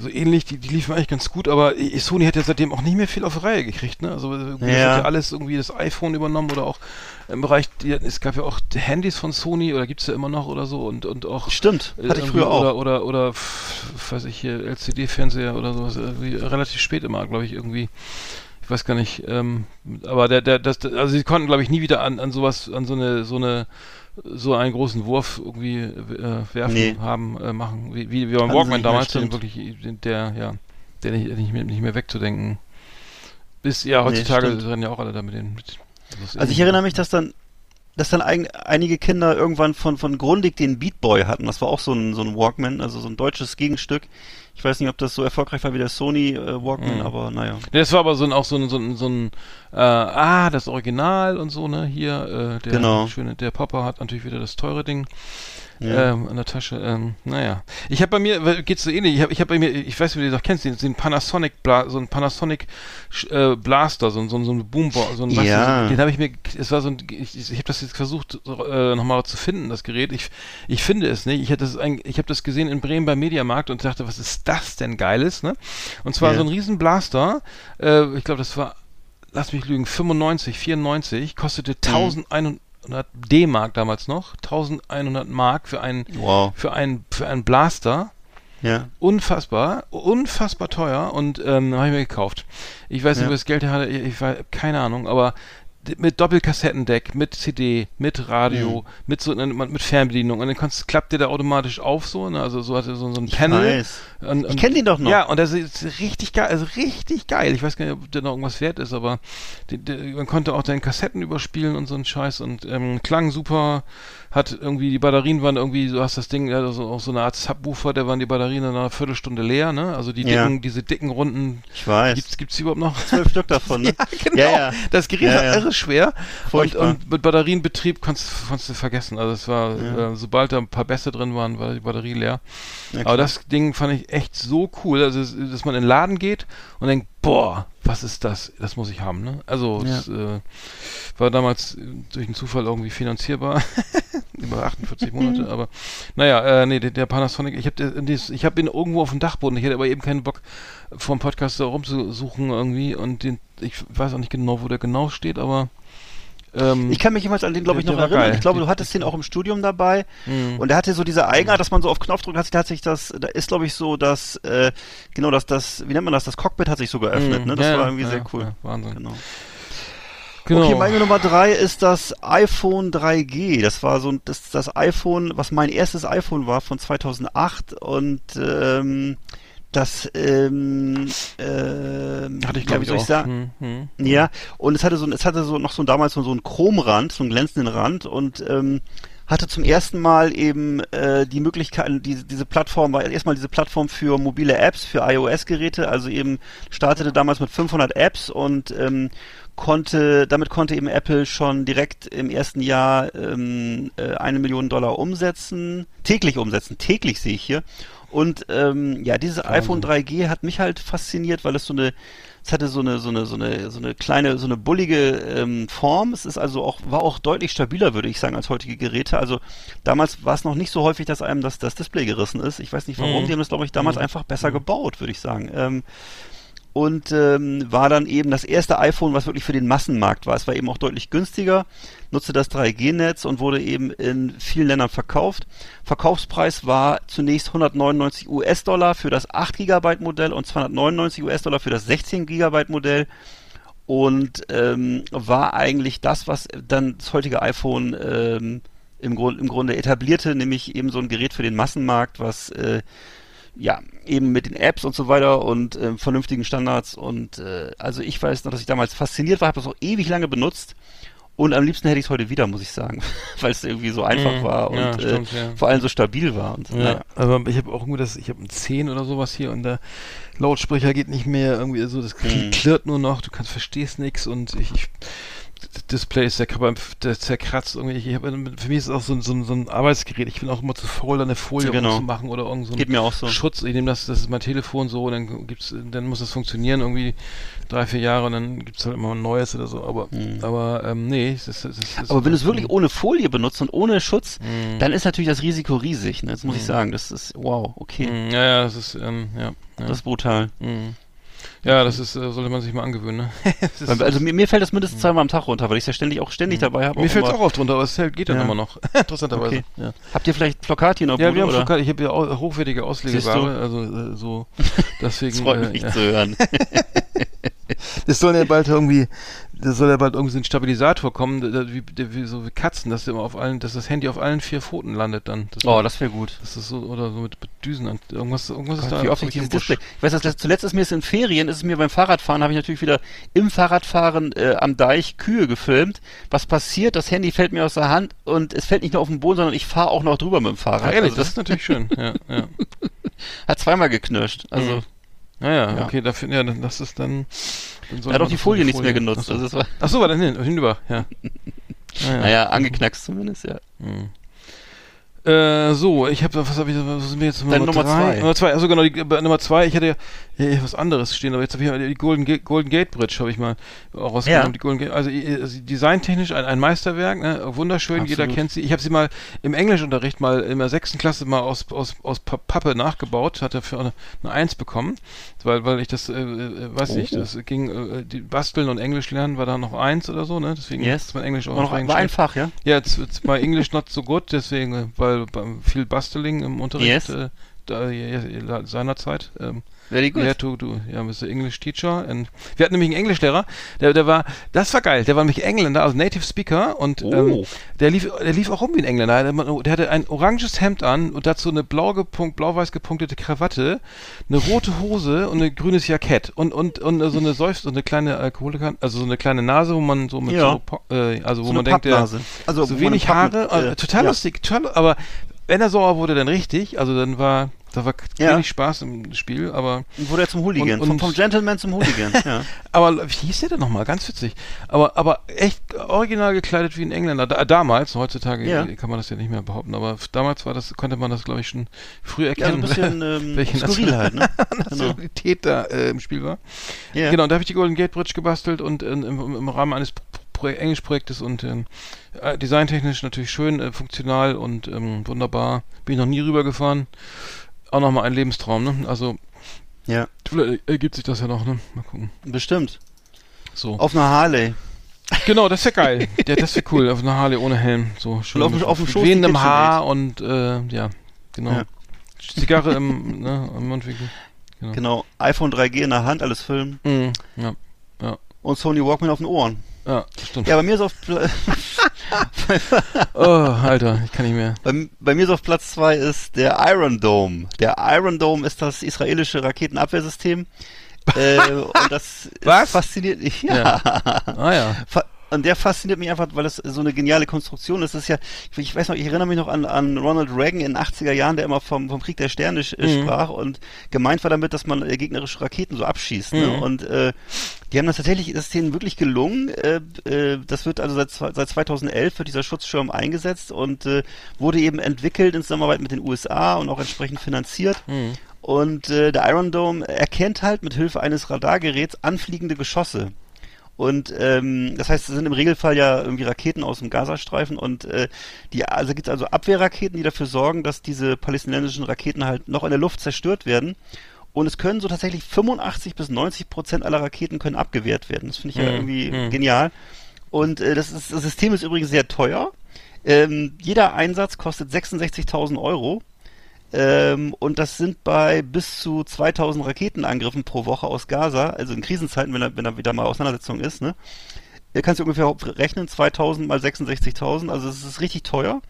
so ähnlich, die, die liefen eigentlich ganz gut, aber Sony hat ja seitdem auch nicht mehr viel auf die Reihe gekriegt, ne? Also das Ja. hat ja alles irgendwie das iPhone übernommen oder auch im Bereich, die, es gab ja auch Handys von Sony oder gibt's ja immer noch oder so und, und auch Stimmt, äh, hatte ich früher auch. Oder, oder, oder, weiß ich hier, LCD-Fernseher oder sowas, irgendwie relativ spät immer, glaube ich, irgendwie. Ich weiß gar nicht, ähm, aber der, der, das, also sie konnten, glaube ich, nie wieder an, an sowas, an so eine, so eine, so einen großen Wurf irgendwie äh, werfen Nee. haben, äh, machen, wie, wie, wie beim Walkman mehr, damals, stimmt. wirklich, der, ja, der nicht, nicht, mehr, nicht mehr wegzudenken. Ist, ja, Nee, heutzutage stimmt. rennen ja auch alle da mit den, mit, Also ich erinnere mich, dass dann, dass dann ein, einige Kinder irgendwann von, von Grundig den Beat Boy hatten. Das war auch so ein, so ein Walkman, also so ein deutsches Gegenstück. Ich weiß nicht, ob das so erfolgreich war wie der Sony äh, Walkman, Mhm. aber naja. Das war aber so ein, auch so ein, so ein, so ein äh, ah, das Original und so, ne, hier, äh, der Genau. schöne, der Popper hat natürlich wieder das teure Ding. Ja. ähm, an der Tasche. Ähm, naja, ich habe bei mir geht's so ähnlich. Ich habe, ich habe bei mir, ich weiß, wie du den noch kennst, den, den Panasonic, Bla, so ein Panasonic äh, Blaster, so, ein- so, ein- so ein Boombo, so ein, du, Ja. den habe ich mir, es war so ein, ich, ich habe das jetzt versucht so, äh, nochmal zu finden, das Gerät. Ich, ich finde es nicht. Ich das, ein, ich habe das gesehen in Bremen beim Mediamarkt und dachte, was ist das denn Geiles, ne? Und zwar Ja. so ein riesen Blaster. Äh, ich glaube, das war lass mich lügen, 95, 94, kostete 1100 D-Mark damals noch, 1100 Mark für einen, Wow. für einen, für einen Blaster. Ja. Unfassbar, unfassbar teuer und ähm, habe ich mir gekauft. Ich weiß nicht, Ja. wo das Geld hatte, ich, ich war, keine Ahnung, aber mit Doppelkassettendeck, mit CD, mit Radio, Mhm. mit so mit Fernbedienung und dann kannst, klappt der da automatisch auf so, ne? also so hatte so, so ein Panel. weiß. Und, Ich und- kenn den doch noch. Ja, und das ist richtig geil, also richtig geil. Ich weiß gar nicht, ob der noch irgendwas wert ist, aber die, die, man konnte auch deine Kassetten überspielen und so ein Scheiß und ähm, klang super. Hat irgendwie die Batterien waren irgendwie, du hast das Ding, ja, also auch so eine Art Subwoofer, da waren die Batterien in einer Viertelstunde leer, ne? Also die Ja. dicken, diese dicken runden, Ich weiß. gibt's, gibt's die überhaupt noch? Zwölf Stück davon, ne? Ja, genau. Ja, ja. Das Gerät Ja, war ja. irre schwer. Und, Furchtbar. und mit Batterienbetrieb konntest, konntest du vergessen. Also es war, Ja. äh, sobald da ein paar Bässe drin waren, war die Batterie leer. Ja, Aber das Ding fand ich echt so cool, also dass man in den Laden geht und denkt, boah, was ist das? Das muss ich haben, ne? Also Ja. es äh, war damals äh, durch einen Zufall irgendwie finanzierbar. Über 48 Monate, aber naja, äh, nee, der, der Panasonic, ich habe ich hab ihn irgendwo auf dem Dachboden, ich hätte aber eben keinen Bock vom Podcast da rumzusuchen irgendwie und den, ich weiß auch nicht genau, wo der genau steht, aber ähm, Ich kann mich jemals an den, glaube ich, noch erinnern. geil. Ich glaube, du hattest den auch im Studium dabei. Mhm. Und der hatte so diese Eigenart, dass man so auf Knopf drückt, hat sich, hat sich das, da ist, glaube ich, so, dass, äh, genau, dass das, wie nennt man das, das Cockpit hat sich so geöffnet, Mhm. ne? Das Ja, war irgendwie ja, sehr cool. ja, Wahnsinn. Genau. genau. Okay, meine Nummer drei ist das iPhone 3G. Das war so ein- das, das iPhone, was mein erstes iPhone war von 2008 und ähm, das ähm, ähm, hatte ich glaube ich soll auch. ich sagen? Hm, hm. Ja, und es hatte so, es hatte so noch so damals so, so einen Chromrand, so einen glänzenden Rand und ähm, hatte zum ersten Mal eben äh, die Möglichkeit, diese, diese Plattform war erstmal diese Plattform für mobile Apps, für iOS-Geräte, also eben startete damals mit 500 Apps und ähm, konnte, damit konnte eben Apple schon direkt im ersten Jahr ähm, äh, eine Million Dollar umsetzen, täglich umsetzen, täglich sehe ich hier. Und ähm, ja, dieses iPhone 3G hat mich halt fasziniert, weil es so eine, es hatte so eine, so eine, so eine, so eine kleine, so eine bullige ähm, Form. Es ist also auch, war auch deutlich stabiler, würde ich sagen, als heutige Geräte. Also damals war es noch nicht so häufig, dass einem das, das Display gerissen ist. Ich weiß nicht warum, Mhm. die haben das, glaube ich, damals einfach besser gebaut, würde ich sagen. Ähm, und ähm, war dann eben das erste iPhone, was wirklich für den Massenmarkt war. Es war eben auch deutlich günstiger, nutzte das 3G-Netz und wurde eben in vielen Ländern verkauft. Verkaufspreis war zunächst 199 US-Dollar für das 8 GB Modell und 299 US-Dollar für das 16 GB Modell und ähm, war eigentlich das, was dann das heutige iPhone ähm, im, Grund, im Grunde etablierte, nämlich eben so ein Gerät für den Massenmarkt, was äh, ja, eben mit den Apps und so weiter und äh, vernünftigen Standards und äh, also ich weiß noch, dass ich damals fasziniert war, habe das auch ewig lange benutzt und am liebsten hätte ich es heute wieder, muss ich sagen, weil es irgendwie so einfach Mhm. war und Ja, äh, stimmt, ja. vor allem so stabil war und Ja, naja. aber ich habe auch irgendwie das, ich habe ein 10 oder sowas hier und der Lautsprecher geht nicht mehr, irgendwie so, das Mhm. klirrt nur noch, du kannst verstehst nichts und ich, ich Display ist der, Cover- der zerkratzt irgendwie. Ich hab, für mich ist es auch so, ein- so, ein- so ein Arbeitsgerät. Ich bin auch immer zu faul, da eine Folie Genau. zu machen oder irgend so auch so. Schutz. Ich nehme das, das ist mein Telefon so, und dann gibt's, dann muss das funktionieren irgendwie drei, vier Jahre und dann gibt's halt immer ein neues oder so. Aber, aber ähm, nee, das, das, das, Mhm. Aber wenn du es wirklich ohne Folie benutzt und ohne Schutz, Mhm. dann ist natürlich das Risiko riesig. Ne? Das muss ich sagen. Das ist wow, okay. Mm, Ja, ja, das ist, ähm, ja. ja. Das ist brutal. Mm. Ja, das ist, äh, sollte man sich mal angewöhnen, ne? Also mir, mir fällt das mindestens zweimal am Tag runter, weil ich es ja ständig auch ständig dabei habe. Mir fällt es auch oft runter, aber es geht dann Ja. immer noch. Interessanterweise. Okay. Ja. Habt ihr vielleicht Flocati in der Ja, Bude, wir haben schon, ich habe ja hochwertige Auslegeware, also äh, so deswegen. Das freut äh, mich ja. zu hören. Das soll ja bald irgendwie, das soll ja bald irgendwie so ein Stabilisator kommen, der- wie, der, wie so wie Katzen, dass immer auf allen, dass das Handy auf allen vier Pfoten landet dann. Das, oh, das wäre gut. das ist so oder so mit, Düsen an irgendwas, irgendwas ist Gott, da. wie oft ich dieses. Display. Ich weiß, das letzt- zuletzt ist mir es in Ferien, ist es mir beim Fahrradfahren, habe ich natürlich wieder im Fahrradfahren äh, am Deich Kühe gefilmt. Was passiert? Das Handy fällt mir aus der Hand und es fällt nicht nur auf den Boden, sondern ich fahre auch noch drüber mit dem Fahrrad. Ah, ehrlich, also das ist natürlich schön. Ja, ja. hat zweimal geknirscht. Also Mhm. Naja, Ja. okay, dafür, ja, dann das ist dann. dann er hat auch die Folie mit nichts mehr Folie- genutzt. Achso. Also war, Ach so, war dann hin, hinüber, ja. Naja. naja, angeknackst zumindest, ja. Hm. Äh, so, ich habe, was habe ich, was sind wir jetzt? Nummer drei? zwei. Nummer zwei, also genau, die, äh, Nummer zwei, ich hatte ja äh, was anderes stehen, aber jetzt habe ich ja die Golden, Ga- Golden Gate Bridge, habe ich mal auch rausgenommen. Ja. Die Golden Gate, also, äh, also designtechnisch ein, ein Meisterwerk, ne? wunderschön, jeder Absolut. kennt sie. Ich habe sie mal im Englischunterricht mal in der sechsten Klasse mal aus, aus, aus Pa- Pappe nachgebaut, hatte für eine, eine Eins bekommen, weil, weil ich das, äh, weiß nicht, Oh. das ging, äh, die Basteln und Englisch lernen war da noch eins oder so, ne? Deswegen Yes. ist mein Englisch auch War, noch, war schlecht. einfach, ja? Ja, it's, it's my English not so good, deswegen, weil viel Basteling im Unterricht Yes. äh, da, seinerzeit. Ähm, Very good. ja, du, du, ja, du English Teacher. And wir hatten nämlich einen Englischlehrer, der, der war, das war geil, der war nämlich Engländer, also Native Speaker und Oh. ähm, der lief, der lief auch rum wie ein Engländer. Der, der hatte ein oranges Hemd an und dazu eine blau gepunkt, blau-weiß gepunktete Krawatte, eine rote Hose und ein grünes Jackett und und und so eine Seufz, so eine kleine Alkoholiker, also so eine kleine Nase, wo man so mit Ja. so, äh, also wo So man denkt, der, Pappnase. Also, so wenig Haare, äh, äh, total ja. lustig, total, aber wenn er sauer wurde, dann richtig, also dann war, da war Ja. wenig Spaß im Spiel, aber Und wurde er zum Hooligan. Und- vom, und- vom Gentleman zum Hooligan, ja. aber wie hieß der denn nochmal? Ganz witzig. Aber, aber echt original gekleidet wie ein Engländer. Da, damals, heutzutage Ja. kann man das ja nicht mehr behaupten, aber damals war das, konnte man das, glaube ich, schon früh Ja, so erkennen, ein bisschen ähm, welche halt, ne? Genau. Nationalität da äh, im Spiel war. Ja. Genau, und da habe ich die Golden Gate Bridge gebastelt und äh, im, im, Rahmen eines Pro Englischprojektes und ähm, äh, designtechnisch natürlich schön, äh, funktional und ähm, wunderbar. Bin ich noch nie rübergefahren. Auch nochmal ein Lebenstraum, ne? Also, ja, vielleicht ergibt sich das ja noch, ne? Mal gucken. bestimmt. So. Auf einer Harley. Genau, das wäre geil. Ja, das wäre cool. Auf einer Harley ohne Helm. So schön. Auf dem- mit- auf dem Schoß wehendem. Haar und äh, ja, genau. Ja. Zigarre im, ne, im Mundwinkel. Genau. Genau. iPhone 3G in der Hand, alles filmen. Mhm, ja, Und Sony Walkman auf den Ohren. Ja, stimmt. Ja, bei mir ist auf Oh, Alter, ich kann nicht mehr. bei, bei mir ist auf Platz zwei ist der Iron Dome. Der Iron Dome ist das israelische Raketenabwehrsystem. äh, und das Was? fasziniert mich. Ja. Ah ja. Fa- Und der fasziniert mich einfach, weil es so eine geniale Konstruktion ist. Das ist ja, ich weiß noch, ich erinnere mich noch an, an Ronald Reagan in den 80er Jahren, der immer vom, vom Krieg der Sterne sch- Mhm. sprach und gemeint war damit, dass man äh, gegnerische Raketen so abschießt. Ne? Mhm. Und äh, die haben das tatsächlich, das ist denen wirklich gelungen. Äh, äh, das wird also seit, seit 2011 wird dieser Schutzschirm eingesetzt und äh, wurde eben entwickelt in Zusammenarbeit mit den USA und auch entsprechend finanziert. Mhm. Und äh, der Iron Dome erkennt halt mit Hilfe eines Radargeräts anfliegende Geschosse. Und ähm, das heißt, es sind im Regelfall ja irgendwie Raketen aus dem Gazastreifen und äh, die also gibt es also Abwehrraketen, die dafür sorgen, dass diese palästinensischen Raketen halt noch in der Luft zerstört werden. Und es können so tatsächlich 85 bis 90 Prozent aller Raketen können abgewehrt werden. Das finde ich ja Mhm, irgendwie mhm. genial. Und äh, das, ist, das System ist übrigens sehr teuer. Ähm, jeder Einsatz kostet 66.000 Euro. Ähm, und das sind bei bis zu 2000 Raketenangriffen pro Woche aus Gaza, also in Krisenzeiten, wenn da, wenn da wieder mal Auseinandersetzung ist, ne? Ihr kannst du ungefähr rechnen, 2000 mal 66.000, also es ist richtig teuer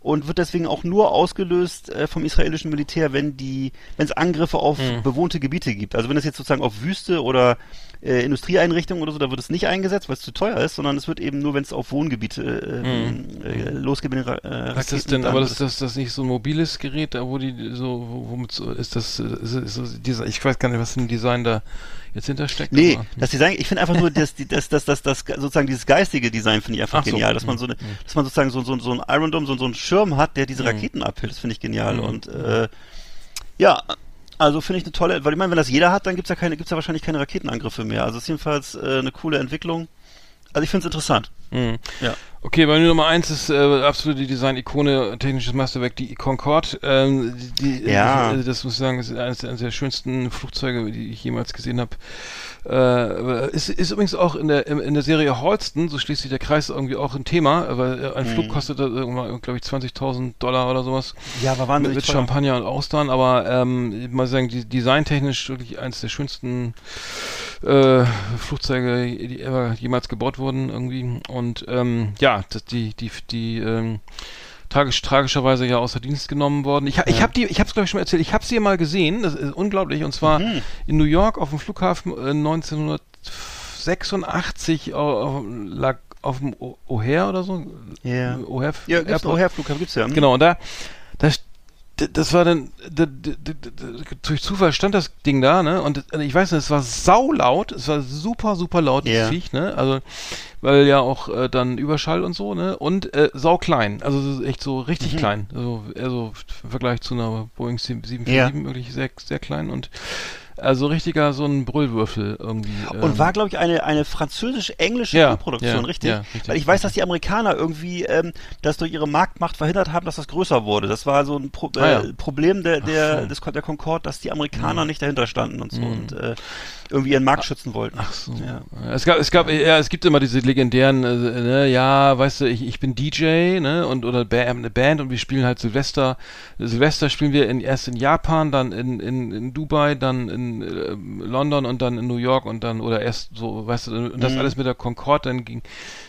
und wird deswegen auch nur ausgelöst äh, vom israelischen Militär, wenn die, wenn es Angriffe auf Mhm. bewohnte Gebiete gibt. Also wenn es jetzt sozusagen auf Wüste oder äh, Industrieeinrichtungen oder so, da wird es nicht eingesetzt, weil es zu teuer ist, sondern es wird eben nur, wenn es auf Wohngebiete äh, Mhm. äh, losgeht mit den Ra äh, Ist das denn, aber das, das, das nicht so ein mobiles Gerät, da wo die so, wo- womit so, ist das, äh, ist, ist, ist dieser, ich weiß gar nicht, was für ein Design da jetzt hintersteckt. Nee, aber- das Design, ich finde einfach nur, das, die- das, das, das, das, sozusagen dieses geistige Design finde ich einfach Ach so. genial, dass man so eine, dass man sozusagen so, so, so ein Iron Dome, so, so einen Schirm hat, der diese. Raketen abhält, das finde ich genial und, äh, ja, also finde ich eine tolle, weil ich meine, wenn das jeder hat, dann gibt's ja keine, gibt's ja wahrscheinlich keine Raketenangriffe mehr, also es ist jedenfalls äh, eine coole Entwicklung, also ich finde es interessant. Mhm. Ja. Okay, bei mir Nummer eins ist äh, absolute Design-Ikone, technisches Meisterwerk, die Concorde. Ähm, die, die, Ja. äh, das muss ich sagen, ist eines der, eines der schönsten Flugzeuge, die ich jemals gesehen habe. Äh, ist, ist übrigens auch in der, in der Serie Holston, so schließt sich der Kreis irgendwie auch ein Thema, weil äh, ein Mhm. Flug kostet, irgendwann, glaube ich, 20.000 Dollar oder sowas. Ja, war Mit, wahnsinnig mit teuer. Champagner und Austern, aber ähm, ich muss sagen, die, designtechnisch wirklich eines der schönsten äh, Flugzeuge, die jemals gebaut wurden irgendwie. Und ähm, ja, die, die, die ähm, tragisch, tragischerweise ja außer Dienst genommen worden. Ich, ich habe die, ich habe es glaube ich schon mal erzählt, ich habe sie mal gesehen, das ist unglaublich, und zwar Mhm. in New York auf dem Flughafen äh, 1986 auf, lag auf dem O'Hare oder so. Ja. O'Hare, Ja, gibt's. O'Hare Flughafen gibt's ja. hm? Genau, und da, da, das war dann, durch Zufall stand das Ding da, ne? Und äh, ich weiß nicht, es war saulaut, es war super, super laut, Ja. das Viech, ne? Also, weil ja auch äh, dann Überschall und so, ne? Und äh, sauklein, also so echt so richtig Mhm. klein. Also, also im Vergleich zu einer Boeing 747 Ja. wirklich sehr, sehr klein und also richtiger so ein Brüllwürfel irgendwie. Und ähm, war, glaube ich, eine, eine französisch-englische Ja, Koproduktion, ja, richtig? ja, richtig. Weil ich weiß, dass die Amerikaner irgendwie ähm, das durch ihre Marktmacht verhindert haben, dass das größer wurde. Das war so ein Pro Ah, äh, Problem der, der, so. des, der Concorde, dass die Amerikaner Mhm. nicht dahinter standen und so und äh, irgendwie ihren Markt schützen wollten. Ach so. Ja. Es gab, es gab, ja, es gibt immer diese legendären, äh, ne, ja, weißt du, ich, ich bin DJ, ne, und oder ba eine Band und wir spielen halt Silvester. Silvester spielen wir in, erst in Japan, dann in, in, in Dubai, dann in ähm, London und dann in New York und dann oder erst so, weißt du, und das Mhm. alles mit der Concorde dann ging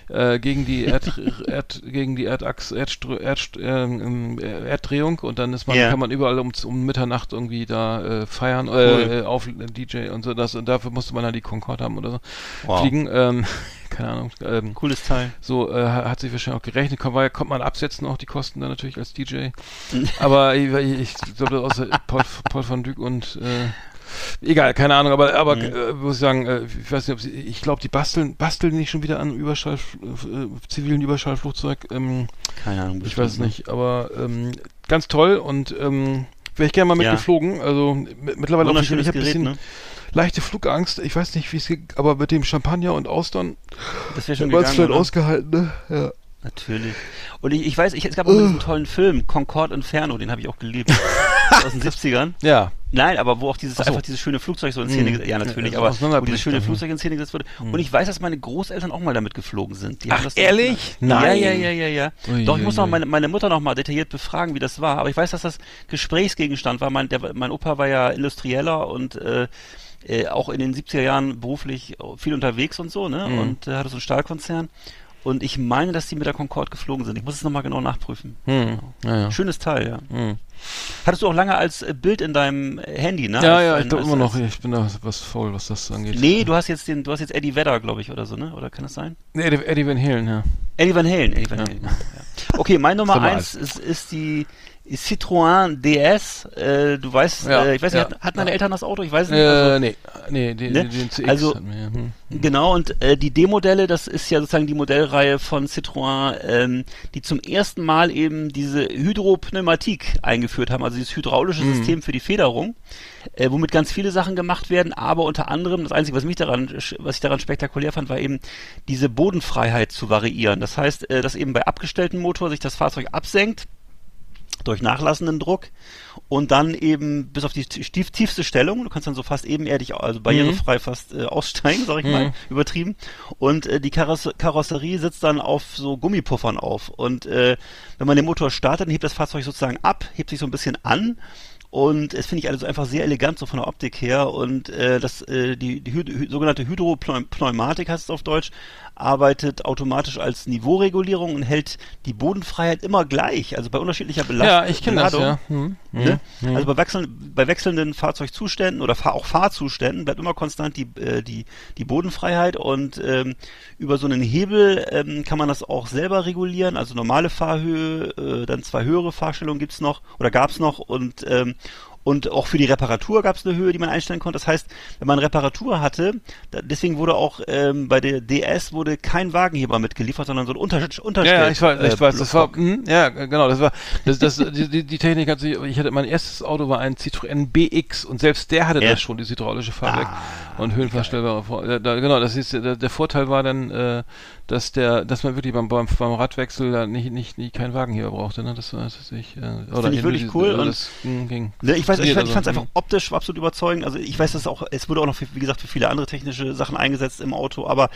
äh, gegen die Erd, Erd gegen die Erdachse Erdstr Erd, ähm, äh, Erddrehung und dann ist man Ja. kann man überall um, um Mitternacht irgendwie da äh, feiern Cool. äh, auf DJ und so das und dafür musste man halt die Concorde haben oder so Wow. fliegen ähm, keine Ahnung ähm, Cooles Teil. so äh, hat sich wahrscheinlich auch gerechnet kann, weil, kommt man absetzen auch die Kosten dann natürlich als DJ aber ich, ich glaube außer Paul, Paul van Dyk und äh, Egal, keine Ahnung, aber aber Mhm. äh, muss ich sagen, äh, ich weiß nicht, ob sie, ich glaube, die basteln basteln nicht schon wieder an Überschall, äh, zivilen Überschallflugzeug. Ähm, Keine Ahnung. ich weiß nicht, aber ähm, ganz toll und ähm, wäre ich gerne mal Ja. mitgeflogen. Also mit, mittlerweile auch ich, ich Wunderschönes habe ein bisschen ne? leichte Flugangst. Ich weiß nicht, wie es geht, aber mit dem Champagner und Austern Das wäre schon gegangen, vielleicht ausgehalten. Ne? Ja. Natürlich. Und ich, ich weiß, ich, es gab auch diesen tollen Film, Concorde Inferno, den habe ich auch geliebt. aus den 70ern. ja. Nein, aber wo auch dieses so. einfach dieses schöne Flugzeug so in Szene, Mhm. ge- ja natürlich, Ja, aber wo dieses schöne dann, Flugzeug in Szene gesetzt wurde. Und ich weiß, dass meine Großeltern auch mal damit geflogen sind. Die Ach, ehrlich? Ja, Nein. ja, ja, ja, ja. Ui, Doch, ich muss ui, noch ui. meine, meine Mutter noch mal detailliert befragen, wie das war. Aber ich weiß, dass das Gesprächsgegenstand war. Mein, der, mein Opa war ja Industrieller und äh, äh, auch in den 70er Jahren beruflich viel unterwegs und so, ne? Mhm. Und äh, hatte so einen Stahlkonzern. Und ich meine, dass die mit der Concorde geflogen sind. Ich muss es nochmal genau nachprüfen. Hm. Ja, ja. Schönes Teil, ja. Hm. Hattest du auch lange als Bild in deinem Handy, ne? Ja, Als ja, ich glaube immer noch, ich bin da was faul, was das angeht. Nee, du hast jetzt den, du hast jetzt Eddie Vedder, glaube ich, oder so, ne? Oder kann das sein? Nee, Eddie, Eddie Van Halen, ja. Eddie Van Halen, Eddie Van. Halen. Ja. Okay, mein Nummer Nummer eins ist, ist die Citroën DS. Äh, du weißt, Ja, äh, ich weiß nicht, ja. hatten, hatten deine Eltern das Auto? Ich weiß nicht. Äh, also, nee, nee, den, Ne? den CX Also- wir, ja. Hm. Genau, und äh, die D-Modelle, das ist ja sozusagen die Modellreihe von Citroën, ähm, die zum ersten Mal eben diese Hydropneumatik eingeführt haben, also dieses hydraulische Mhm. System für die Federung, äh, womit ganz viele Sachen gemacht werden, aber unter anderem, das Einzige, was mich daran, was ich daran spektakulär fand, war eben diese Bodenfreiheit zu variieren. Das heißt, äh, dass eben bei abgestelltem Motor sich das Fahrzeug absenkt, durch nachlassenden Druck und dann eben bis auf die tief, tiefste Stellung, du kannst dann so fast ebenerdig, also barrierefrei fast äh, aussteigen, sag ich Mhm. mal, übertrieben. Und äh, die Karosse Karosserie sitzt dann auf so Gummipuffern auf. Und äh, wenn man den Motor startet, dann hebt das Fahrzeug sozusagen ab, hebt sich so ein bisschen an. Und es finde ich also einfach sehr elegant, so von der Optik her. Und äh, das, äh, die, die Hyd hy sogenannte Hydropneumatik heißt es auf Deutsch, arbeitet automatisch als Niveauregulierung und hält die Bodenfreiheit immer gleich, also bei unterschiedlicher Belastung. Ja, ich kenne das, ja. Hm. Ne? Hm. Also bei, wechseln, bei wechselnden Fahrzeugzuständen oder auch Fahrzuständen bleibt immer konstant die, äh, die, die Bodenfreiheit und ähm, über so einen Hebel ähm, kann man das auch selber regulieren. Also normale Fahrhöhe, äh, dann zwei höhere Fahrstellungen gibt's noch oder gab's noch und ähm, und auch für die Reparatur gab es eine Höhe, die man einstellen konnte. Das heißt, wenn man Reparatur hatte, da, deswegen wurde auch ähm, bei der DS wurde kein Wagenheber mitgeliefert, sondern so ein Unter Unterstell. Ja, ja, ich weiß, ich äh, weiß, das war, Block. hm, ja, genau, das war, das, das, die, die, Technik hat sich, ich hatte, mein erstes Auto war ein Citroën BX und selbst der hatte Ja. das schon, die hydraulische Fahrwerk Ah, und höhenverstellbare, ja, da, genau, das ist, der, der Vorteil war dann, äh, dass der, dass man wirklich beim, beim, beim Radwechsel da nicht, nicht, nicht keinen Wagenheber brauchte, ne, das das ich, äh, oder Finde ich wirklich cool also und- das ging. Ne, ich weiß, ich, fand- ich Also, fand es einfach optisch absolut überzeugend. Also ich weiß, dass auch, es wurde auch noch, für, wie gesagt, für viele andere technische Sachen eingesetzt im Auto, aber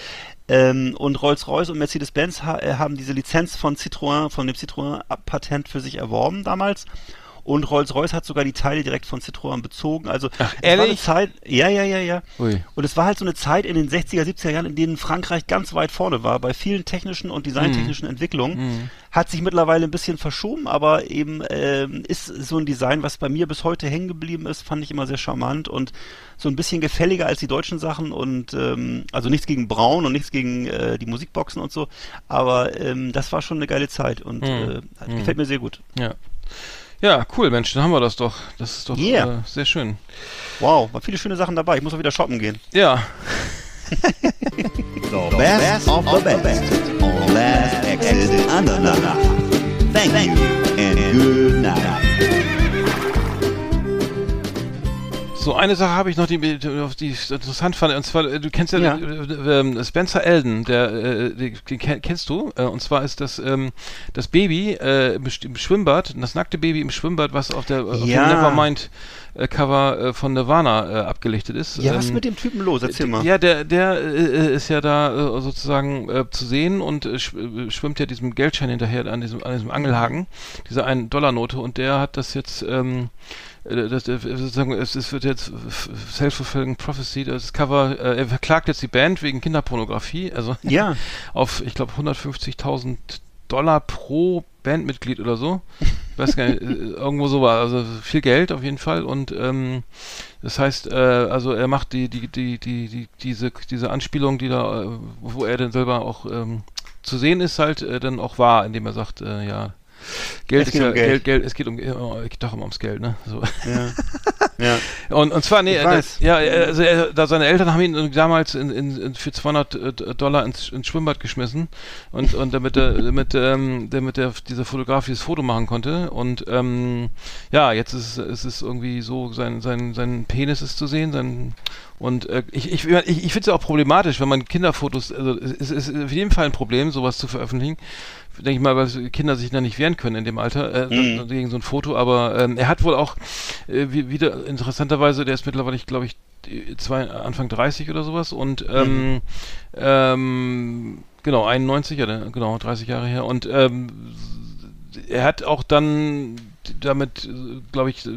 ähm, und Rolls-Royce und Mercedes-Benz ha äh, haben diese Lizenz von Citroën, von dem Citroën-Patent für sich erworben damals. Und Rolls-Royce hat sogar die Teile direkt von Citroën bezogen. Also Ach, es war eine ehrlich? Zeit, ja, ja, ja, ja. Ui. Und es war halt so eine Zeit in den 60er, 70er Jahren, in denen Frankreich ganz weit vorne war bei vielen technischen und designtechnischen Mhm. Entwicklungen. Hat sich mittlerweile ein bisschen verschoben, aber eben ähm, ist so ein Design, was bei mir bis heute hängen geblieben ist, fand ich immer sehr charmant und so ein bisschen gefälliger als die deutschen Sachen und ähm, also nichts gegen Braun und nichts gegen äh, die Musikboxen und so, aber ähm, das war schon eine geile Zeit und Mhm. äh, gefällt mir sehr gut. Ja. Ja, cool, Mensch, dann haben wir das doch. Das ist doch Yeah. äh, sehr schön. Wow, waren viele schöne Sachen dabei. Ich muss auch wieder shoppen gehen. Ja, The best of the best on Last Exit Andernach. Thank you and good night. So, eine Sache habe ich noch, die, die die ich interessant fand. Und zwar, äh, du kennst ja, Ja. äh, äh, Spencer Elden, der, äh, den, den ken- kennst du. Äh, und zwar ist das ähm, das Baby äh, im, Sch- im Schwimmbad, das nackte Baby im Schwimmbad, was auf, der, auf Ja. dem Nevermind-Cover äh, von Nirvana äh, abgelichtet ist. Ja, was ist Ähm, mit dem Typen los? Erzähl mal. Ja, der, der äh, ist ja da äh, sozusagen äh, zu sehen und schw- schwimmt ja diesem Geldschein hinterher an diesem, an diesem Angelhaken, dieser 1-Dollar-Note und der hat das jetzt, ähm, äh, das, äh, sozusagen, es, es wird jetzt f- Self-Fulfilling Prophecy, das Cover, äh, er verklagt jetzt die Band wegen Kinderpornografie, also Ja. auf, ich glaube, 150.000 Dollar pro Bandmitglied oder so. Ich weiß gar nicht, äh, irgendwo so war, also viel Geld auf jeden Fall und ähm, das heißt, äh, also er macht die, die, die, die, die, diese, diese Anspielung, die da, äh, wo er dann selber auch ähm, zu sehen ist, halt äh, dann auch wahr, indem er sagt, äh, ja, Geld Es ist geht ja, um Geld. Geld, Geld, es geht um, äh, geht doch immer ums Geld, ne? So. Ja. ja. Und, und zwar, nee, äh, ja, äh, also er, da seine Eltern haben ihn damals in, in, für 200 äh, Dollar ins, ins Schwimmbad geschmissen und, und damit, er, damit, ähm, damit er dieser Fotograf dieses Foto machen konnte und ähm, ja, jetzt ist es ist irgendwie so, sein, sein, sein Penis ist zu sehen, sein und äh, ich, ich, ich, ich finde es auch problematisch, wenn man Kinderfotos, also es ist, ist auf jeden Fall ein Problem, sowas zu veröffentlichen. Denke ich mal, weil Kinder sich da nicht wehren können in dem Alter äh, Mhm. gegen so ein Foto, aber ähm, er hat wohl auch äh, wie, wieder interessanterweise, der ist mittlerweile, glaube ich, zwei, Anfang 30 oder sowas und ähm, ähm, genau, 91, ja, der- genau, 30 Jahre her und ähm, er hat auch dann damit, glaube ich, äh,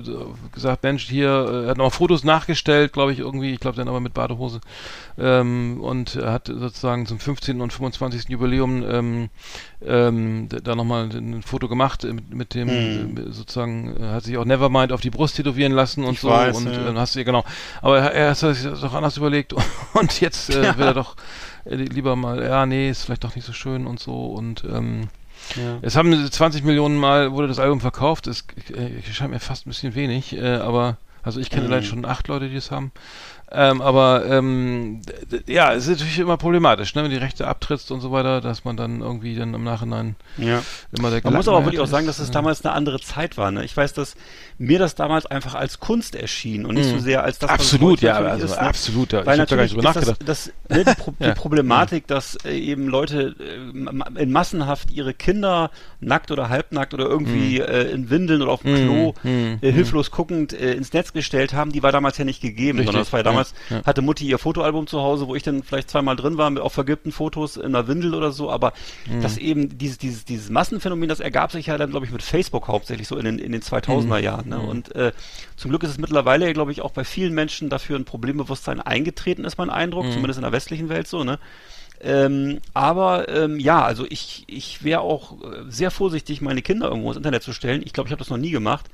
gesagt, Mensch, hier, äh, er hat noch Fotos nachgestellt, glaube ich, irgendwie, ich glaube dann aber mit Badehose ähm, und er hat sozusagen zum 15. und 25. Jubiläum ähm, ähm, da nochmal ein Foto gemacht äh, mit, mit dem, äh, sozusagen, äh, hat sich auch Nevermind auf die Brust tätowieren lassen und Mhm. Ich so weiß, und ja. äh, hast du, genau, aber er, er hat sich das doch anders überlegt und jetzt äh, Ja. will er doch äh, lieber mal, ja, nee, ist vielleicht doch nicht so schön und so und ähm, Ja. es haben 20 Millionen Mal wurde das Album verkauft. Das äh, scheint mir fast ein bisschen wenig, äh, aber also ich kenne Mhm. allein schon acht Leute, die es haben. Ähm, aber ähm, ja, es ist natürlich immer problematisch, ne, wenn die Rechte abtrittst und so weiter, dass man dann irgendwie dann im Nachhinein ja. immer der Man muss aber wirklich auch sagen, dass es Äh, damals eine andere Zeit war. Ne? Ich weiß, dass mir das damals einfach als Kunst erschien und nicht so sehr als das, was Absolut, heute ja, also ist, ne? absolut. Ja. Weil ich habe da gar nicht drüber nachgedacht. das, das ne, die, Pro Ja. die Problematik, dass äh, eben Leute äh, in massenhaft ihre Kinder nackt oder halbnackt oder irgendwie Mhm. äh, in Windeln oder auf dem Klo mm, äh, hilflos guckend äh, ins Netz gestellt haben, die war damals ja nicht gegeben, Richtig, sondern das war ja ja, damals, ja. hatte Mutti ihr Fotoalbum zu Hause, wo ich dann vielleicht zweimal drin war, mit auf vergilbten Fotos in einer Windel oder so, aber Mhm. das eben, dieses, dieses, dieses Massenphänomen, das ergab sich ja dann, glaube ich, mit Facebook hauptsächlich so in den, in den 2000er Mhm. Jahren. Ne? Und äh, zum Glück ist es mittlerweile, glaube ich, auch bei vielen Menschen dafür ein Problembewusstsein eingetreten, ist mein Eindruck, zumindest in der westlichen Welt so, ne? Ähm, aber ähm, ja, also ich, ich wäre auch äh, sehr vorsichtig, meine Kinder irgendwo ins Internet zu stellen. Ich glaube, ich habe das noch nie gemacht.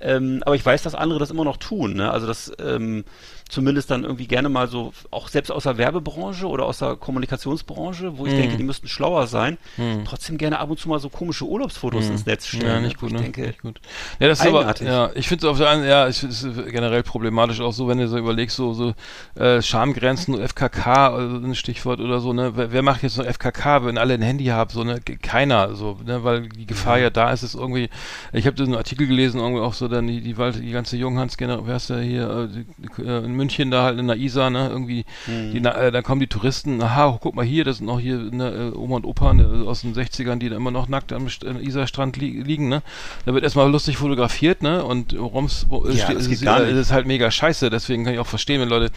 Ähm, aber ich weiß, dass andere das immer noch tun. Ne? Also das ähm, zumindest dann irgendwie gerne mal so, auch selbst aus der Werbebranche oder aus der Kommunikationsbranche, wo ich Mhm. denke, die müssten schlauer sein, Mhm. trotzdem gerne ab und zu mal so komische Urlaubsfotos ins Netz stellen. Ja, nicht gut, ich ne? denke, nicht gut. Ja, das ist aber, ja, ich finde es auf der einen, ja, ich finde es generell problematisch auch so, wenn du so überlegst, so, so, äh, Schamgrenzen, FKK, also ein Stichwort oder so, ne, wer, wer macht jetzt noch FKK, wenn alle ein Handy haben, so, ne, keiner, so, ne, weil die Gefahr ja da ist, es irgendwie, ich habe diesen Artikel gelesen, irgendwie auch so, dann die, die, die ganze Junghans, wer ist der hier, äh, die, äh, München da halt in der Isar, ne, irgendwie, die, na, äh, dann kommen die Touristen, aha, guck mal hier, das sind noch hier, ne, äh, Oma und Opa ne, aus den 60ern, die da immer noch nackt am St- Isarstrand li liegen, ne, da wird erstmal lustig fotografiert, ne, und Roms, Ja, steht- ist, gar äh, nicht. das ist halt mega scheiße, deswegen kann ich auch verstehen, wenn Leute,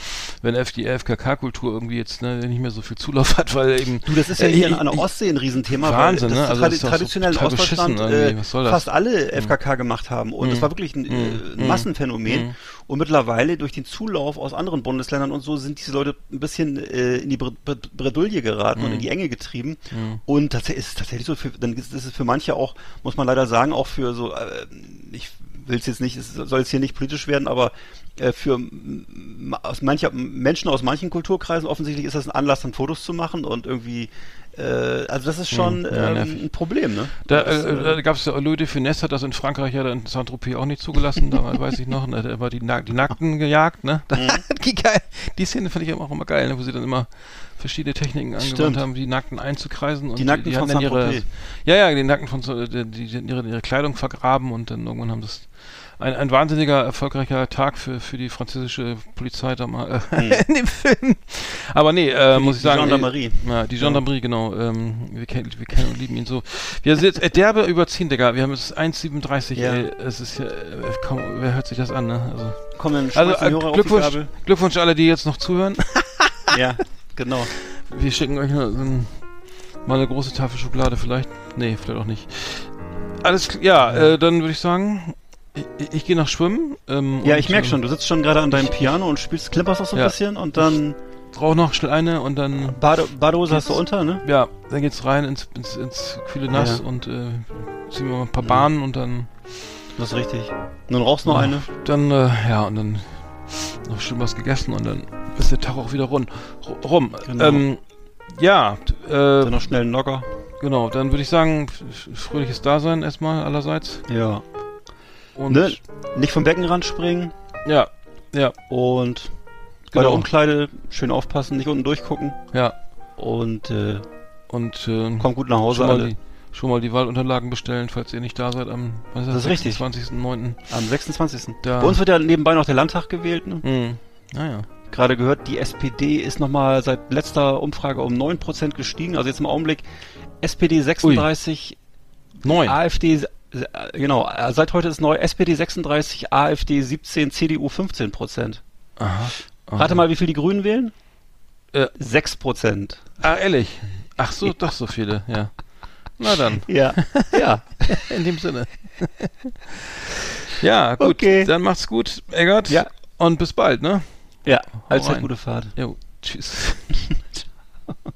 wenn die FKK-Kultur irgendwie jetzt, ne, nicht mehr so viel Zulauf hat, weil eben, Du, das ist ja äh, hier an der Ostsee ein Riesenthema, Wahnsinn, weil ne? das Also tradi das ist so traditionell total Ostdeutschland äh, fast alle FKK gemacht haben und das war wirklich ein, äh, ein Massenphänomen und mittlerweile durch den Zulauf aus anderen Bundesländern und so sind diese Leute ein bisschen äh, in die Bre Bre Bredouille geraten und in die Enge getrieben. Und tatsächlich ist tatsächlich so, für, dann ist es für manche auch, muss man leider sagen, auch für so, äh, ich will es jetzt nicht, es soll jetzt hier nicht politisch werden, aber äh, für aus mancher, Menschen aus manchen Kulturkreisen offensichtlich ist das ein Anlass, dann Fotos zu machen und irgendwie, also das ist schon Hm, ja, ähm, ein Problem, ne? Da, Das, äh, da gab es ja Louis de Finesse hat das in Frankreich ja in Saint-Tropez auch nicht zugelassen, da weiß ich noch, ne, da war die, die Nackten gejagt, ne? Da, Mhm. die, geil, die Szene fand ich auch immer geil, ne, wo sie dann immer verschiedene Techniken angewandt Stimmt. haben, die Nackten einzukreisen und Die Nackten die von hatten ihre, ja, ja, die Nackten von die, die, die ihre, ihre Kleidung vergraben und dann irgendwann haben das ein, ein wahnsinniger, erfolgreicher Tag für, für die französische Polizei da mal äh, in dem Film. Aber nee, äh, muss ich Mhm. die sagen. Gendarmerie. Äh, ja, die Gendarmerie, genau. Ähm, wir, kennen, wir kennen und lieben ihn so. Wir sind jetzt äh, derbe überziehen, Digga. Wir haben jetzt 1,37. Ja. Ey, es ist ja, äh, kaum, wer hört sich das an, ne? Also, Komm, dann also äh, Glückwunsch, die Glückwunsch alle, die jetzt noch zuhören. Ja, genau. Wir schicken euch so ein, mal eine große Tafel Schokolade vielleicht. Nee, vielleicht auch nicht. Alles klar, ja, äh, dann würde ich sagen, ich, ich gehe nach Schwimmen. Ähm, Ja, ich merke ähm, schon, du sitzt schon gerade an deinem Piano und spielst, klimperst auch so ein Ja. bisschen und dann Rauch noch schnell eine und dann, Bade, Badehose hast du unter, ne? ja, dann geht's rein ins, ins, ins kühle Nass Ja. und äh, ziehen wir mal ein paar Bahnen und dann Das ist richtig. Und dann rauchst du noch Ja. eine. Dann, äh, ja, und dann noch schön was gegessen und dann ist der Tag auch wieder rund, ru- rum. Genau. Ähm, ja, t- Dann äh, noch schnell einen Locker. genau, dann würde ich sagen, fröhliches Dasein erstmal allerseits. Ja. Und Ne? Nicht vom Beckenrand springen ja, ja, und bei der genau. Umkleide schön aufpassen, nicht unten durchgucken Ja, und äh, und äh, kommt gut nach Hause schon, mal alle. die, schon mal die Wahlunterlagen bestellen, falls ihr nicht da seid am was Das ist richtig. 26.09. Am 26. Da. Bei uns wird ja nebenbei noch der Landtag gewählt. Ne? Hm. Naja. Gerade gehört, die SPD ist nochmal seit letzter Umfrage um 9% gestiegen. Also jetzt im Augenblick SPD 36, Neun. AfD, äh, genau, äh, seit heute ist neu SPD 36, AfD 17, CDU 15%. Aha. Aha. Rate mal, wie viel die Grünen wählen? Äh. 6%. Ah, ehrlich. Ach so, doch so viele, ja. Na dann, Ja, ja. in dem Sinne. ja, gut. Okay. Dann macht's gut, Eggert. Ja. Und bis bald, ne? Ja, allzeit gute Fahrt. Jo, tschüss.